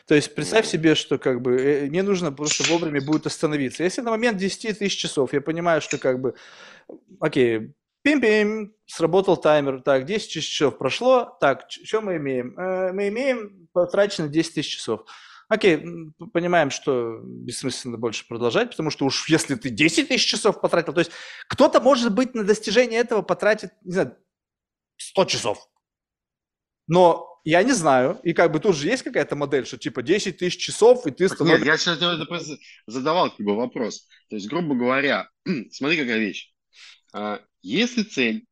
То есть представь себе, что как бы э, мне нужно просто вовремя будет остановиться. Если на момент 10 тысяч часов я понимаю, что как бы, окей, пим-пим, сработал таймер, так, 10 часов прошло, так, что мы имеем? Э, мы имеем потрачено 10 тысяч часов. Окей, понимаем, что бессмысленно больше продолжать, потому что уж если ты 10 тысяч часов потратил, то есть кто-то, может быть, на достижение этого потратит, не знаю, 100 часов. Но я не знаю. И как бы тут же есть какая-то модель, что типа 10 тысяч часов, и ты становишься... Нет, я сейчас задавал как бы вопрос. То есть, грубо говоря, смотри, какая вещь. А, если цель,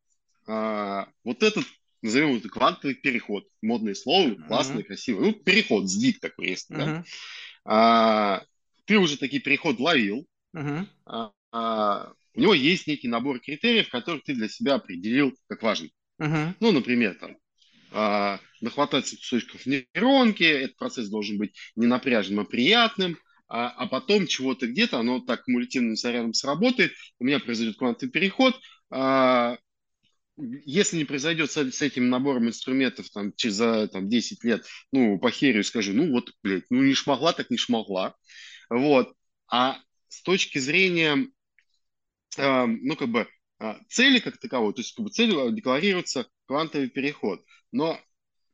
а, вот этот, назовем это квантовый переход, модное слово, классное, mm-hmm. красивое, ну, переход, сдвиг такой есть, mm-hmm. да? А, ты уже такой переход ловил, mm-hmm. у него есть некий набор критериев, которые ты для себя определил как важный. Uh-huh. Ну, например, там, а, нахвататься кусочков нейронки, этот процесс должен быть не напряженным, а приятным, а, а потом чего-то где-то, оно так кумулятивным зарядом сработает, у меня произойдет квантовый переход, а, если не произойдет с, с этим набором инструментов там, через за там, 10 лет, ну, по херию скажу, ну вот, блядь, ну не шмогла, так не шмогла. Вот. А с точки зрения, э, ну, как бы, э, цели как таковой, то есть, как бы, целью декларируется квантовый переход. Но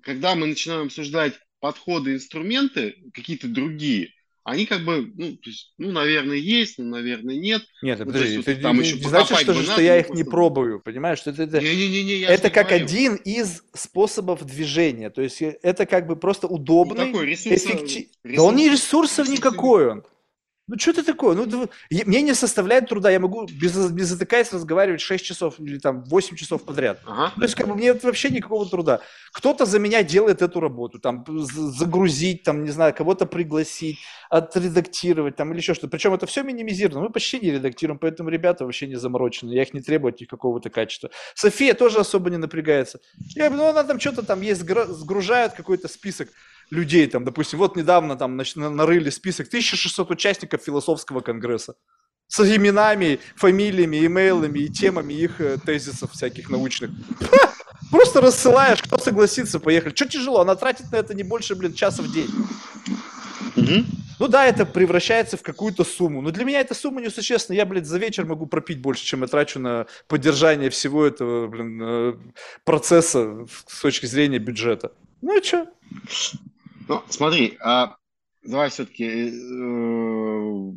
когда мы начинаем обсуждать подходы, инструменты, какие-то другие, они как бы, ну, то есть, ну, наверное, есть, но, наверное, нет. Нет, ну, подожди, есть, ты, вот, там не, еще не значит, что, же, что я их не пробую, понимаешь? Что это, это, не, не, не, не, это как говорю. один из способов движения, то есть это как бы просто удобный, ну, такой ресурс, эффектив... Ресурс, да он не ресурсов ресурс, никакой он. Ну, что ты такое? Ну, мне не составляет труда, я могу без, без затыкаясь разговаривать 6 часов или там 8 часов подряд. Ага. То есть, как бы, мне вообще никакого труда. Кто-то за меня делает эту работу, там, загрузить, там, не знаю, кого-то пригласить, отредактировать, там, или еще что-то. Причем это все минимизировано, мы почти не редактируем, поэтому ребята вообще не заморочены, я их не требую от них какого-то качества. София тоже особо не напрягается. Я, ну, она там что-то там есть, сгружает какой-то список людей, там, допустим, вот недавно там нарыли список 1600 участников философского конгресса с именами, фамилиями, имейлами и темами их э, тезисов всяких научных. Просто рассылаешь, кто согласится, поехали. Что тяжело, она тратит на это не больше, блин, часа в день. Ну да, это превращается в какую-то сумму. Но для меня эта сумма несущественна. Я, блядь, за вечер могу пропить больше, чем я трачу на поддержание всего этого, блин, э, процесса с точки зрения бюджета. Ну и что? Ну, смотри, а давай все-таки э,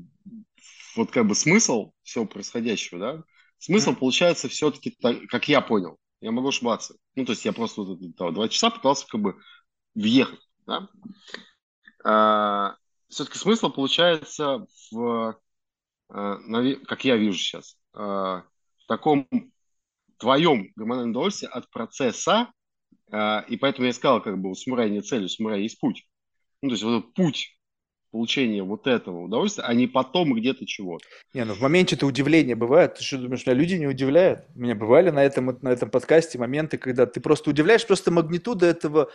вот как бы смысл всего происходящего, да? Смысл получается все-таки, как я понял, я могу ошибаться. Ну, то есть я просто вот, да, два часа пытался как бы въехать, да? А, все-таки смысл получается в, а, как я вижу сейчас, а, в таком твоем гормональном удовольствии от процесса и поэтому я сказал, как бы у самурая нет цели, у самурая есть путь. Ну, то есть вот этот путь получения вот этого удовольствия, а не потом где-то чего-то. Не, ну в моменте это удивление бывает. Ты что думаешь, меня люди не удивляют? Меня бывали на этом, на этом подкасте моменты, когда ты просто удивляешь, просто магнитуда этого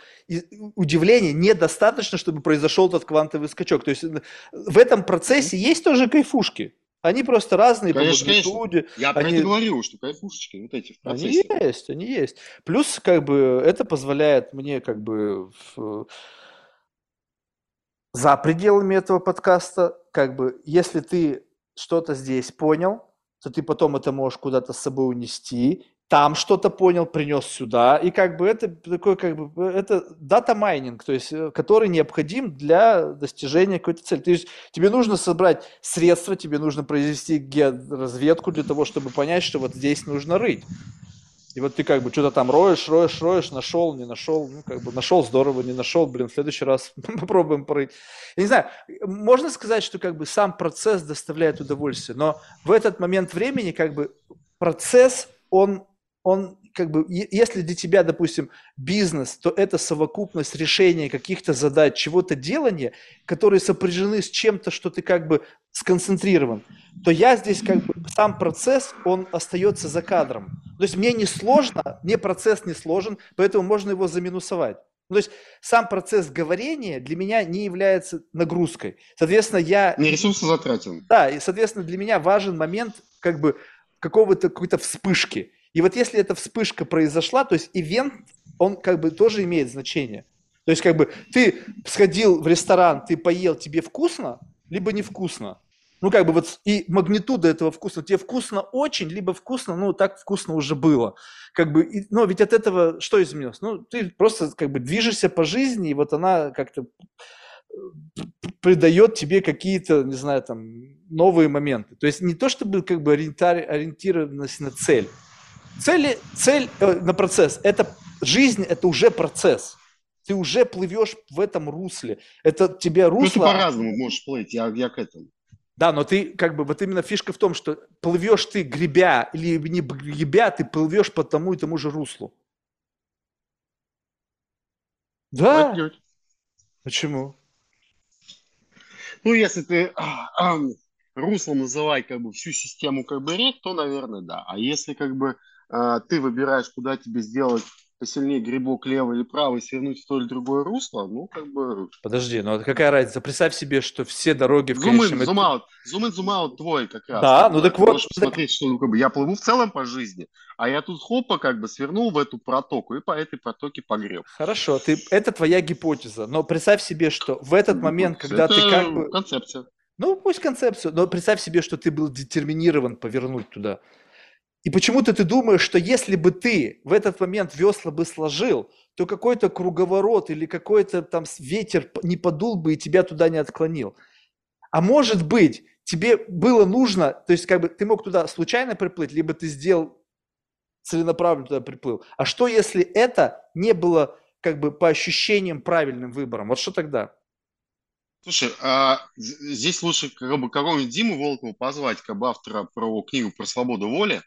удивления недостаточно, чтобы произошел тот квантовый скачок. То есть в этом процессе есть тоже кайфушки. Они просто разные конечно, по магнитуде. Конечно. Я они... про это говорю, что кайфушечки вот эти в процессе. Они есть, они есть. Плюс, как бы, это позволяет мне, как бы, в... за пределами этого подкаста, как бы, если ты что-то здесь понял, то ты потом это можешь куда-то с собой унести, там что-то понял, принес сюда, и как бы это такой, как бы, это дата майнинг, то есть, э, который необходим для достижения какой-то цели. То есть, тебе нужно собрать средства, тебе нужно произвести разведку для того, чтобы понять, что вот здесь нужно рыть. И вот ты как бы что-то там роешь, роешь, роешь, нашел, не нашел, ну как бы нашел, здорово, не нашел, блин, в следующий раз попробуем порыть. Я не знаю, можно сказать, что как бы сам процесс доставляет удовольствие, но в этот момент времени как бы процесс, он он как бы, если для тебя, допустим, бизнес, то это совокупность решения каких-то задач, чего-то делания, которые сопряжены с чем-то, что ты как бы сконцентрирован, то я здесь как бы сам процесс, он остается за кадром. То есть мне не сложно, мне процесс не сложен, поэтому можно его заминусовать. Ну, то есть сам процесс говорения для меня не является нагрузкой. Соответственно, я... Не ресурсы затратен. Да, и, соответственно, для меня важен момент как бы какого-то какой-то вспышки. И вот если эта вспышка произошла, то есть ивент, он как бы тоже имеет значение. То есть как бы ты сходил в ресторан, ты поел, тебе вкусно, либо невкусно. Ну, как бы вот и магнитуда этого вкуса. Тебе вкусно очень, либо вкусно, ну, так вкусно уже было. Как бы, и, но ведь от этого что изменилось? Ну, ты просто как бы движешься по жизни, и вот она как-то придает тебе какие-то, не знаю, там, новые моменты. То есть не то, чтобы как бы ориентированность на цель, Цели, цель э, на процесс – это жизнь, это уже процесс. Ты уже плывешь в этом русле. Это тебе русло… Ну, ты по-разному можешь плыть, я, я к этому. Да, но ты как бы, вот именно фишка в том, что плывешь ты гребя или не гребя, ты плывешь по тому и тому же руслу. Да. Отнюдь. Почему? Ну, если ты а, а, руслом называть как бы всю систему как бы рек, то, наверное, да. А если как бы ты выбираешь, куда тебе сделать посильнее грибок левый или правый, свернуть в то или другое русло, ну, как бы... Подожди, ну какая разница? Представь себе, что все дороги в зум конечном... Зум-аут, зум твой как раз. Да, ну так вот... Можешь посмотреть, что ну, как бы, я плыву в целом по жизни, а я тут хопа как бы свернул в эту протоку и по этой протоке погреб. Хорошо, ты... это твоя гипотеза, но представь себе, что в этот момент, когда это ты как бы... концепция. Ну, пусть концепцию, но представь себе, что ты был детерминирован повернуть туда. И почему-то ты думаешь, что если бы ты в этот момент весла бы сложил, то какой-то круговорот или какой-то там ветер не подул бы и тебя туда не отклонил. А может быть, тебе было нужно, то есть как бы ты мог туда случайно приплыть, либо ты сделал целенаправленно туда приплыл. А что если это не было как бы по ощущениям правильным выбором? Вот что тогда? Слушай, а здесь лучше как бы какого-нибудь Диму Волкова позвать, как бы автора про книгу про свободу воли,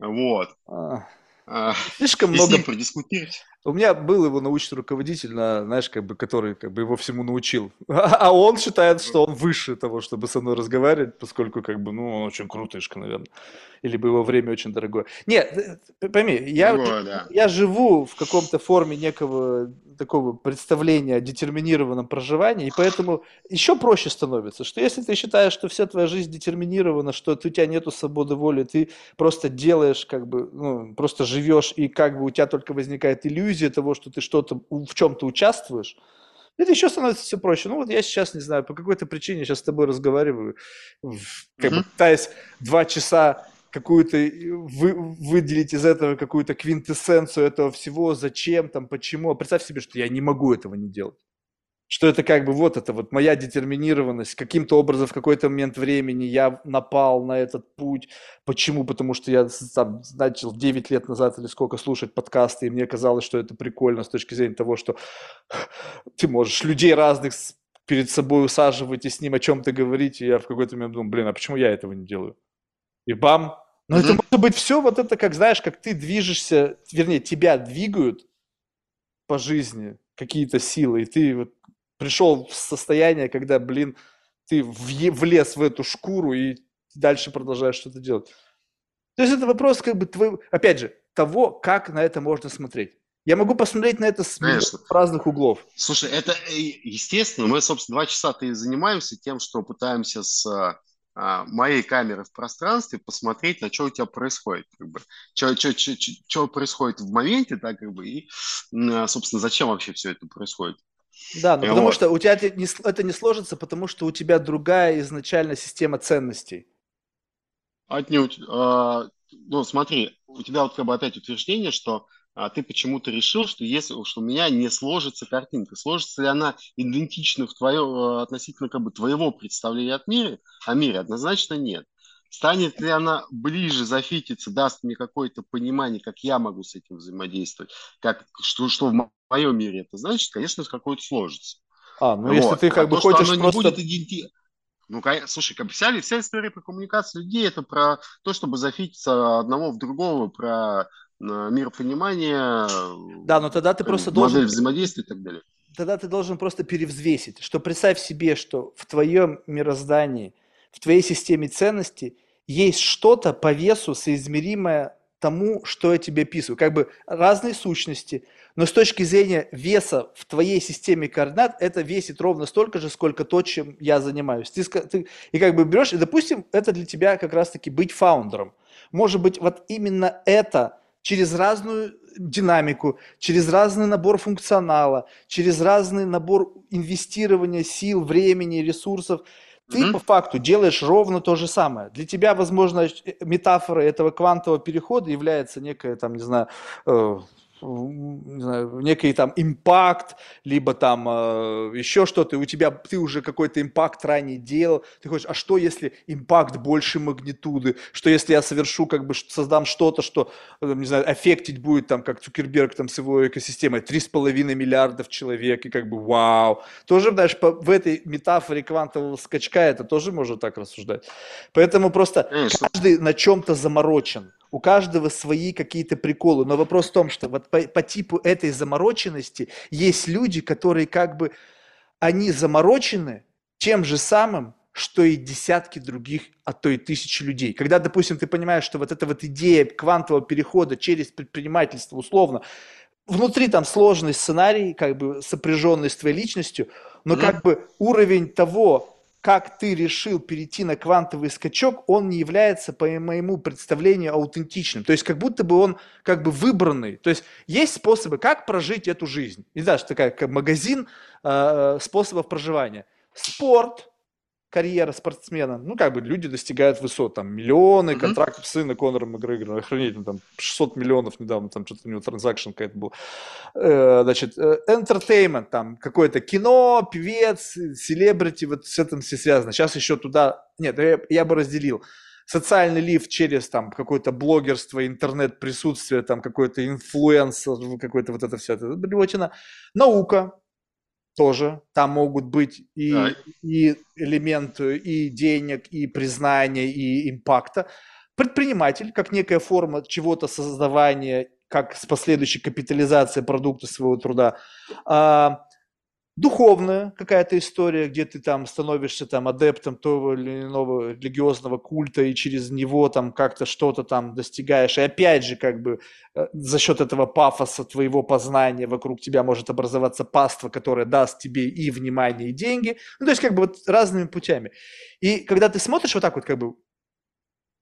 вот. А, а, слишком много... продискутировать. У меня был его научный руководитель, на, знаешь, как бы, который как бы его всему научил. А он считает, что он выше того, чтобы со мной разговаривать, поскольку, как бы, ну, он очень крутышка, наверное. Или бы его время очень дорогое. Нет, пойми, я, Дорогое, да. я живу в каком-то форме некого такого представления о детерминированном проживании, и поэтому еще проще становится, что если ты считаешь, что вся твоя жизнь детерминирована, что у тебя нету свободы воли, ты просто делаешь, как бы, ну, просто живешь, и как бы у тебя только возникает иллюзия того, что ты что-то в чем-то участвуешь, это еще становится все проще. Ну вот я сейчас, не знаю, по какой-то причине сейчас с тобой разговариваю, как mm-hmm. бы пытаясь два часа какую-то вы, выделить из этого какую-то квинтэссенцию этого всего, зачем там, почему. А представь себе, что я не могу этого не делать. Что это как бы вот это вот моя детерминированность, каким-то образом в какой-то момент времени я напал на этот путь. Почему? Потому что я там начал 9 лет назад или сколько слушать подкасты, и мне казалось, что это прикольно с точки зрения того, что ты можешь людей разных перед собой усаживать и с ним о чем-то говорить, и я в какой-то момент думаю, блин, а почему я этого не делаю? И бам. Но mm-hmm. это может быть все вот это, как знаешь, как ты движешься, вернее, тебя двигают по жизни какие-то силы, и ты вот пришел в состояние, когда, блин, ты влез в эту шкуру и дальше продолжаешь что-то делать. То есть это вопрос как бы твоего, опять же, того, как на это можно смотреть. Я могу посмотреть на это с Конечно. разных углов. Слушай, это э, естественно. Мы, собственно, два часа-то и занимаемся тем, что пытаемся с а, моей камеры в пространстве, посмотреть, на что у тебя происходит, как бы, что происходит в моменте, да, как бы, и, а, собственно, зачем вообще все это происходит. Да, ну, потому вот. что у тебя это не, это не сложится, потому что у тебя другая изначально система ценностей. Отнюдь. А, ну, смотри, у тебя вот как бы опять утверждение, что а, ты почему-то решил, что если что у меня не сложится картинка, сложится ли она идентично в твое, а, относительно как бы твоего представления от мира, о мире, однозначно нет. Станет ли она ближе, зафититься, даст мне какое-то понимание, как я могу с этим взаимодействовать, как, что, что в моем мире это значит, конечно, какое-то сложится. А, ну вот. если ты как а бы то, хочешь просто... Не будет иденти... Ну, слушай, как бы вся, вся история про коммуникацию людей это про то, чтобы зафититься одного в другого, про миропонимание, да, но тогда ты просто модель должен... взаимодействия и так далее. Тогда ты должен просто перевзвесить, что представь себе, что в твоем мироздании, в твоей системе ценностей есть что-то по весу соизмеримое тому, что я тебе описываю. Как бы разные сущности, но с точки зрения веса в твоей системе координат, это весит ровно столько же, сколько то, чем я занимаюсь. Ты, ты, и как бы берешь, и допустим, это для тебя как раз-таки быть фаундером. Может быть, вот именно это через разную динамику, через разный набор функционала, через разный набор инвестирования сил, времени, ресурсов, ты mm-hmm. по факту делаешь ровно то же самое. Для тебя, возможно, метафора этого квантового перехода является некая, там, не знаю, э, не знаю, некий там импакт, либо там э, еще что-то, у тебя ты уже какой-то импакт ранее делал, ты хочешь, а что если импакт больше магнитуды, что если я совершу, как бы создам что-то, что, э, не знаю, аффектить будет там, как Цукерберг там с его экосистемой, 3,5 миллиардов человек, и как бы вау. Тоже, знаешь, по, в этой метафоре квантового скачка это тоже можно так рассуждать. Поэтому просто каждый на чем-то заморочен у каждого свои какие-то приколы. Но вопрос в том, что вот по, по типу этой замороченности есть люди, которые как бы, они заморочены тем же самым, что и десятки других, а то и тысячи людей. Когда, допустим, ты понимаешь, что вот эта вот идея квантового перехода через предпринимательство условно, внутри там сложный сценарий, как бы сопряженный с твоей личностью, но mm как бы уровень того, как ты решил перейти на квантовый скачок, он не является, по моему представлению, аутентичным. То есть как будто бы он как бы выбранный. То есть есть способы, как прожить эту жизнь. Не знаю, что такая как магазин э, способов проживания. Спорт, карьера спортсмена, ну, как бы люди достигают высот, там, миллионы, mm-hmm. контракт сына Конора Макгрегора, охранитель, там, 600 миллионов недавно, там, что-то у него транзакшн какая-то была. Э, значит, э, entertainment, там, какое-то кино, певец, селебрити, вот с этим все связано. Сейчас еще туда, нет, я, я бы разделил социальный лифт через там какое-то блогерство, интернет-присутствие, там какой-то инфлюенсер, какой-то вот это все, это блевотина. Наука, тоже. Там могут быть и, да. и элементы и денег, и признания, и импакта. Предприниматель, как некая форма чего-то создавания, как с последующей капитализацией продукта своего труда. А, духовная какая-то история, где ты там становишься там адептом того или иного религиозного культа и через него там как-то что-то там достигаешь. И опять же, как бы э, за счет этого пафоса твоего познания вокруг тебя может образоваться паства, которая даст тебе и внимание, и деньги. Ну, то есть как бы вот разными путями. И когда ты смотришь вот так вот как бы,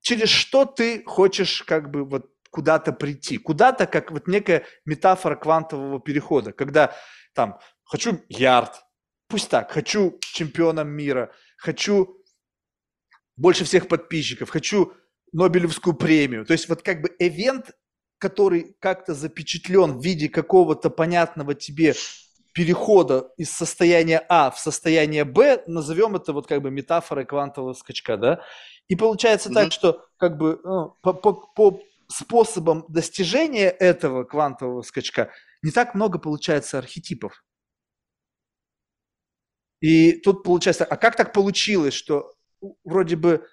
через что ты хочешь как бы вот куда-то прийти, куда-то как вот некая метафора квантового перехода, когда там хочу ярд, пусть так, хочу чемпионом мира, хочу больше всех подписчиков, хочу Нобелевскую премию. То есть вот как бы эвент, который как-то запечатлен в виде какого-то понятного тебе перехода из состояния А в состояние Б, назовем это вот как бы метафорой квантового скачка, да? И получается mm-hmm. так, что как бы ну, по, по, по способам достижения этого квантового скачка не так много получается архетипов. И тут получается, а как так получилось, что вроде бы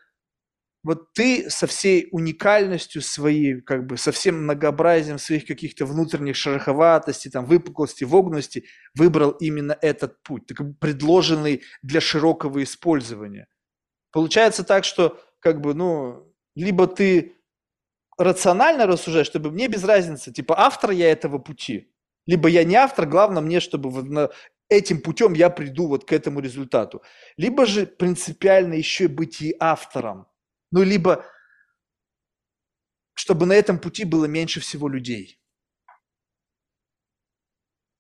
вот ты со всей уникальностью своей, как бы со всем многообразием своих каких-то внутренних шероховатостей, там, выпуклости, вогнутости, выбрал именно этот путь, так, предложенный для широкого использования. Получается так, что как бы, ну, либо ты рационально рассуждаешь, чтобы мне без разницы, типа автор я этого пути, либо я не автор, главное мне, чтобы этим путем я приду вот к этому результату. Либо же принципиально еще быть и автором. Ну, либо чтобы на этом пути было меньше всего людей.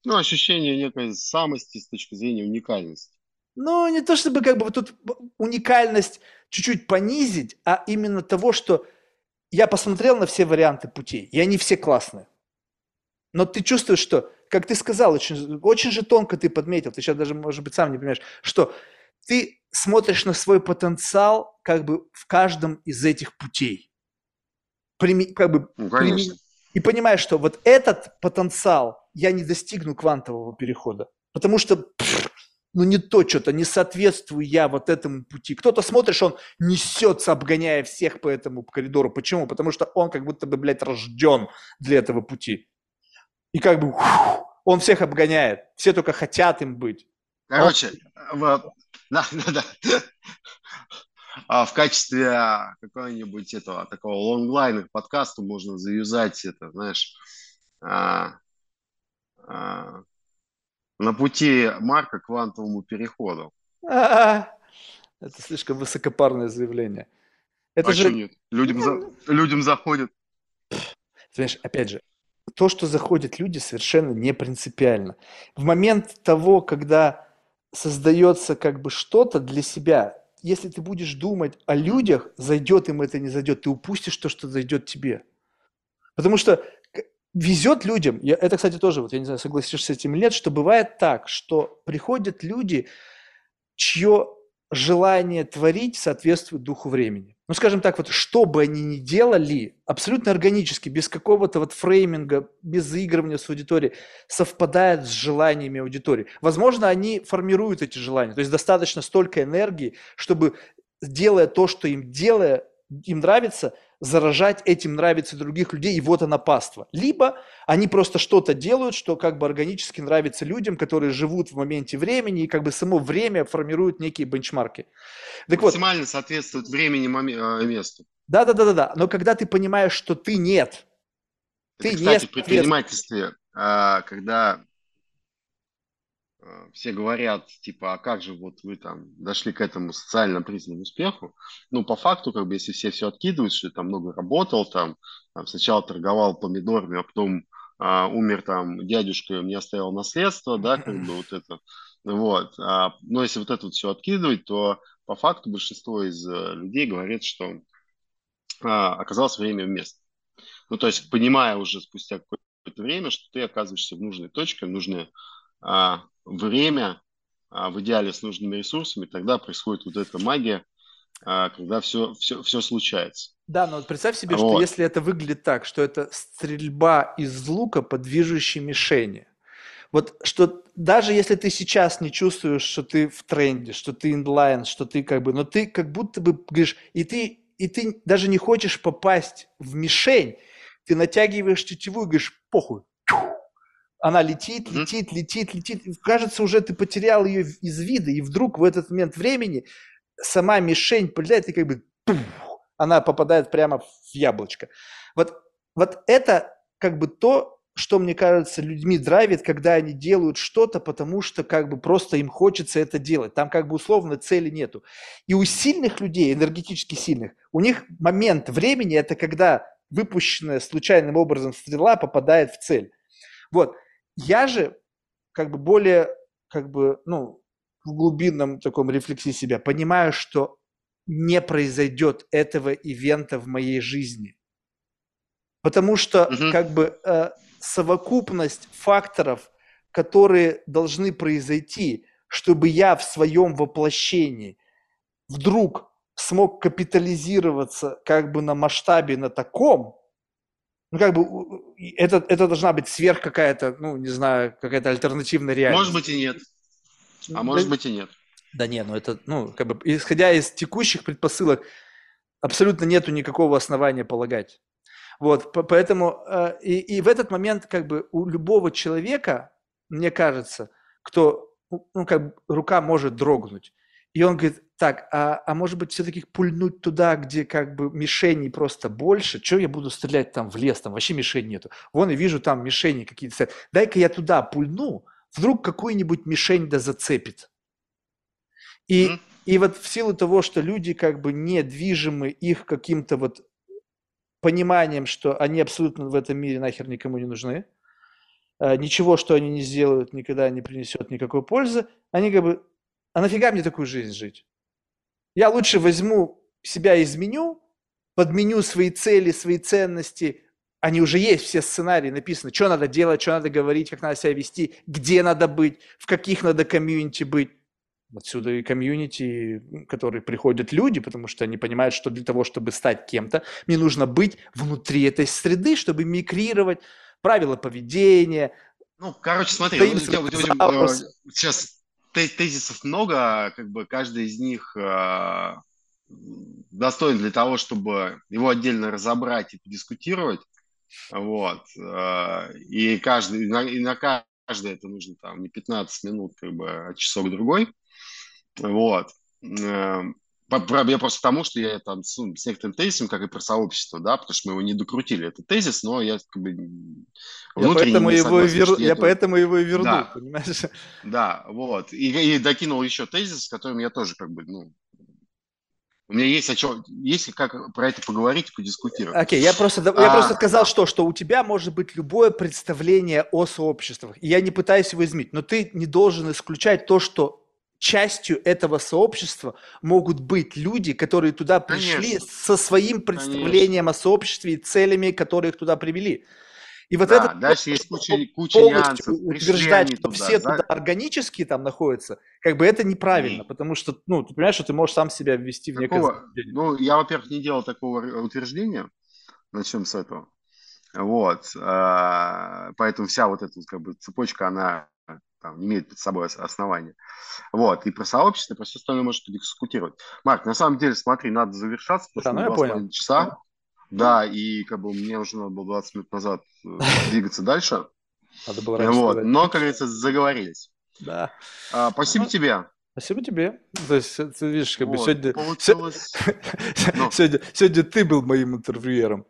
Ну, ощущение некой самости с точки зрения уникальности. Ну, не то чтобы как бы вот тут уникальность чуть-чуть понизить, а именно того, что я посмотрел на все варианты путей, и они все классные. Но ты чувствуешь, что, как ты сказал, очень, очень же тонко ты подметил, ты сейчас даже, может быть, сам не понимаешь, что ты смотришь на свой потенциал как бы в каждом из этих путей. Прими, как бы, ну, прими, и понимаешь, что вот этот потенциал я не достигну квантового перехода, потому что пфф, ну не то что-то, не соответствую я вот этому пути. Кто-то смотришь, он несется, обгоняя всех по этому коридору. Почему? Потому что он как будто бы, блядь, рожден для этого пути. И как бы ух, он всех обгоняет. Все только хотят им быть. Короче, он... в... да, да, да. А в качестве какого-нибудь этого такого лонглайна подкаста можно завязать это, знаешь, а, а, на пути Марка к квантовому переходу. Это слишком высокопарное заявление. Это а же... нет? Людям, за... людям заходит. Понимаешь, опять же, то, что заходят люди, совершенно не принципиально. В момент того, когда создается как бы что-то для себя, если ты будешь думать о людях, зайдет им это, не зайдет, ты упустишь то, что зайдет тебе. Потому что везет людям, я, это, кстати, тоже, вот я не знаю, согласишься с этим или нет, что бывает так, что приходят люди, чье желание творить соответствует духу времени. Ну, скажем так, вот что бы они ни делали, абсолютно органически, без какого-то вот фрейминга, без заигрывания с аудиторией, совпадает с желаниями аудитории. Возможно, они формируют эти желания. То есть достаточно столько энергии, чтобы, делая то, что им делая, им нравится, заражать этим нравится других людей, и вот она паства. Либо они просто что-то делают, что как бы органически нравится людям, которые живут в моменте времени, и как бы само время формирует некие бенчмарки. Так Максимально вот, соответствует времени и э, месту. Да-да-да-да, но когда ты понимаешь, что ты нет, ты Это, кстати, не в предпринимательстве, а, когда все говорят, типа, а как же вот вы там дошли к этому социально признанному успеху? Ну, по факту, как бы, если все все откидывают, что там много работал, там, там сначала торговал помидорами, а потом а, умер там дядюшка, мне оставил наследство, да, как бы вот это. Вот. А, но если вот это вот все откидывать, то по факту большинство из э, людей говорит, что а, оказалось время в месте. Ну, то есть, понимая уже спустя какое-то время, что ты оказываешься в нужной точке, в нужное а, время, а, в идеале с нужными ресурсами, тогда происходит вот эта магия, а, когда все, все, все случается. Да, но вот представь себе, вот. что если это выглядит так, что это стрельба из лука по движущей мишени. Вот что даже если ты сейчас не чувствуешь, что ты в тренде, что ты инлайн, что ты как бы, но ты как будто бы говоришь, и ты, и ты даже не хочешь попасть в мишень, ты натягиваешь тетиву и говоришь, похуй, она летит, летит, летит, летит. Кажется, уже ты потерял ее из вида, и вдруг в этот момент времени сама мишень пыльдает, и как бы пух, она попадает прямо в яблочко. Вот, вот это как бы то, что, мне кажется, людьми драйвит, когда они делают что-то, потому что как бы просто им хочется это делать. Там как бы условно цели нету. И у сильных людей, энергетически сильных, у них момент времени – это когда выпущенная случайным образом стрела попадает в цель. Вот. Я же как бы более, как бы, ну, в глубинном таком рефлексии себя понимаю, что не произойдет этого ивента в моей жизни. Потому что угу. как бы э, совокупность факторов, которые должны произойти, чтобы я в своем воплощении вдруг смог капитализироваться как бы на масштабе на таком, ну, как бы, это, это должна быть сверх какая-то, ну, не знаю, какая-то альтернативная реальность. Может быть и нет. А может быть и нет. Да нет, ну это, ну, как бы, исходя из текущих предпосылок, абсолютно нету никакого основания полагать. Вот, поэтому, э, и, и в этот момент, как бы, у любого человека, мне кажется, кто, ну, как бы, рука может дрогнуть. И он говорит, так, а, а может быть все-таки пульнуть туда, где как бы мишеней просто больше? Что я буду стрелять там в лес, там вообще мишень нету. Вон и вижу там мишени какие-то стоят. Дай-ка я туда пульну, вдруг какую-нибудь мишень да зацепит. И, mm-hmm. и вот в силу того, что люди как бы недвижимы их каким-то вот пониманием, что они абсолютно в этом мире нахер никому не нужны, э, ничего, что они не сделают, никогда не принесет никакой пользы, они как бы а нафига мне такую жизнь жить? Я лучше возьму себя изменю, подменю свои цели, свои ценности, они уже есть, все сценарии написаны, что надо делать, что надо говорить, как надо себя вести, где надо быть, в каких надо комьюнити быть. Отсюда и комьюнити, которые приходят люди, потому что они понимают, что для того, чтобы стать кем-то, мне нужно быть внутри этой среды, чтобы мигрировать, правила поведения. Ну, короче, смотри, я, я, я, сейчас тезисов много, как бы каждый из них э, достоин для того, чтобы его отдельно разобрать и подискутировать. Вот. Э, и каждый, и на, и на каждое это нужно там не 15 минут, как бы, а часок другой. Вот. Я просто тому, что я там с, ну, с некоторым тезисом, как и про сообщество, да, потому что мы его не докрутили, этот тезис, но я как бы я поэтому, его согласен, вер... я это... поэтому его и вернул, да. понимаешь? Да, вот. И, и докинул еще тезис, с которым я тоже как бы, ну, у меня есть о чем, есть как про это поговорить, подискутировать. Окей, okay, я просто, а, я просто сказал, да. что, что у тебя может быть любое представление о сообществах. И я не пытаюсь его изменить, но ты не должен исключать то, что частью этого сообщества могут быть люди, которые туда пришли Конечно. со своим представлением Конечно. о сообществе и целями, которые их туда привели. И вот да, это дальше есть куча, куча нюансов. Утверждать, что туда, все да? туда органически там находятся, как бы это неправильно, и... потому что, ну, ты понимаешь, что ты можешь сам себя ввести в такого, некое... Ну, я, во-первых, не делал такого утверждения, начнем с этого. Вот, а, поэтому вся вот эта как бы цепочка, она там, не имеет под собой основания. Вот, и про сообщество, и про все остальное может дискутировать. Марк, на самом деле, смотри, надо завершаться, потому да, что ну, понял. часа. Да, и как бы мне уже надо было 20 минут назад э, двигаться дальше. Надо было раньше вот. Но, как говорится, заговорились. Да. А, спасибо тебе. Спасибо тебе. То есть, ты видишь, как вот, бы сегодня... Получилось... Ну. сегодня... Сегодня ты был моим интервьюером.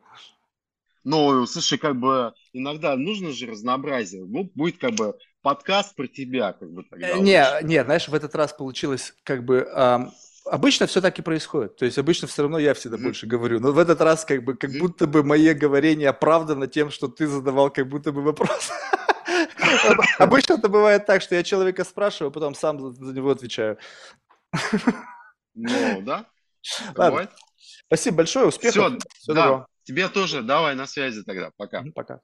Ну, слушай, как бы иногда нужно же разнообразие. Ну, будет как бы подкаст про тебя, как бы тогда. Э, не, не, знаешь, в этот раз получилось как бы Обычно все так и происходит. То есть обычно все равно я всегда больше говорю. Но в этот раз как бы как будто бы мое говорение оправдано тем, что ты задавал как будто бы вопрос. Обычно это бывает так, что я человека спрашиваю, а потом сам за него отвечаю. Ну, да. Ладно. Спасибо большое, успехов. Все, да. Тебе тоже. Давай на связи тогда. Пока. Пока.